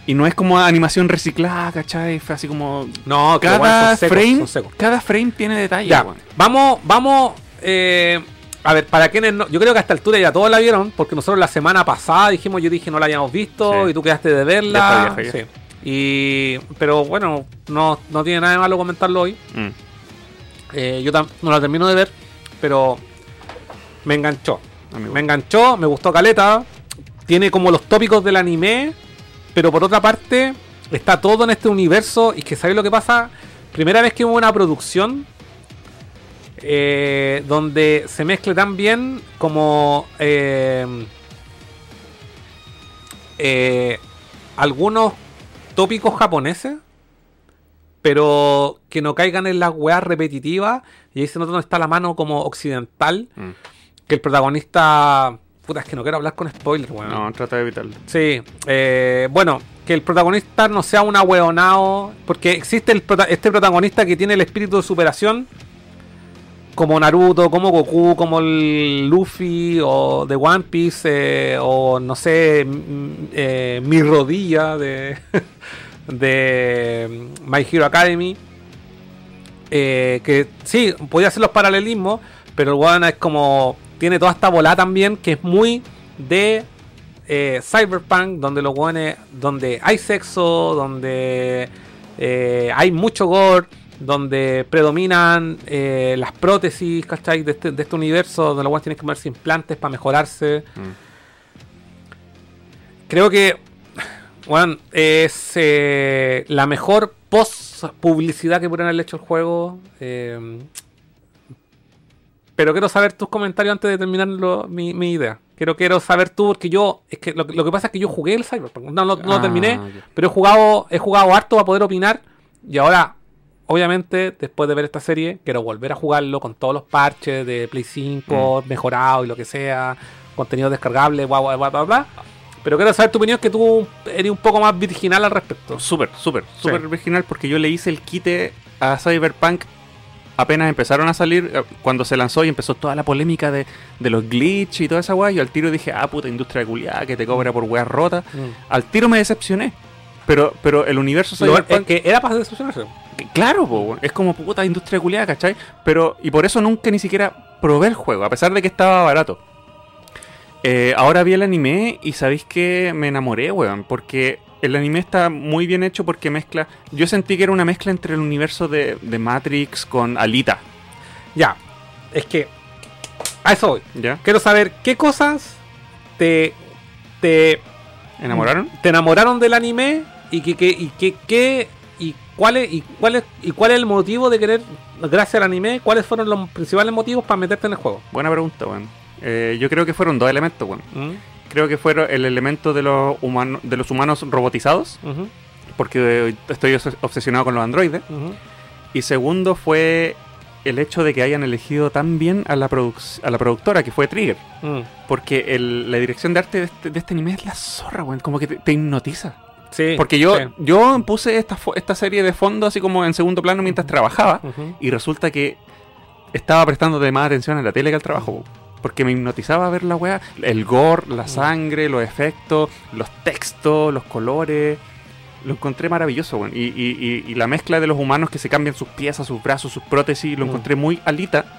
Y no es como animación reciclada, ¿cachai? Fue así como. No, Cada son secos, frame, cada frame tiene detalle, Ya, weón. vamos, vamos. eh, a ver, para quienes no. Yo creo que a esta altura ya todos la vieron, porque nosotros la semana pasada dijimos, yo dije no la habíamos visto Sí. y tú quedaste de verla. Ya está Sí. Y, pero bueno, no, no tiene nada de malo comentarlo hoy. Mm. Eh, yo no la termino de ver, pero me enganchó. Me enganchó, me gustó Caleta. Tiene como los tópicos del anime, pero por otra parte, está todo en este universo. Y que ¿sabes lo que pasa? Primera vez que hubo una producción eh, donde se mezcle tan bien como eh, eh, algunos tópicos japoneses, pero que no caigan en las weas repetitivas. Y ahí se nota donde está la mano como occidental. Mm. Que el protagonista. Puta, es que no quiero hablar con spoilers, weón. No, trata de evitarlo. Sí, eh, bueno, que el protagonista no sea un ahueonao, porque existe el prota- este protagonista que tiene el espíritu de superación, como Naruto, como Goku, como el Luffy, o de One Piece, eh, o no sé, mm, eh, mi rodilla de, de My Hero Academy. Eh, que sí, podía hacer los paralelismos, pero el weón es como. Tiene toda esta bola también que es muy de Cyberpunk, donde los weones. Donde hay sexo, donde hay mucho gore, donde predominan eh, las prótesis, ¿cachai? De este, de este universo, donde los tienen que ponerse implantes para mejorarse. Creo que. Bueno, es eh, la mejor post publicidad que pudieron haber hecho el juego. eh, pero quiero saber tus comentarios antes de terminar lo- mi, mi idea. Quiero, quiero saber tú, porque yo. Es que lo, lo que pasa es que yo jugué el Cyberpunk. No, no, no lo Ah, terminé, pero he jugado, he jugado harto para poder opinar. Y ahora, obviamente, después de ver esta serie, quiero volver a jugarlo con todos los parches de Play 5, Mm. mejorado y lo que sea, contenido descargable, bla, bla, bla, bla, bla. Pero quiero saber tu opinión, que tú eres un poco más virginal al respecto. Súper, súper, súper Sí. original porque yo le hice el quite a Cyberpunk apenas empezaron a salir, eh, cuando se lanzó y empezó toda la polémica de, de los glitch y toda esa weá, yo al tiro dije, ah, puta industria culiada que te cobra por weas rotas. Al tiro me decepcioné. Pero, pero el universo Lo- Cyberpunk... es que era para decepcionarse. Claro, po, es como puta industria culiada, ¿cachai? Pero, y por eso nunca ni siquiera probé el juego, a pesar de que estaba barato. Eh, ahora vi el anime y sabéis que me enamoré, weón, porque el anime está muy bien hecho porque mezcla. Yo sentí que era una mezcla entre el universo de, de Matrix con Alita, Ya, es que a eso voy. ¿ya? Quiero saber qué cosas te, te, ¿Enamoraron? te enamoraron del anime y que- y que, que- y cuál es y cuál es y cuál es el motivo de querer gracias al anime, cuáles fueron los principales motivos para meterte en el juego. Buena pregunta, weón. Eh, yo creo que fueron dos elementos, weón. ¿Mm? Creo que fueron el elemento de los, humano- de los humanos robotizados, porque estoy obses- obsesionado con los androides. Y segundo fue el hecho de que hayan elegido tan bien a la, a la productora, que fue Trigger. Mm. Porque el- la dirección de arte de este, de este anime es la zorra, weón. Como que te, te hipnotiza. Sí. Porque yo, sí. yo puse esta, esta serie de fondo así como en segundo plano mientras trabajaba. Y resulta que estaba prestando más atención a la tele que al trabajo. Porque me hipnotizaba ver la weá. El gore, la sangre, los efectos, los textos, los colores. Lo encontré maravilloso, weón. Y, y- y- y la mezcla de los humanos que se cambian sus piezas, sus brazos, sus prótesis, lo Mm. encontré muy alita.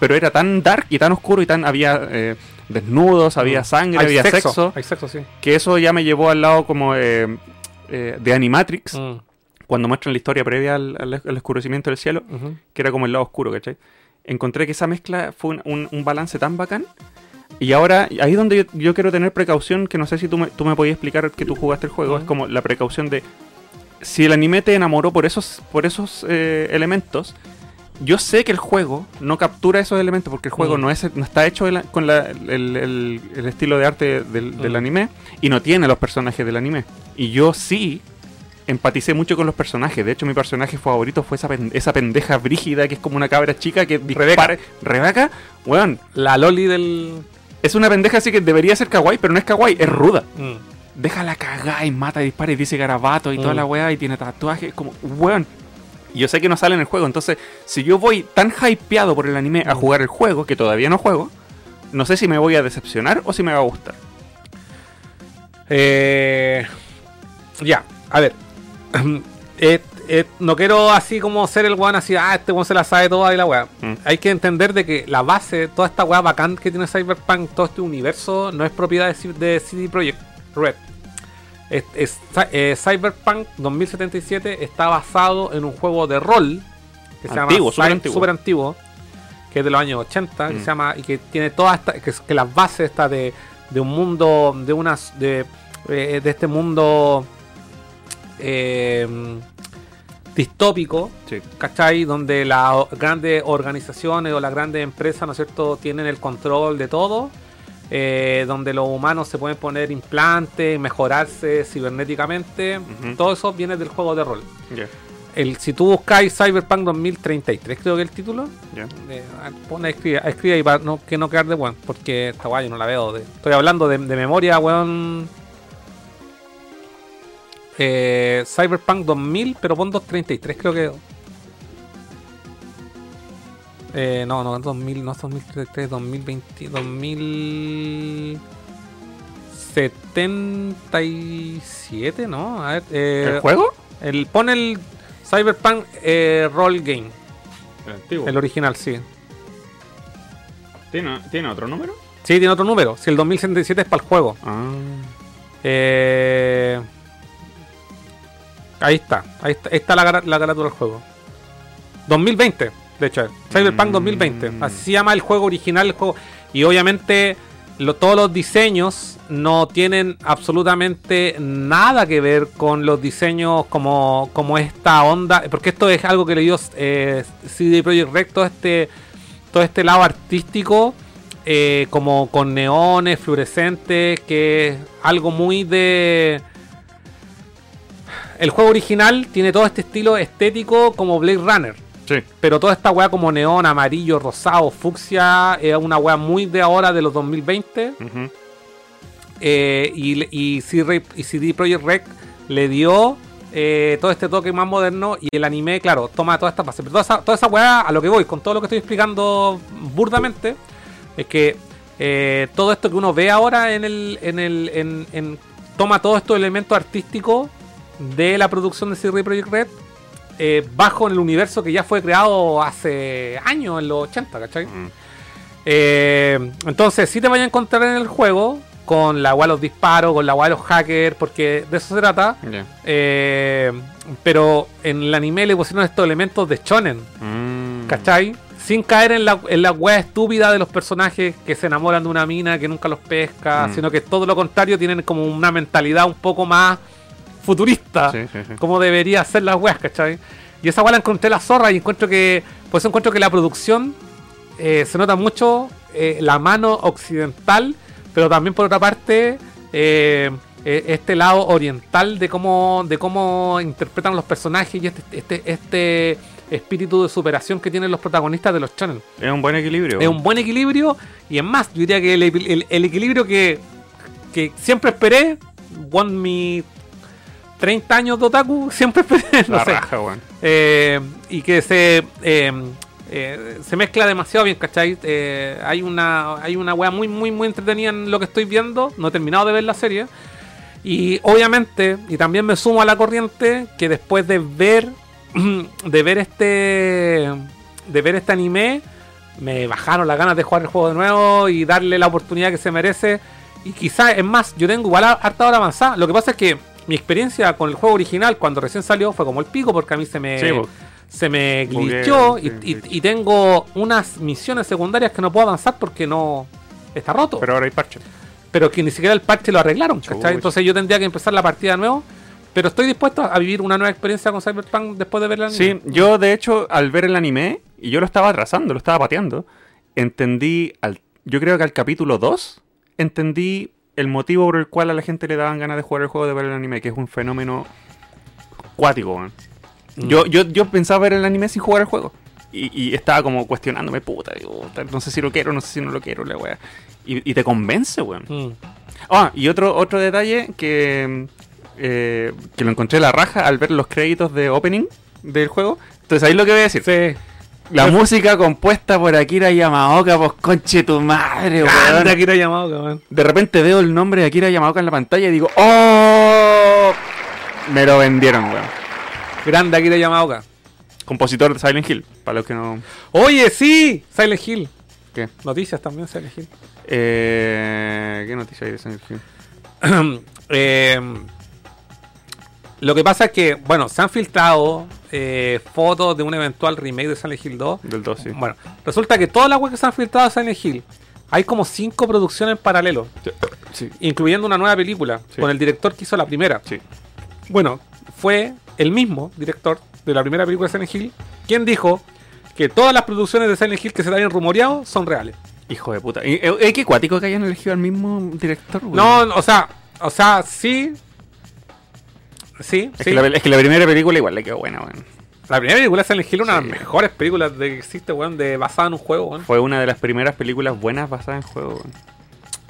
Pero era tan dark y tan oscuro y tan. Había eh, desnudos, había Mm. sangre, Hay había sexo. Hay sexo, sí. Que eso ya me llevó al lado como eh, eh, de Animatrix. Mm. Cuando muestran la historia previa al, al- al oscurecimiento del cielo que era como el lado oscuro, ¿cachai? Encontré que esa mezcla fue un, un- un balance tan bacán. Y ahora, ahí es donde yo, yo quiero tener precaución, que no sé si tú me, tú me podías explicar que tú jugaste el juego, es como la precaución de, si el anime te enamoró por esos, por esos eh, elementos, yo sé que el juego no captura esos elementos, porque el juego Mm. no, es, no está hecho de la- con la- el, el- el estilo de arte del, del Mm. anime, y no tiene los personajes del anime. Y yo sí empaticé mucho con los personajes. De hecho, mi personaje favorito fue esa, pen- esa pendeja brígida que es como una cabra chica que dispara. Rebeca, weón, La Loli del. es una pendeja así que debería ser kawaii, pero no es kawaii, es ruda. Mm. Déjala cagar y mata, dispara y dice garabato y toda la weá y tiene tatuajes. Como, weón. Y Yo sé que no sale en el juego, entonces, si yo voy tan hypeado por el anime a jugar el juego, que todavía no juego, no sé si me voy a decepcionar o si me va a gustar. Eh, ya, a ver. Eh, eh, no quiero así como ser el weón así, ah, este weón se la sabe toda y la weá. Mm. Hay que entender de que la base, toda esta weá bacán que tiene Cyberpunk, todo este universo, no es propiedad de CD Projekt Red. Es- es- eh, Cyberpunk 2077 está basado en un juego de rol que se Antiguo, llama súper Cy- antiguo. que es de los años 80, que Mm. se llama y que tiene todas esta, que, que las bases está de, de un mundo de unas de, eh, de este mundo eh, distópico, Sí. ¿cachai? Donde las grandes organizaciones o las grandes empresas, ¿no es cierto?, tienen el control de todo. Eh, donde los humanos se pueden poner implantes, mejorarse cibernéticamente. Todo eso viene del juego de rol. El, si tú buscáis Cyberpunk 2033, creo que es el título, ya. eh, pone, escribe, escribe ahí para no, que no quedar de weón, porque esta weá yo no la veo. de- estoy hablando de, de memoria, weón. Eh, Cyberpunk 2000, pero pon 233, creo que. Eh, no, no, 2000, no es 2033, 2020, 2077, ¿no? A ver, eh, ¿El juego? el, pon el Cyberpunk eh, Roll Game, El antiguo. el original, sí. ¿Tiene, ¿Tiene otro número? Sí, tiene otro número. Si el 2077 es para el juego. Ah. Eh, ahí está. Ahí está, ahí está la, la carátula del juego. 2020, de hecho. Cyberpunk Mm. 2020. Así se llama el juego original. el juego. Y obviamente lo- todos los diseños no tienen absolutamente nada que ver con los diseños como, como esta onda. Porque esto es algo que le dio eh, CD Projekt Red, todo este, todo este lado artístico. eh, como con neones fluorescentes, que es algo muy de... El juego original tiene todo este estilo estético como Blade Runner. Sí. Pero toda esta weá como neón, amarillo, rosado, fucsia, es una weá muy de ahora de los 2020. Ujú. Eh, y, y, CD, y CD Projekt Red le dio eh, todo este toque más moderno y el anime, claro, toma toda esta base. Pero toda esa, toda esa weá, a lo que voy, con todo lo que estoy explicando burdamente, es que eh, todo esto que uno ve ahora en el. En el en, en- toma todos estos elementos artísticos de la producción de CD Projekt Red eh, bajo en el universo que ya fue creado hace años, en los 80, ¿cachai? Mm. Eh, entonces, si te vayas a encontrar en el juego con la weá de los disparos, con la weá de los hackers, porque de eso se trata. Eh, pero en el anime le pusieron estos elementos de shonen, Mm. ¿cachai? Sin caer en la, en la weá estúpida de los personajes que se enamoran de una mina que nunca los pesca, Mm. sino que todo lo contrario, tienen como una mentalidad un poco más futurista Sí, sí, sí. como debería ser las weas, ¿cachai? Y esa wea la encontré la zorra y encuentro que, pues encuentro que la producción eh, se nota mucho eh, la mano occidental, pero también por otra parte eh, este lado oriental de cómo, de cómo interpretan los personajes y este, este, este espíritu de superación que tienen los protagonistas de los channels. Es un buen equilibrio. Es un buen equilibrio y es más, yo diría que el, el- el equilibrio que, que siempre esperé, one mi 30 años de otaku, siempre no La sé. raja. Eh, y que se eh, eh, se mezcla demasiado bien, ¿cachai? Hay una hay una wea muy muy muy entretenida en lo que estoy viendo, no he terminado de ver la serie. Y obviamente, y también me sumo a la corriente, que después de ver de ver este de ver este anime, me bajaron las ganas de jugar el juego de nuevo y darle la oportunidad que se merece. Y quizás, es más, yo tengo igual harta hora avanzada. Lo que pasa es que mi experiencia con el juego original cuando recién salió fue como el pico, porque a mí se me, Sí, se me glitchó y, y- sí. y tengo unas misiones secundarias que no puedo avanzar porque no está roto. Pero Pero, ahora hay parche. que ni siquiera el parche lo arreglaron. Entonces yo tendría que empezar la partida de nuevo. Pero estoy dispuesto a vivir una nueva experiencia con Cyberpunk después de verla. Sí, yo de hecho al ver el anime, y yo lo estaba atrasando, lo estaba pateando, entendí, al, yo creo que al capítulo 2, entendí el motivo por el cual a la gente le daban ganas de jugar el juego de ver el anime, que es un fenómeno cuático. Mm. Yo, yo, yo pensaba ver el anime sin jugar el juego. Y, y estaba como cuestionándome, puta, digo, no sé si lo quiero, no sé si no lo quiero, la weá. Y, y te convence, weón. Mm. Ah, y otro, otro detalle que, eh, que lo encontré la raja al ver los créditos de opening del juego. Entonces ahí lo que voy a decir. Sí. La música compuesta por Akira Yamaoka, pues conche tu madre, Grande weón. Akira Yamaoka, weón. De repente veo el nombre de Akira Yamaoka en la pantalla y digo, ¡Oh! Me lo vendieron, weón. Grande Akira Yamaoka. Compositor de Silent Hill, para los que no... Oye, sí, Silent Hill. ¿Qué? Noticias también, Silent Hill. Eh, ¿Qué noticia hay de Silent Hill? Eh, Lo que pasa es que, bueno, se han filtrado eh, fotos de un eventual remake de Silent Hill 2. Del 2, sí. Bueno, resulta que todas las weas que se han filtrado de Silent Hill, hay como cinco producciones en paralelo, Sí. incluyendo una nueva película, Sí. con el director que hizo la primera. Sí. Bueno, fue el mismo director de la primera película de Silent Hill quien dijo que todas las producciones de Silent Hill que se habían rumoreado son reales. Hijo de puta. Eh, Es que cuático que hayan elegido al mismo director, weón. No, o sea, o sea, sí. Sí, Es, sí. que la, es que la primera película igual le quedó buena, weón. La primera película de Silent Hill es una de Sí. las mejores películas de que existe, weón, de basada en un juego, weón. Fue una de las primeras películas buenas basadas en juego, weón.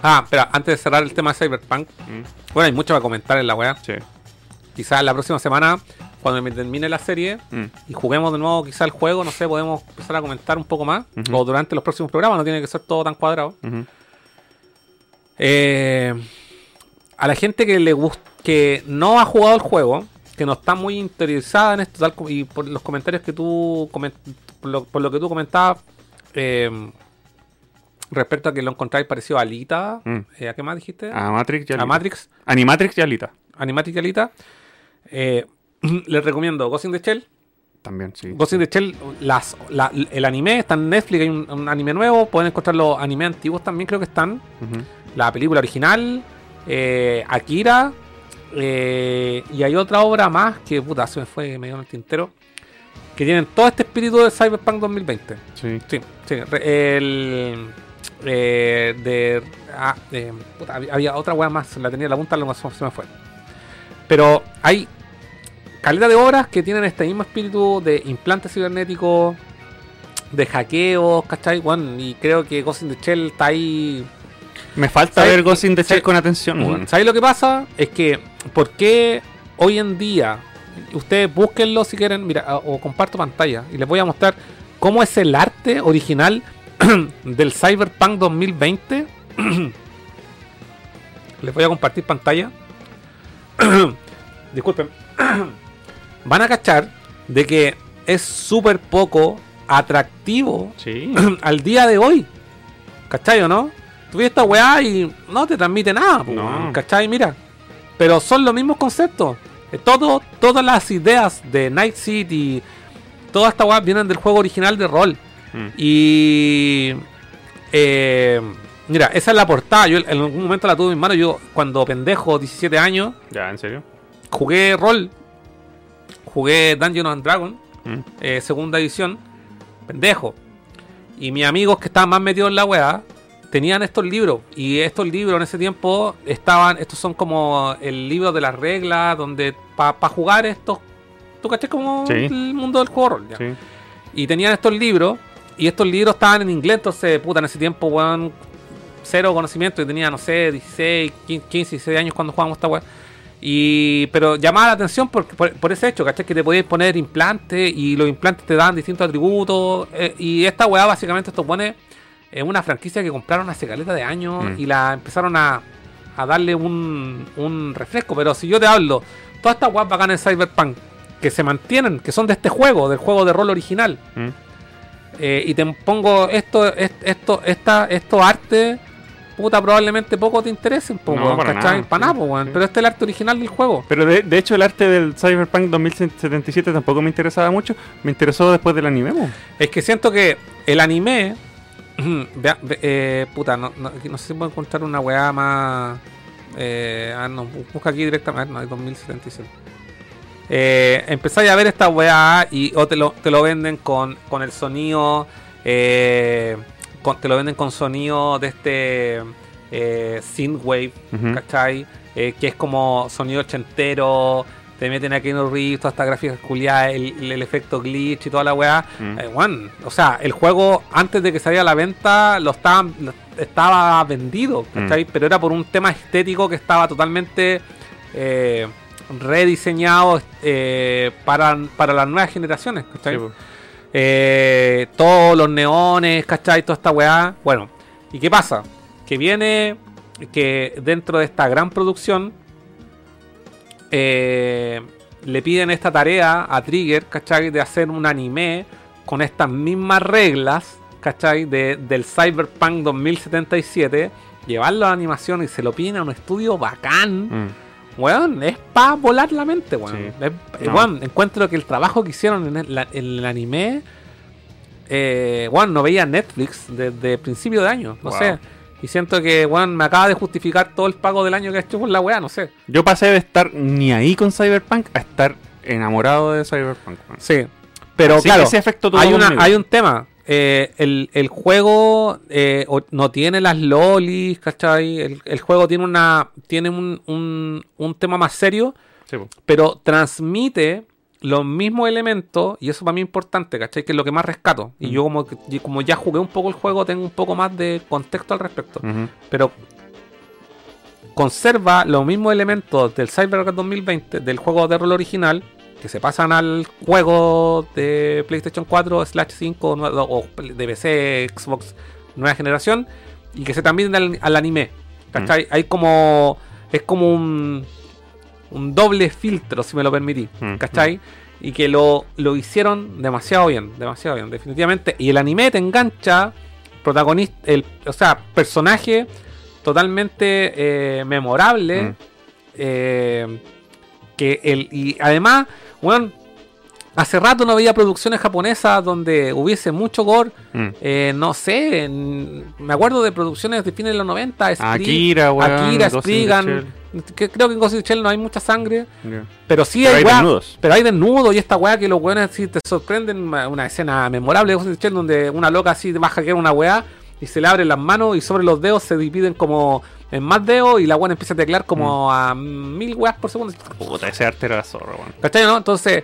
Ah, espera, antes de cerrar el tema de Cyberpunk, Mm, bueno, hay mucho para comentar en la weá. Sí. Quizás la próxima semana, cuando me termine la serie Mm. y juguemos de nuevo quizás el juego, no sé, podemos empezar a comentar un poco más. O durante los próximos programas, no tiene que ser todo tan cuadrado. Eh, a la gente que le gusta, que no ha jugado el juego, que no está muy interesada en esto, tal como- y por los comentarios que tú por lo, por lo que tú comentabas eh, respecto a que lo encontráis parecido a Alita, Mm. eh, ¿a qué más dijiste? A Matrix y a Alita. Matrix, Animatrix y Alita. Animatic y Alita. Eh, les recomiendo Ghost in the Shell. También, sí. Ghost in the Shell, las, la- el anime está en Netflix, hay un, un anime nuevo, pueden encontrar los animes antiguos también, creo que están. La película original, eh, Akira, eh, y hay otra obra más que puta, se me fue medio en el tintero, que tienen todo este espíritu de Cyberpunk 2020. Sí. Sí, sí, el eh, de, ah, eh, puta, había, otra wea más, la tenía en la punta, lo más se me fue. Pero hay calidad de obras que tienen este mismo espíritu de implantes cibernéticos, de hackeos, ¿cachai? Bueno, y creo que Ghost in the Shell está ahí Me falta ¿Sabes? ver Ghost in the Shell con atención, weón. ¿Sabéis lo que pasa? Es que, ¿por qué hoy en día, ustedes búsquenlo si quieren, mira, a- o comparto pantalla y les voy a mostrar cómo es el arte original del Cyberpunk 2020? les voy a compartir pantalla. Disculpen. Van a cachar de que es súper poco atractivo Sí. al día de hoy. ¿Cachai o no? Tú ves esta weá y no te transmite nada, No. ¿cachai? Mira. Pero son los mismos conceptos. Eh, Todo, todas las ideas de Night City, toda esta weá vienen del juego original de rol. Mm. Y. eh, mira, esa es la portada. Yo en algún momento la tuve en mano. Yo, cuando pendejo, 17 años, Ya, ¿en serio? jugué rol. Jugué Dungeons and Dragons Mm. eh, segunda edición, pendejo. Y mis amigos que estaban más metidos en la weá tenían estos libros. Y estos libros en ese tiempo estaban, estos son como el libro de las reglas, donde para jugar estos, tú caché como Sí. el mundo del juego rol. Sí. Y tenían estos libros, y estos libros estaban en inglés, entonces, puta, en ese tiempo, weón, cero conocimiento. Y tenía, no sé, 16, 15, 16 años cuando jugábamos esta weá. Y, pero llamaba la atención por, por, por ese hecho, ¿cachai? Que te podías poner implantes y los implantes te dan distintos atributos. eh, y esta weá, básicamente, esto pone es una franquicia que compraron hace caleta de años Mm. y la empezaron a, a darle un, un refresco. Pero si yo te hablo, todas estas weas bacanas en Cyberpunk que se mantienen, que son de este juego, del juego de rol original. Mm. Eh, y te pongo esto, est- esto, esta, estos artes, puta, probablemente poco te interesen, po, No, para nada, Para sí, nada, po, weón. sí. Pero este es el arte original del juego. Pero de, de hecho el arte del Cyberpunk 2077 tampoco me interesaba mucho. Me interesó después del anime. Es que siento que el anime. Vea- ve- eh, puta, no, no, no sé si puedo encontrar una weá más. Eh, ah, no, bu- busca aquí directamente. No, hay 2077. Eh, empezáis a ver esta weá y o te lo, te lo venden con, con el sonido. eh, con- te lo venden con sonido de este. Eh, synthwave, Ujú. ¿cachai? Eh, que es como sonido ochentero. Te meten aquí en Reeves, toda esta gráfica culiada, el, el efecto glitch y toda la weá. Mm. Eh, o sea, el juego antes de que saliera a la venta lo estaban, lo- estaba vendido, ¿cachai? Mm. Pero era por un tema estético que estaba totalmente eh, rediseñado eh, para, para las nuevas generaciones, ¿cachai? Sí, todos los neones, ¿cachai? Toda esta weá. Bueno, ¿y qué pasa? Que viene que dentro de esta gran producción eh, le piden esta tarea a Trigger, ¿cachai? De hacer un anime con estas mismas reglas, ¿cachai? De, del Cyberpunk 2077, llevarlo a animación y se lo piden a un estudio bacán. Mm. weón, es para volar la mente, weón. Sí. Es- eh, No. weón, encuentro que el trabajo que hicieron en el, en el anime, eh, weón, no veía Netflix desde principio de año, no Wow. sé. Y siento que, weón, me acaba de justificar todo el pago del año que he hecho por la weá, no sé. Yo pasé de estar ni ahí con Cyberpunk a estar enamorado de Cyberpunk. weón. Sí. Pero Así claro, ese efecto tuvo hay, una, hay un tema. Eh, el, el juego eh, no tiene las lolis, ¿cachai? El, el juego tiene una tiene un, un, un tema más serio, Sí, pero transmite los mismos elementos, y eso para mí es importante, ¿cachai? Que es lo que más rescato. Y Mm. yo como, como ya jugué un poco el juego, tengo un poco más de contexto al respecto. Pero conserva los mismos elementos del Cyberpunk 2020, del juego de rol original, que se pasan al juego de PlayStation 4, Slash 5 nue- o de PC, Xbox nueva generación, y que se también al, al anime. ¿Cachai? Hay como. Es como un. Un doble filtro, si me lo permití. Mm, ¿Cachai? Y que lo, lo hicieron demasiado bien, demasiado bien, definitivamente. Y el anime te engancha, protagonista, el, o sea, personaje totalmente eh, memorable. Mm. eh, que el, y además, bueno, hace rato no veía producciones japonesas donde hubiese mucho gore. Mm. Eh, no sé, en- me acuerdo de producciones de fines de los 90. Spree- Akira, weón, Akira, Spriggan. Que creo que en Ghost in the Shell no hay mucha sangre. Pero sí Pero hay, hay weá- desnudos. Pero hay desnudos y esta weá que los weones sí te sorprenden. Una escena memorable de Ghost in the Shell donde una loca así va a hackear una weá y se le abren las manos y sobre los dedos se dividen como en más dedos y la weá empieza a teclar Mm. como a mil weas por segundo. Puta, ese arte era la zorra, weón. ¿Cachai, no? Entonces,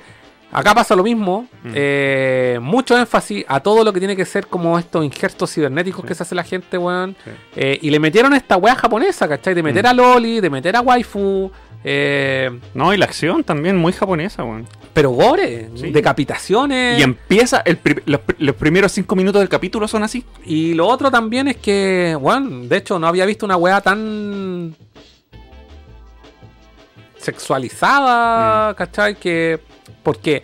acá pasa lo mismo. Mm. eh, mucho énfasis a todo lo que tiene que ser como estos injertos cibernéticos que se hace la gente, weón. Sí. Eh, y le metieron esta weá japonesa, ¿cachai? De meter Mm. a Loli, de meter a waifu. eh, No, y la acción también muy japonesa, weón. pero gore, Sí. decapitaciones. Y empieza, el pri- los, pri- los primeros cinco minutos del capítulo son así. Y lo otro también es que, bueno, de hecho no había visto una weá tan Mm. sexualizada, ¿cachai? Que, ¿Por qué?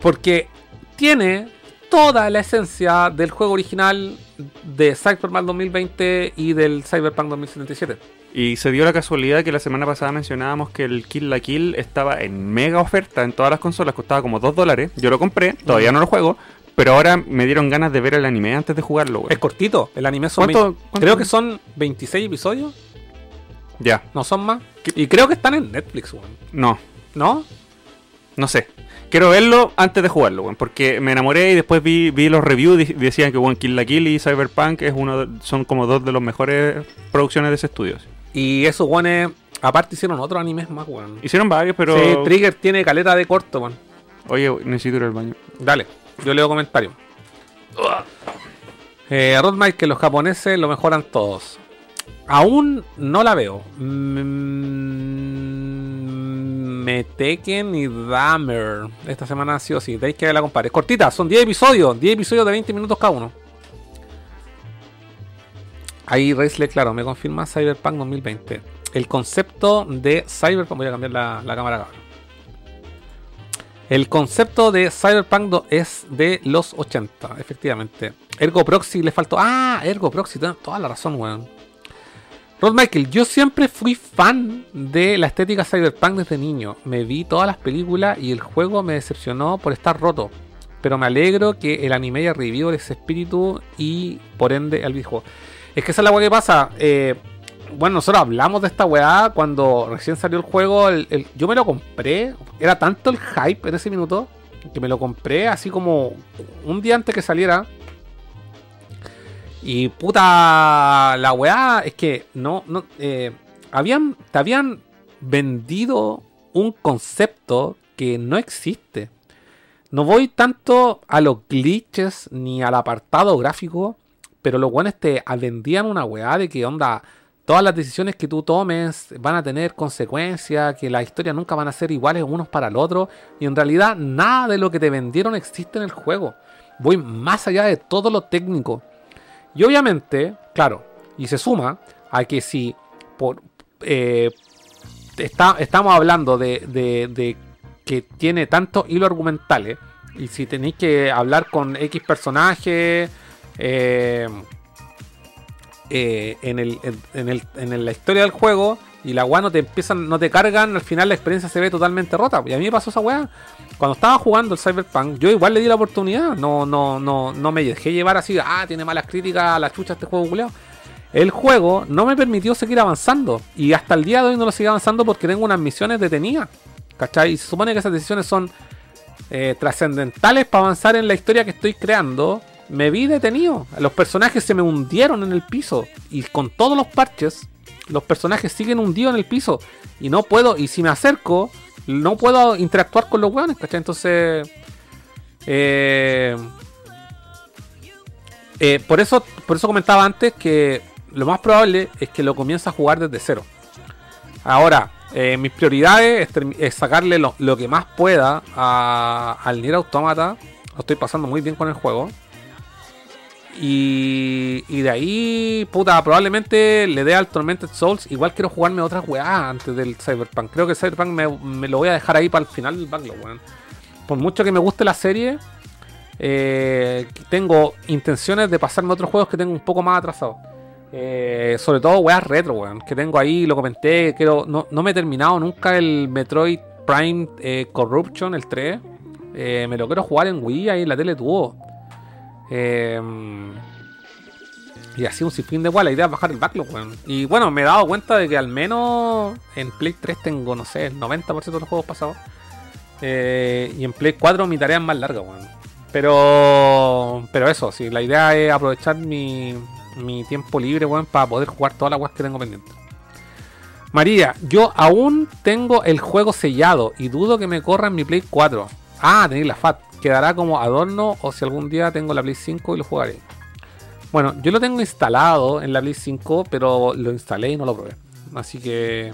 Porque tiene toda la esencia del juego original de Cyberpunk 2020 y del Cyberpunk 2077. Y se dio la casualidad que la semana pasada mencionábamos que el Kill la Kill estaba en mega oferta en todas las consolas, costaba como 2 dólares. Yo lo compré, todavía no lo juego, pero ahora me dieron ganas de ver el anime antes de jugarlo, Es weón. cortito, el anime son ¿Cuánto- 20 cuánto? creo que son 26 episodios, Ya, no son más. Y creo que están en Netflix, weón. no, ¿no? No sé. Quiero verlo antes de jugarlo, weón, porque me enamoré y después vi, vi los reviews y decían que weón, Kill la Kill y Cyberpunk es uno de- son como dos de los mejores producciones de ese estudio. Y esos weones, aparte hicieron otros animes más, weón. Hicieron varios, pero... Sí, Trigger tiene caleta de corto, weón. Oye, necesito ir al baño. Dale, yo leo comentarios. Eh, Rodmike, que los japoneses lo mejoran todos. Aún no la veo. Mm, Meteken y Damer. Esta semana sí o sí. Tenéis que verla, compadre. Cortita, son 10 episodios. 10 episodios de 20 minutos cada uno. Ahí Reisle, claro, me confirma Cyberpunk 2020. El concepto de Cyberpunk. Voy a cambiar la, la cámara ahora. El concepto de Cyberpunk es de los 80, efectivamente. Ergo Proxy le faltó. Ah, Ergo Proxy, toda la razón, weón. Rod Michael, yo siempre fui fan de la estética Cyberpunk desde niño. Me vi todas las películas y el juego me decepcionó por estar roto. Pero me alegro que el anime haya revivido ese espíritu y por ende el videojuego. Es que esa es la weá que pasa. eh, bueno, nosotros hablamos de esta weá cuando recién salió el juego. el- yo me lo compré. Era tanto el hype en ese minuto que me lo compré así como un día antes que saliera. Y puta, la weá es que no, no, eh, habían, te habían vendido un concepto que no existe. No voy tanto a los glitches ni al apartado gráfico, pero los buenos te vendían una weá de que onda, todas las decisiones que tú tomes van a tener consecuencias, que las historias nunca van a ser iguales unos para el otro, y en realidad nada de lo que te vendieron existe en el juego. Voy más allá de todo lo técnico. Y obviamente, claro, y se suma a que si por, eh, está- estamos hablando de, de- que tiene tantos hilos argumentales, y si tenéis que hablar con X personaje eh, eh, en, el, en el- en la historia del juego, Y la weá no te empiezan, no te cargan, al final la experiencia se ve totalmente rota. Y a mí me pasó esa weá. Cuando estaba jugando el Cyberpunk, yo igual le di la oportunidad. No, no, no, no me dejé llevar así, ah, tiene malas críticas a la chucha este juego culeado. El juego no me permitió seguir avanzando. Y hasta el día de hoy no lo sigo avanzando porque tengo unas misiones detenidas. ¿Cachai? Y se supone que esas decisiones son eh, trascendentales para avanzar en la historia que estoy creando. Me vi detenido. Los personajes se me hundieron en el piso. Y con todos los parches, los personajes siguen hundidos en el piso. Y no puedo, y si me acerco, no puedo interactuar con los weones, ¿cachai? Entonces. eh, eh, por eso, por eso comentaba antes que lo más probable es que lo comience a jugar desde cero. Ahora, eh, mis prioridades es, sacarle lo, lo que más pueda a- al Nier Automata. Lo estoy pasando muy bien con el juego. Y, y de ahí, puta, probablemente le dé al Tormented Souls. Igual quiero jugarme otras weas antes del Cyberpunk. Creo que Cyberpunk me, lo voy a dejar ahí para el final del backlog, weón. Por mucho que me guste la serie, eh, tengo intenciones de pasarme otros juegos que tengo un poco más atrasados. Eh, sobre todo weas retro, weón. Que tengo ahí, lo comenté. Quiero, no, no me he terminado nunca el Metroid Prime eh, Corruption, el 3. Eh, me lo quiero jugar en Wii, ahí en la tele tuvo. Eh, y así un sinfín de weas. La idea es bajar el backlog, weón. Y bueno, me he dado cuenta de que al menos en Play 3 tengo, no sé, el 90% de los juegos pasados. Eh, y en Play 4 mi tarea es más larga, weón. Pero, pero eso, sí, la idea es aprovechar mi, mi tiempo libre, weón, para poder jugar todas las weas que tengo pendientes. María, yo aún tengo el juego sellado y dudo que me corra en mi Play 4. Ah, tenéis la FAT. Quedará como adorno o si algún día tengo la Play 5 y lo jugaré. Bueno, yo lo tengo instalado en la Play 5, pero lo instalé y no lo probé. Así que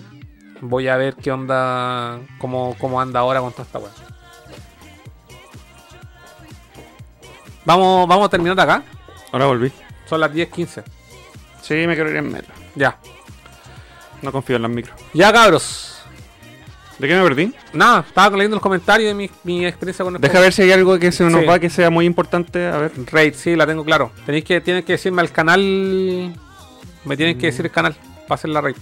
voy a ver qué onda, cómo, cómo anda ahora con toda esta wea. Vamos, vamos a terminar acá. Ahora volví. Son las 10.15. Sí, me quiero ir en metro. Ya. No confío en las micros. Ya, cabros. ¿De qué me perdí? Nada, estaba leyendo los comentarios de mi, mi experiencia con el Deja ver si hay algo que se nos Sí. va que sea muy importante. A ver. Raid, sí, la tengo claro. Tenéis que, tienen que decirme al canal. Me tienen que decir el canal para hacer la raid.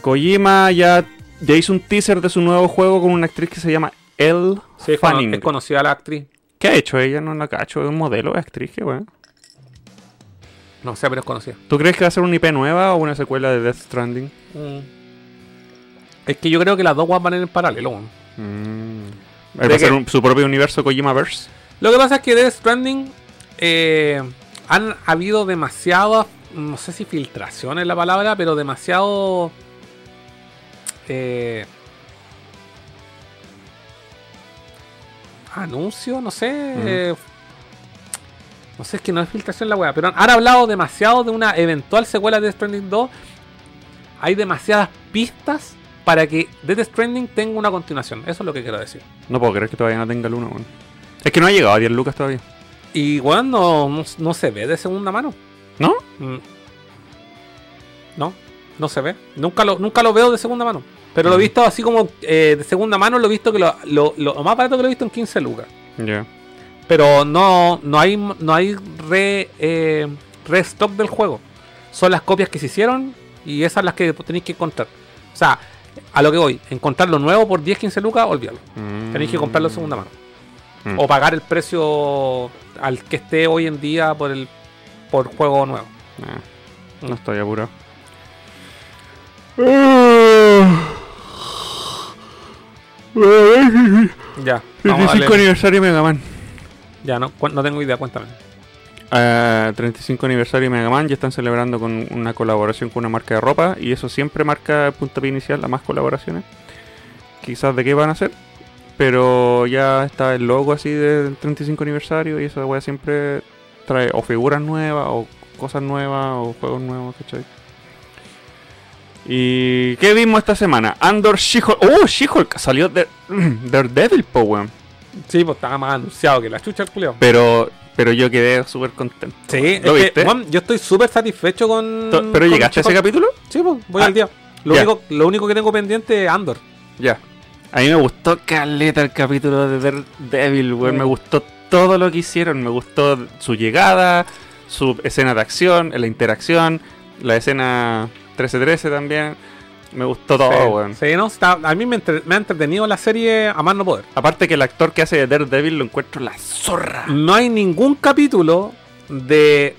Kojima ya, ya hizo un teaser de su nuevo juego con una actriz que se llama Elle Sí, es, Fanning. es conocida la actriz. ¿Qué ha hecho ella? No la cacho. Es un modelo, es actriz, qué bueno. No sé, pero es conocida. ¿Tú crees que va a ser una IP nueva o una secuela de Death Stranding? Es que yo creo que las dos van en paralelo. weón. ¿Va a ¿De ser un- su propio universo Kojima-verse? Lo que pasa es que Death Stranding eh, han habido demasiadas, no sé si filtración es la palabra, pero demasiado... Eh, anuncio, no sé. eh, no sé, es que no es filtración la weá, pero han hablado demasiado de una eventual secuela de Death Stranding 2. Hay demasiadas pistas para que Death Stranding tenga una continuación. Eso es lo que quiero decir. No puedo creer que todavía no tenga el 1, weón. Es que no ha llegado a 10 lucas todavía. Y bueno, no, no, no se ve de segunda mano. ¿No? Mm. No, no se ve. Nunca lo, nunca lo veo de segunda mano. Pero lo he visto así como eh, de segunda mano, lo he visto que lo, lo- lo más barato que lo he visto en 15 lucas. Ya. Pero no, no hay, no hay re, eh, restock del juego. Son las copias que se hicieron y esas las que tenéis que encontrar. O sea, a lo que voy, encontrar lo nuevo por 10, 15 lucas, olvídalo. Tenéis que comprarlo de segunda mano. Mm. O pagar el precio al que esté hoy en día por el por juego nuevo. Nah, no estoy apurado. Ya, vamos a 35 darle- aniversario de Mega Man. Ya, no, no tengo idea, cuéntame. Ah, 35 aniversario de Mega Man, ya están celebrando con una colaboración con una marca de ropa y eso siempre marca el puntapié inicial a más colaboraciones. Quizás de qué van a ser, pero ya está el logo así del 35 aniversario y esa wea siempre trae o figuras nuevas o cosas nuevas o juegos nuevos, ¿cachai? ¿Y qué vimos esta semana? Andor She-Hulk. ¡Oh, She-Hulk! Salió de Daredevil, po, weón. Sí, pues estaba más anunciado que la chucha el culeo. Pero, pero yo quedé súper contento. Sí, es ¿Lo que, viste? yo estoy súper satisfecho con. ¿Pero con llegaste a ese capítulo? Sí, pues, voy Ah, al día. Lo, único, lo único que tengo pendiente es Andor. Ya. A mí me gustó caleta el capítulo de Daredevil, weón. Mm. Me gustó todo lo que hicieron. Me gustó su llegada, su escena de acción, la interacción, la escena 1313 también. Me gustó todo, Sí, weón. sí, no, está- a mí me, entre- me ha entretenido la serie a más no poder. Aparte que el actor que hace de Daredevil lo encuentro la zorra. No hay ningún capítulo de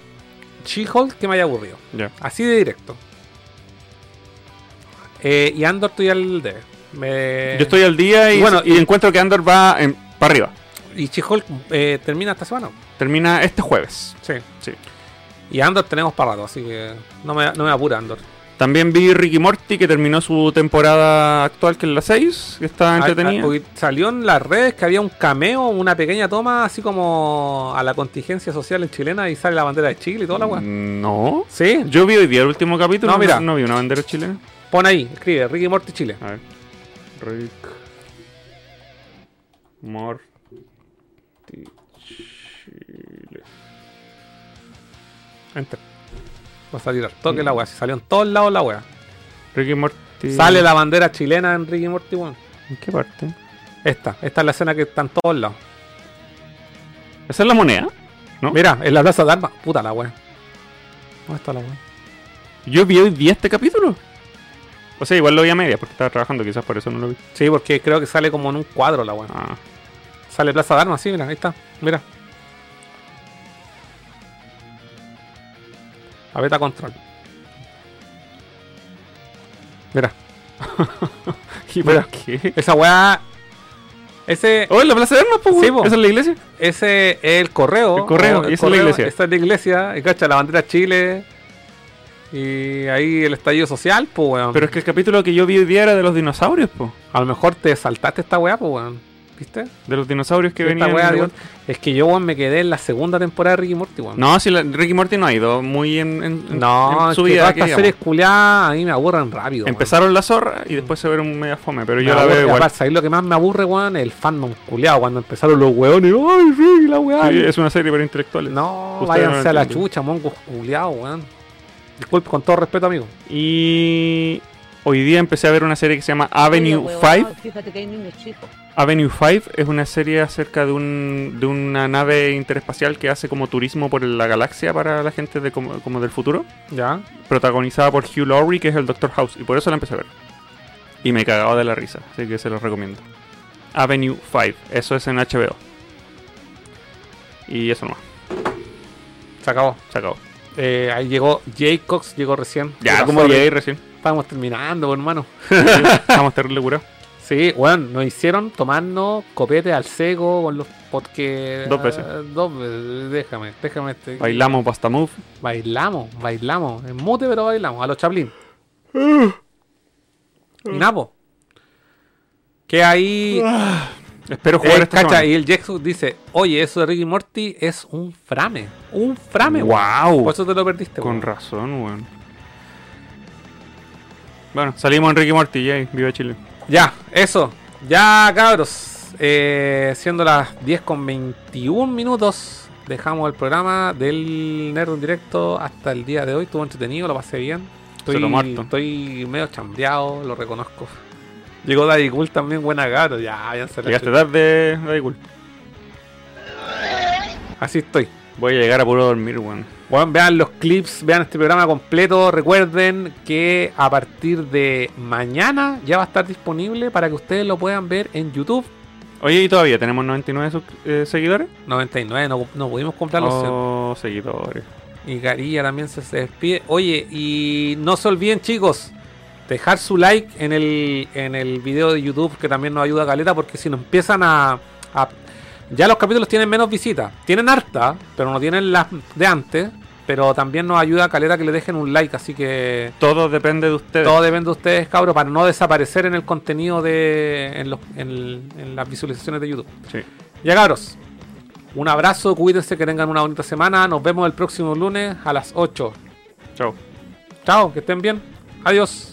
She-Hulk que me haya aburrido. Así de directo. Eh, y Andor estoy al de. Me- Yo estoy al día y, Y bueno, y encuentro que Andor va para arriba. Y She-Hulk eh, termina esta semana. Termina este jueves. Sí. Sí. Y Andor tenemos para rato, así que no me, no me apura Andor. También vi Ricky Morty que terminó su temporada actual, que es la 6, que está Ah, entretenida. ah, salió en las redes que había un cameo, una pequeña toma, así como a la contingencia social en chilena y sale la bandera de Chile y toda la weá. No. ¿Sí? Yo vi hoy día el último capítulo. No, mira. No, vi una bandera chilena. Pon ahí, escribe Ricky Morty Chile. A ver. Rick. Morty. Chile. Enter. Va a salir al toque la weá. Si salió en todos lados la weá. Ricky Morty. Sale la bandera chilena en Ricky Morty, weón. ¿En qué parte? Esta, esta es la escena que está en todos lados. ¿Esa es la moneda? ¿No? Mira, en la plaza de armas. Puta la weá. ¿Dónde está la weá? Yo vi hoy día este capítulo. O sea, igual lo vi a media porque estaba trabajando, quizás por eso no lo vi. Sí, porque creo que sale como en un cuadro la weá. Ah. Sale Plaza de Armas, sí, mira, ahí está. Mira. A beta control. Mira. ¿Y Mira. qué? Esa weá. Ese. Oh, en la plaza de armas, pues, Sí, po. ¿Esa es la iglesia? Ese es el correo. El correo, y esa es la iglesia. Esta es la iglesia. Y cacha, la bandera Chile. Y ahí el estallido social, pues weón. Pero es que el capítulo que yo vi hoy día era de los dinosaurios, pues. A lo mejor te saltaste esta weá, pues weón. ¿Viste? De los dinosaurios que Esta venían. es que yo weón, me quedé en la segunda temporada de Ricky Morty, weón. No, si la, Ricky Morty no ha ido muy en, en, en- No, en es su vida. todas que estas series culiadas a mí me aburren rápido. weón. Empezaron la zorra y después se vieron media fome, pero Me yo la aburre, veo igual. aparte, ¿sabes lo que más me aburre, weón? El fandom culiado. Cuando empezaron los weones, ¡ay, sí, la weá! Sí, es una serie para intelectuales. No, Ustedes váyanse no a la chucha, mongos culiados, weón. Disculpe, con todo respeto, amigo. Y hoy día empecé a ver una serie que se llama Avenue 5. Fíjate que hay niños chicos. Avenue 5 es una serie acerca de, un, de una nave interespacial que hace como turismo por la galaxia para la gente de como, como del futuro. Ya. Protagonizada por Hugh Laurie, que es el Doctor House. Y por eso la empecé a ver. Y me cagaba de la risa, así que se los recomiendo. Avenue 5, eso es en HBO. Y eso nomás, Se acabó. se acabó. Eh, ahí llegó Jaycox, llegó recién. Ya, como llegué recién. Estábamos terminando, hermano. Estamos terrible curados. Sí, bueno, nos hicieron tomarnos copete al seco con los porque Dos veces. dos veces. Déjame, déjame. Este, Bailamos Basta Move. Bailamos, bailamos. En mute, pero bailamos. A los Chaplin. y Napo. Que ahí. Espero jugar Eh, esta cacha, semana. y el Jexus dice: Oye, eso de Ricky Morty es un frame. Un frame, weón. Wow. Por eso te lo perdiste, Con weón. razón, weón. Bueno, salimos en Ricky Morty, yay, viva Chile. Ya, eso. Ya, cabros. Eh, siendo las 10 con 21 minutos, dejamos el programa del Nerd en directo hasta el día de hoy. Estuvo entretenido, lo pasé bien. Estoy, Se lo muerto. estoy medio chambreado, lo reconozco. Llegó Daddy Cool también, buena gato. Ya, váyanse a la Llegaste tarde, da igual. Así estoy. Voy a llegar a puro dormir, weón. Bueno, vean los clips, vean este programa completo. Recuerden que a partir de mañana ya va a estar disponible para que ustedes lo puedan ver en YouTube. Oye, ¿y todavía tenemos 99 sus- eh, seguidores? 99, no, no pudimos comprar los 100. Oh, seguidores. Y Garilla también se, se despide. Oye, y no se olviden, chicos, dejar su like en el, en el video de YouTube, que también nos ayuda a Caleta, porque si nos empiezan a, a- Ya los capítulos tienen menos visitas. Tienen harta, pero no tienen las de antes. Pero también nos ayuda a Caleta que le dejen un like, así que Todo depende de ustedes. todo depende de ustedes, cabros, para no desaparecer en el contenido de. en, los- en en las visualizaciones de YouTube. Sí. Ya cabros, un abrazo, cuídense, que tengan una bonita semana. Nos vemos el próximo lunes a las 8. Chao. Chao, que estén bien. Adiós.